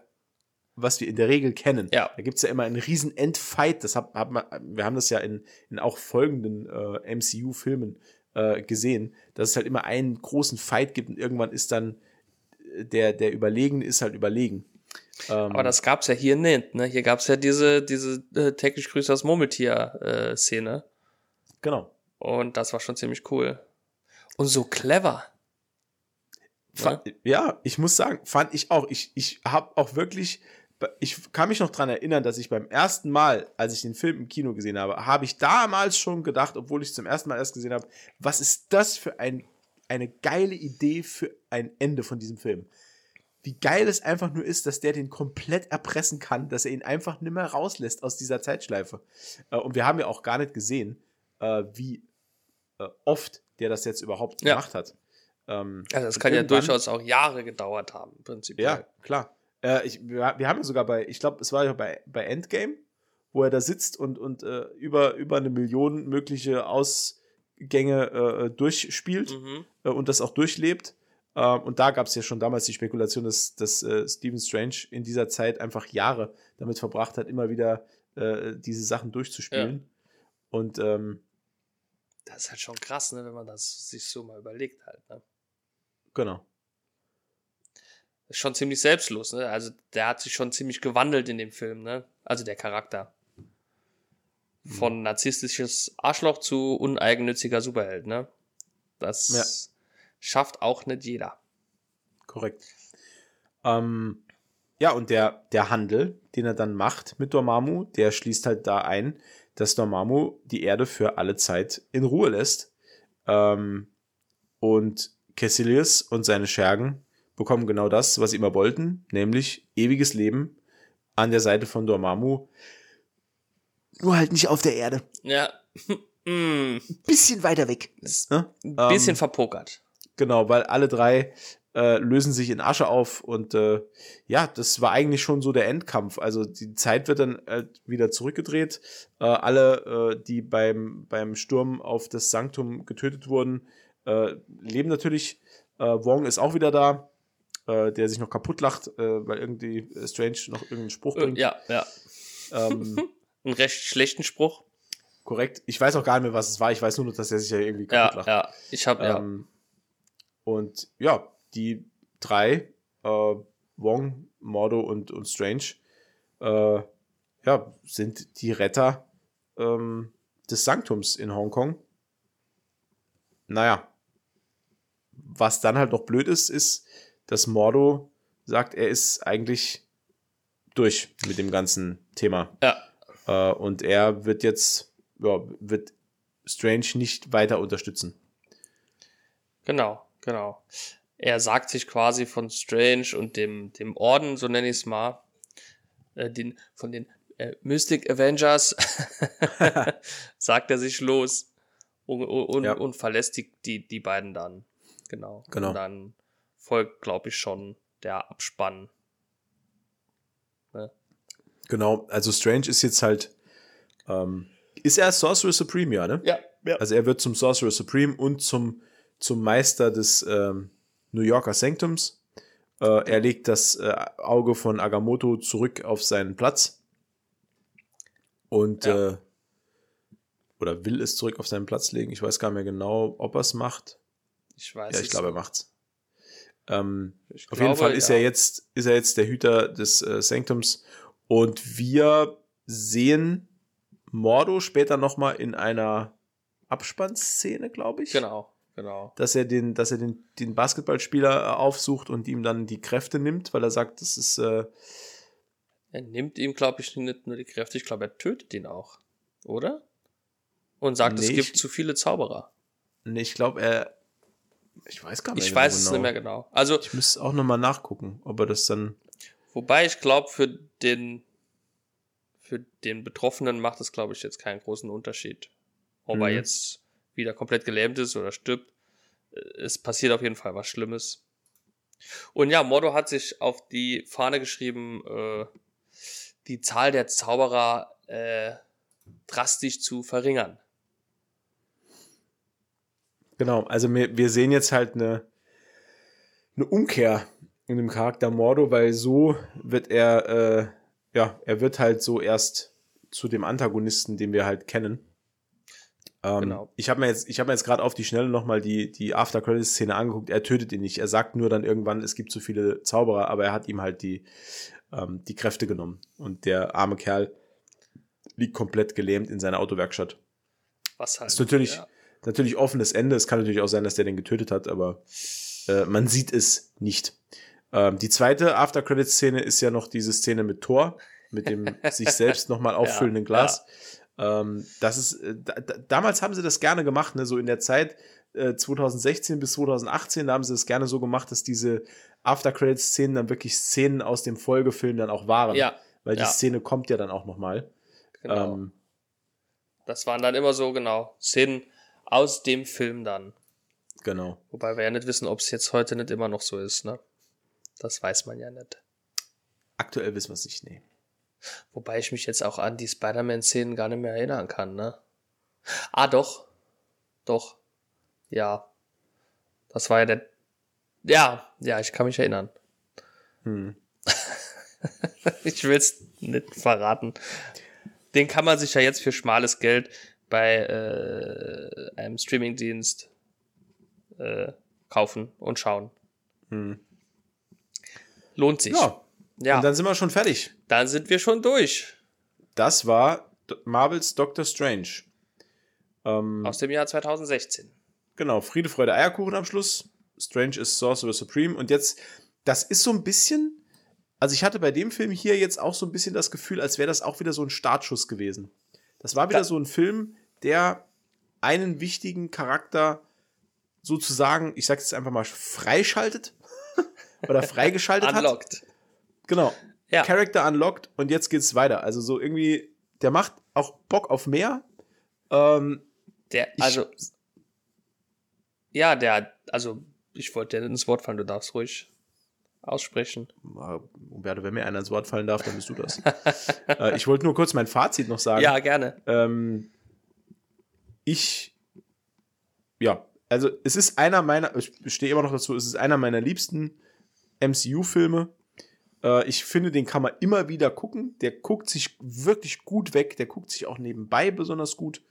was wir in der Regel kennen. Ja. Da gibt's ja immer einen riesen Endfight. Das hat man, wir haben das ja in, in auch folgenden äh, MCU-Filmen äh, gesehen, dass es halt immer einen großen Fight gibt und irgendwann ist dann äh, der, der Überlegene ist halt überlegen. Ähm, Aber das gab's ja hier nicht, ne? Hier gab's ja diese, diese äh, täglich grüßt das Murmeltier-Szene. genau. Und das war schon ziemlich cool. Und so clever. Fa ja, ich muss sagen, fand ich auch. Ich, ich habe auch wirklich, ich kann mich noch dran erinnern, dass ich beim ersten Mal, als ich den Film im Kino gesehen habe, habe ich damals schon gedacht, obwohl ich es zum ersten Mal erst gesehen habe, was ist das für ein, eine geile Idee für ein Ende von diesem Film. Wie geil es einfach nur ist, dass der den komplett erpressen kann, dass er ihn einfach nimmer rauslässt aus dieser Zeitschleife. Äh, Und wir haben ja auch gar nicht gesehen, äh, wie äh, oft der das jetzt überhaupt Ja. gemacht hat. Ähm, Also das kann ja durchaus auch Jahre gedauert haben, im Prinzip. ja, klar. Äh, ich, wir, wir haben ja sogar bei, ich glaube, es war ja bei, bei Endgame, wo er da sitzt und, und äh, über, über eine Million mögliche Ausgänge äh, durchspielt Mhm. äh, und das auch durchlebt. Ähm, und da gab es ja schon damals die Spekulation, dass, dass äh, Stephen Strange in dieser Zeit einfach Jahre damit verbracht hat, immer wieder äh, diese Sachen durchzuspielen. Und ähm, Das ist halt schon krass, ne, wenn man das sich so mal überlegt halt. Ne? genau. ist schon ziemlich selbstlos, ne? Also der hat sich schon ziemlich gewandelt in dem Film, ne? Also der Charakter. Von narzisstisches Arschloch zu uneigennütziger Superheld, ne? Das Ja. schafft auch nicht jeder. Korrekt. Ähm, ja, und der, der Handel, den er dann macht mit Dormammu, der schließt halt da ein, dass Dormammu die Erde für alle Zeit in Ruhe lässt. Ähm, und Cassilius und seine Schergen bekommen genau das, was sie immer wollten, nämlich ewiges Leben an der Seite von Dormammu. Nur halt nicht auf der Erde. Ja. mm, Bisschen weiter weg. ist Ne? ein bisschen Ähm, verpokert. Genau, weil alle drei äh, lösen sich in Asche auf und äh, ja, das war eigentlich schon so der Endkampf. Also die Zeit wird dann halt wieder zurückgedreht. Äh, alle, äh, die beim, beim Sturm auf das Sanktum getötet wurden, äh, leben natürlich. Äh, Wong ist auch wieder da, äh, der sich noch kaputt lacht, äh, weil irgendwie äh, Strange noch irgendeinen Spruch Äh, bringt. ja, ja. Ähm, Einen recht schlechten Spruch. korrekt. Ich weiß auch gar nicht mehr, was es war. Ich weiß nur, dass er sich ja irgendwie kaputt Ja, lacht. ja. Ich habe ja. Ähm, und ja, die drei, äh, Wong, Mordo und, und Strange, äh, ja, sind die Retter ähm, des Sanktums in Hongkong. Naja, was dann halt noch blöd ist, ist, dass Mordo sagt, er ist eigentlich durch mit dem ganzen Thema. Ja. Äh, und er wird jetzt, ja, wird Strange nicht weiter unterstützen. Genau, genau. Er sagt sich quasi von Strange und dem, dem Orden, so nenne ich es mal, äh, den, von den äh, Mystic Avengers, sagt er sich los und, und, Ja. und verlässt die, die, die beiden dann. Genau. Genau. Und dann folgt, glaube ich, schon der Abspann. Genau, also Strange ist jetzt halt, ähm, ist er Sorcerer Supreme, ja, ne? Ja, ja. Also er wird zum Sorcerer Supreme und zum, zum Meister des ähm, New Yorker Sanctums. Äh, er legt das äh, Auge von Agamotto zurück auf seinen Platz. Und, Ja. äh, oder will es zurück auf seinen Platz legen. Ich weiß gar nicht mehr genau, ob er es macht. Ich weiß Ja, ich glaube, er macht's. Ähm, Ich auf jeden glaube, Fall ist ja. er jetzt, ist er jetzt der Hüter des äh, Sanctums und wir sehen Mordo später noch mal in einer Abspannszene, glaube ich. Genau, genau. Dass er den, dass er den, den Basketballspieler äh, aufsucht und ihm dann die Kräfte nimmt, weil er sagt, das ist, äh, Er nimmt ihm, glaube ich, nicht nur die Kräfte, ich glaube, er tötet ihn auch. Oder? Und sagt, es Nee, gibt ich- zu viele Zauberer. nee, ich glaube, er, ich weiß gar nicht Ich mehr weiß es nicht mehr genau. Also, Ich müsste auch noch mal nachgucken, ob er das dann, wobei ich glaube, für den, für den Betroffenen macht es, glaube ich, jetzt keinen großen Unterschied. Ob er Mhm. jetzt wieder komplett gelähmt ist oder stirbt. Äh, Es passiert auf jeden Fall was Schlimmes. Und ja, Mordo hat sich auf die Fahne geschrieben, äh, die Zahl der Zauberer äh, drastisch zu verringern. Genau, also wir, wir sehen jetzt halt eine, eine Umkehr in dem Charakter Mordo, weil so wird er, äh, ja, er wird halt so erst zu dem Antagonisten, den wir halt kennen. Ähm, Genau. Ich habe mir jetzt, ich habe mir jetzt gerade auf die Schnelle nochmal die, die After-Credits-Szene angeguckt. Er tötet ihn nicht. Er sagt nur dann irgendwann, es gibt zu viele Zauberer, aber er hat ihm halt die, ähm, die Kräfte genommen. Und der arme Kerl liegt komplett gelähmt in seiner Autowerkstatt. Was halt. Ist natürlich, ja. natürlich offenes Ende. Es kann natürlich auch sein, dass der den getötet hat, aber äh, man sieht es nicht. Ähm, die zweite After-Credits-Szene ist ja noch diese Szene mit Thor, mit dem sich selbst nochmal auffüllenden Ja, Glas. Ähm, das ist, äh, da, da, damals haben sie das gerne gemacht, ne? so in der Zeit äh, 2016 bis 2018, da haben sie es gerne so gemacht, dass diese After-Credits-Szenen dann wirklich Szenen aus dem Folgefilm dann auch waren. Ja, Weil die ja. Szene kommt ja dann auch nochmal. genau. Ähm, das waren dann immer so, genau, Szenen aus dem Film dann. genau. Wobei wir ja nicht wissen, ob es jetzt heute nicht immer noch so ist, ne? Das weiß man ja nicht. Aktuell wissen wir es nicht, nee. Wobei ich mich jetzt auch an die Spider-Man-Szenen gar nicht mehr erinnern kann, ne? Ah, doch. Doch. Ja. Das war ja der. Ja, ja, ich kann mich erinnern. Hm. Ich will es nicht verraten. Den kann man sich ja jetzt für schmales Geld bei äh, einem Streamingdienst äh, kaufen und schauen. Hm. Lohnt sich. Ja, ja und dann sind wir schon fertig. dann sind wir schon durch. Das war Marvels Doctor Strange. Ähm, Aus dem Jahr 2016. genau, Friede, Freude, Eierkuchen am Schluss. Strange ist Sorcerer Supreme. Und jetzt, das ist so ein bisschen, also ich hatte bei dem Film hier jetzt auch so ein bisschen das Gefühl, als wäre das auch wieder so ein Startschuss gewesen. Das war wieder Ja. so ein Film, der einen wichtigen Charakter sozusagen, ich sag jetzt einfach mal, freischaltet oder freigeschaltet hat. Genau. Ja. Character unlocked und jetzt geht's weiter. Also so irgendwie, der macht auch Bock auf mehr. Ähm, Der, ich, also, ja, der, also, ich wollte dir ins Wort fallen, du darfst ruhig aussprechen. Umberto, wenn mir einer ins Wort fallen darf, dann bist du das. äh, ich wollte nur kurz mein Fazit noch sagen. Ja, gerne. Ähm, ich, ja, also es ist einer meiner, ich stehe immer noch dazu, es ist einer meiner liebsten MCU-Filme. Äh, ich finde, den kann man immer wieder gucken. Der guckt sich wirklich gut weg. Der guckt sich auch nebenbei besonders gut.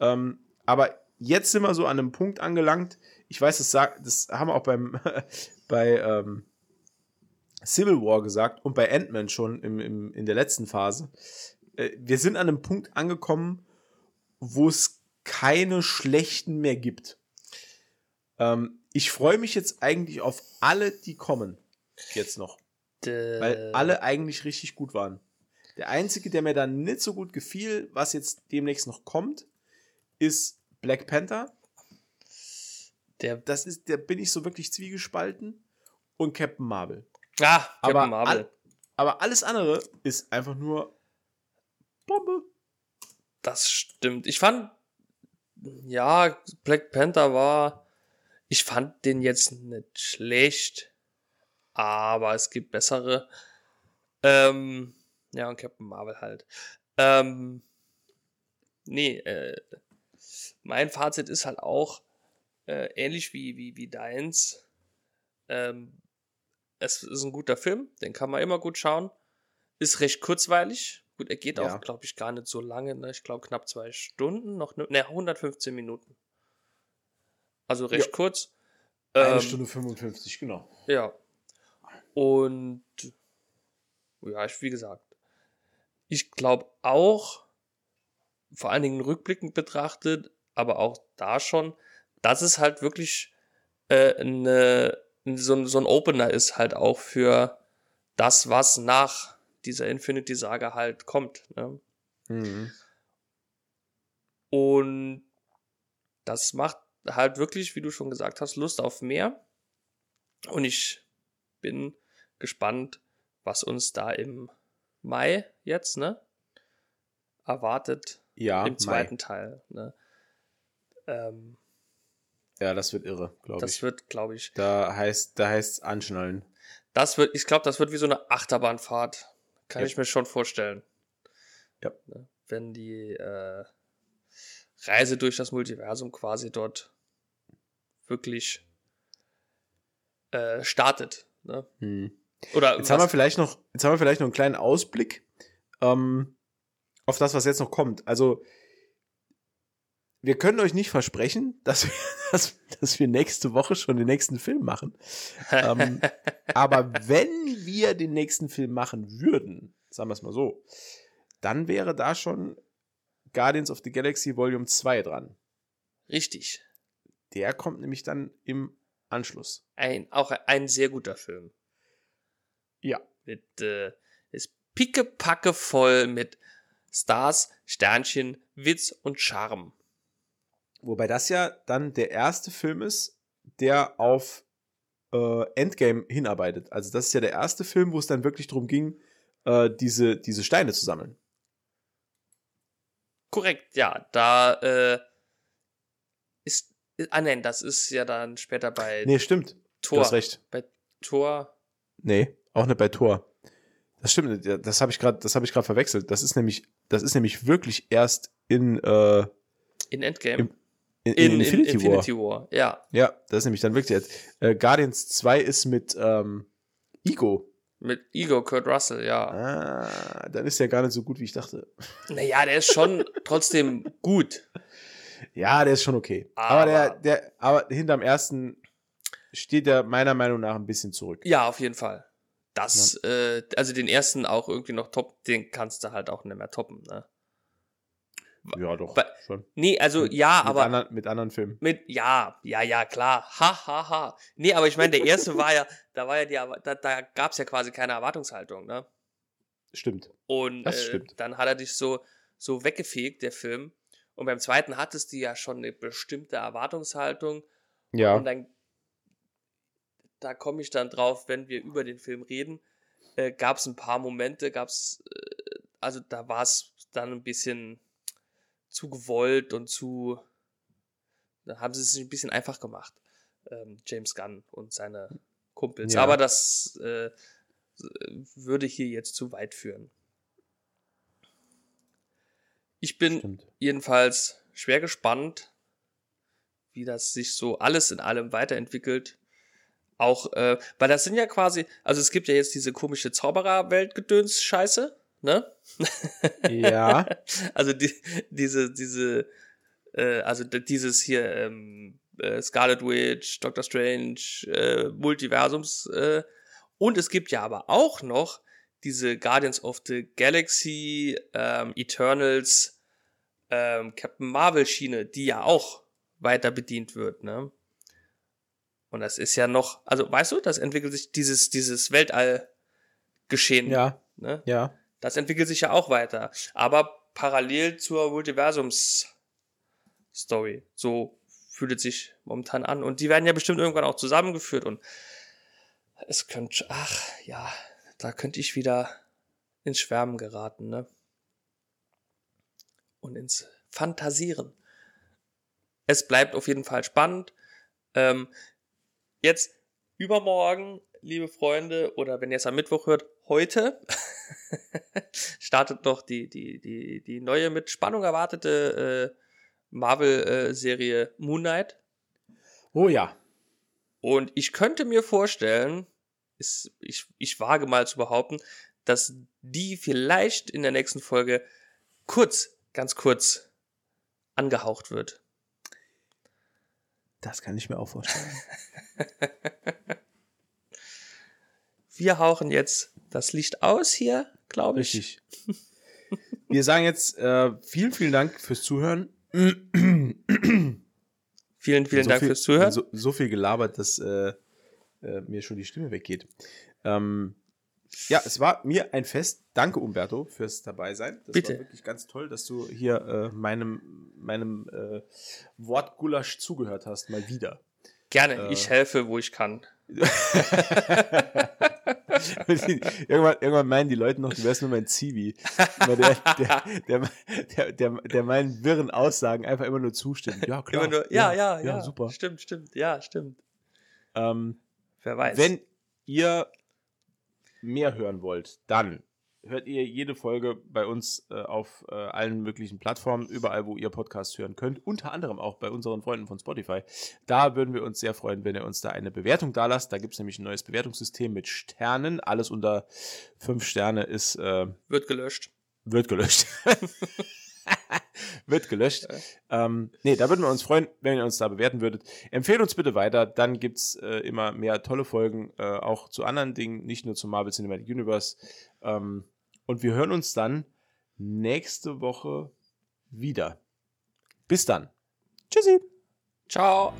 Ähm, aber jetzt sind wir so an einem Punkt angelangt. Ich weiß, das, sag, das haben wir auch beim, bei ähm, Civil War gesagt und bei Ant-Man schon im, im, in der letzten Phase. Äh, wir sind an einem Punkt angekommen, wo es keine schlechten mehr gibt. Ähm, ich freue mich jetzt eigentlich auf alle, die kommen. Jetzt noch. Weil alle eigentlich richtig gut waren. Der einzige, der mir dann nicht so gut gefiel, was jetzt demnächst noch kommt, ist Black Panther. der, Das ist, der bin ich so wirklich zwiegespalten. Und Captain Marvel. ah, Captain Aber, Marvel. all, aber alles andere ist einfach nur Bombe. Das stimmt. Ich fand, ja, Black Panther war, ich fand den jetzt nicht schlecht, aber es gibt bessere. Ähm, ja, und Captain Marvel halt. Ähm, nee, äh, mein Fazit ist halt auch äh, ähnlich wie, wie, wie deins. Ähm, es ist ein guter Film, den kann man immer gut schauen. Ist recht kurzweilig. Gut, er geht Ja. auch, glaube ich, gar nicht so lange. Ne? Ich glaube, knapp zwei Stunden. Noch ne, ne, 115 Minuten. Also recht Ja. kurz. Eine Ähm, Stunde 55, genau. Ja. Und ja, ich, wie gesagt, ich glaube auch, vor allen Dingen rückblickend betrachtet, aber auch da schon, dass es halt wirklich äh, eine, so, ein- so ein Opener ist halt auch für das, was nach dieser Infinity-Saga halt kommt. Ne? Mhm. Und das macht halt wirklich, wie du schon gesagt hast, Lust auf mehr. Und ich bin gespannt, was uns da im Mai jetzt, ne, erwartet Ja, im Mai. zweiten Teil. Ne. Ähm, Ja, das wird irre, glaube das ich. wird, glaube ich, Da heißt, da heißt anschnallen. das wird, ich glaube, das wird wie so eine Achterbahnfahrt. Kann Ja. ich mir schon vorstellen. Ja. Ne, Wenn die äh, Reise durch das Multiversum quasi dort wirklich äh, startet. Ne? Hm. Oder Jetzt haben wir vielleicht noch, jetzt haben wir vielleicht noch einen kleinen Ausblick ähm, auf das, was jetzt noch kommt. Also wir können euch nicht versprechen, dass wir, dass, dass wir nächste Woche schon den nächsten Film machen. ähm, aber wenn wir den nächsten Film machen würden, sagen wir es mal so, dann wäre da schon Guardians of the Galaxy Volume 2 dran. Richtig. Der kommt nämlich dann im Anschluss. Ein, auch ein sehr guter Film. Ja. Mit, äh, ist pickepacke voll mit Stars, Sternchen, Witz und Charme. Wobei das ja dann der erste Film ist, der auf äh, Endgame hinarbeitet. Also das ist ja der erste Film, wo es dann wirklich darum ging, äh, diese, diese Steine zu sammeln. Korrekt, ja. Da äh, ist. Ah nein, das ist ja dann später bei Nee, stimmt. Tor. Du hast recht. Bei Tor. Nee, auch nicht bei Tor. Das stimmt, das habe ich gerade, das habe ich gerade verwechselt. Das ist nämlich, das ist nämlich wirklich erst in, äh, In Endgame. Im- in, in, in Infinity, in Infinity War. Ja. Ja, das ist nämlich dann wirklich jetzt. Äh, Guardians 2 ist mit ähm, Ego. Mit Ego, Kurt Russell, ja. Ah, dann ist der gar nicht so gut, wie ich dachte. Naja, der ist schon trotzdem gut. Ja, der ist schon okay. Aber, Aber- der, der, aber hinterm ersten steht er meiner Meinung nach ein bisschen zurück. Ja, auf jeden Fall. Das, äh, also den ersten auch irgendwie noch top, den kannst du halt auch nicht mehr toppen, ne? Ja, doch. Bei- schon. Nee, also Mit- ja, mit aber Anderen, mit anderen Filmen. mit, ja, ja, ja, klar. Ha, ha, ha. Nee, aber ich meine, der erste war ja, da war ja die, da, da gab es ja quasi keine Erwartungshaltung, ne? Stimmt. Und Das äh, stimmt. dann hat er dich so, so weggefegt, der Film. Und beim zweiten hattest du ja schon eine bestimmte Erwartungshaltung. Ja. Und dann, da komme ich dann drauf, wenn wir über den Film reden, äh, gab es ein paar Momente, gab es, äh, also da war es dann ein bisschen zu gewollt und zu, da haben sie es sich ein bisschen einfach gemacht, ähm, James Gunn und seine Kumpels. Ja. Aber das äh, würde hier jetzt zu weit führen. Ich bin Stimmt. jedenfalls schwer gespannt, wie das sich so alles in allem weiterentwickelt. Auch, äh, weil das sind ja quasi, also es gibt ja jetzt diese komische Zauberer-Weltgedöns-Scheiße, ne? Ja. also die, diese, diese, äh, also dieses hier, ähm, äh, Scarlet Witch, Doctor Strange, äh, Multiversums, äh, und es gibt ja aber auch noch diese Guardians of the Galaxy, ähm, Eternals, ähm, Captain Marvel Schiene, die ja auch weiter bedient wird, ne? Und das ist ja noch, also weißt du, das entwickelt sich dieses, dieses Weltall-Geschehen, Ja. ne? Ja. Das entwickelt sich ja auch weiter. Aber parallel zur Multiversums-Story. So fühlt es sich momentan an. Und die werden ja bestimmt irgendwann auch zusammengeführt. Und es könnte, ach ja, da könnte ich wieder ins Schwärmen geraten, ne? Und ins Fantasieren. Es bleibt auf jeden Fall spannend. Ähm, jetzt übermorgen, liebe Freunde, oder wenn ihr es am Mittwoch hört, heute startet noch die, die, die, die neue mit Spannung erwartete äh, Marvel-Serie Moon Knight. Oh ja. Und ich könnte mir vorstellen, ist, ich, ich wage mal zu behaupten, dass die vielleicht in der nächsten Folge kurz, ganz kurz angehaucht wird. Das kann ich mir auch vorstellen. Wir hauchen jetzt das Licht aus hier, glaube ich. Richtig. Wir sagen jetzt äh, vielen, vielen Dank fürs Zuhören. Vielen, vielen so Dank viel, fürs Zuhören. So, so viel gelabert, dass äh, äh, mir schon die Stimme weggeht. Ähm, ja, es war mir ein Fest. Danke, Umberto, fürs Dabeisein. Das Bitte. war wirklich ganz toll, dass du hier äh, meinem, meinem äh, Wortgulasch zugehört hast, mal wieder. Gerne, äh, ich helfe, wo ich kann. irgendwann, irgendwann meinen die Leute noch, du wärst nur mein Zivi. Der, der, der, der, der, meinen wirren Aussagen einfach immer nur zustimmt. Ja, klar. Immer nur, ja, ja, ja, super. Stimmt, stimmt, ja, stimmt. Ähm, Wer weiß. Wenn ihr mehr hören wollt, dann hört ihr jede Folge bei uns äh, auf äh, allen möglichen Plattformen, überall, wo ihr Podcasts hören könnt, unter anderem auch bei unseren Freunden von Spotify. Da würden wir uns sehr freuen, wenn ihr uns da eine Bewertung da lasst. Da gibt es nämlich ein neues Bewertungssystem mit Sternen. Alles unter fünf Sterne ist, äh, Wird gelöscht. wird gelöscht. wird gelöscht. Ähm, nee, da würden wir uns freuen, wenn ihr uns da bewerten würdet. Empfehlt uns bitte weiter, dann gibt es äh, immer mehr tolle Folgen, äh, auch zu anderen Dingen, nicht nur zum Marvel Cinematic Universe. Ähm, und wir hören uns dann nächste Woche wieder. Bis dann. Tschüssi. Ciao.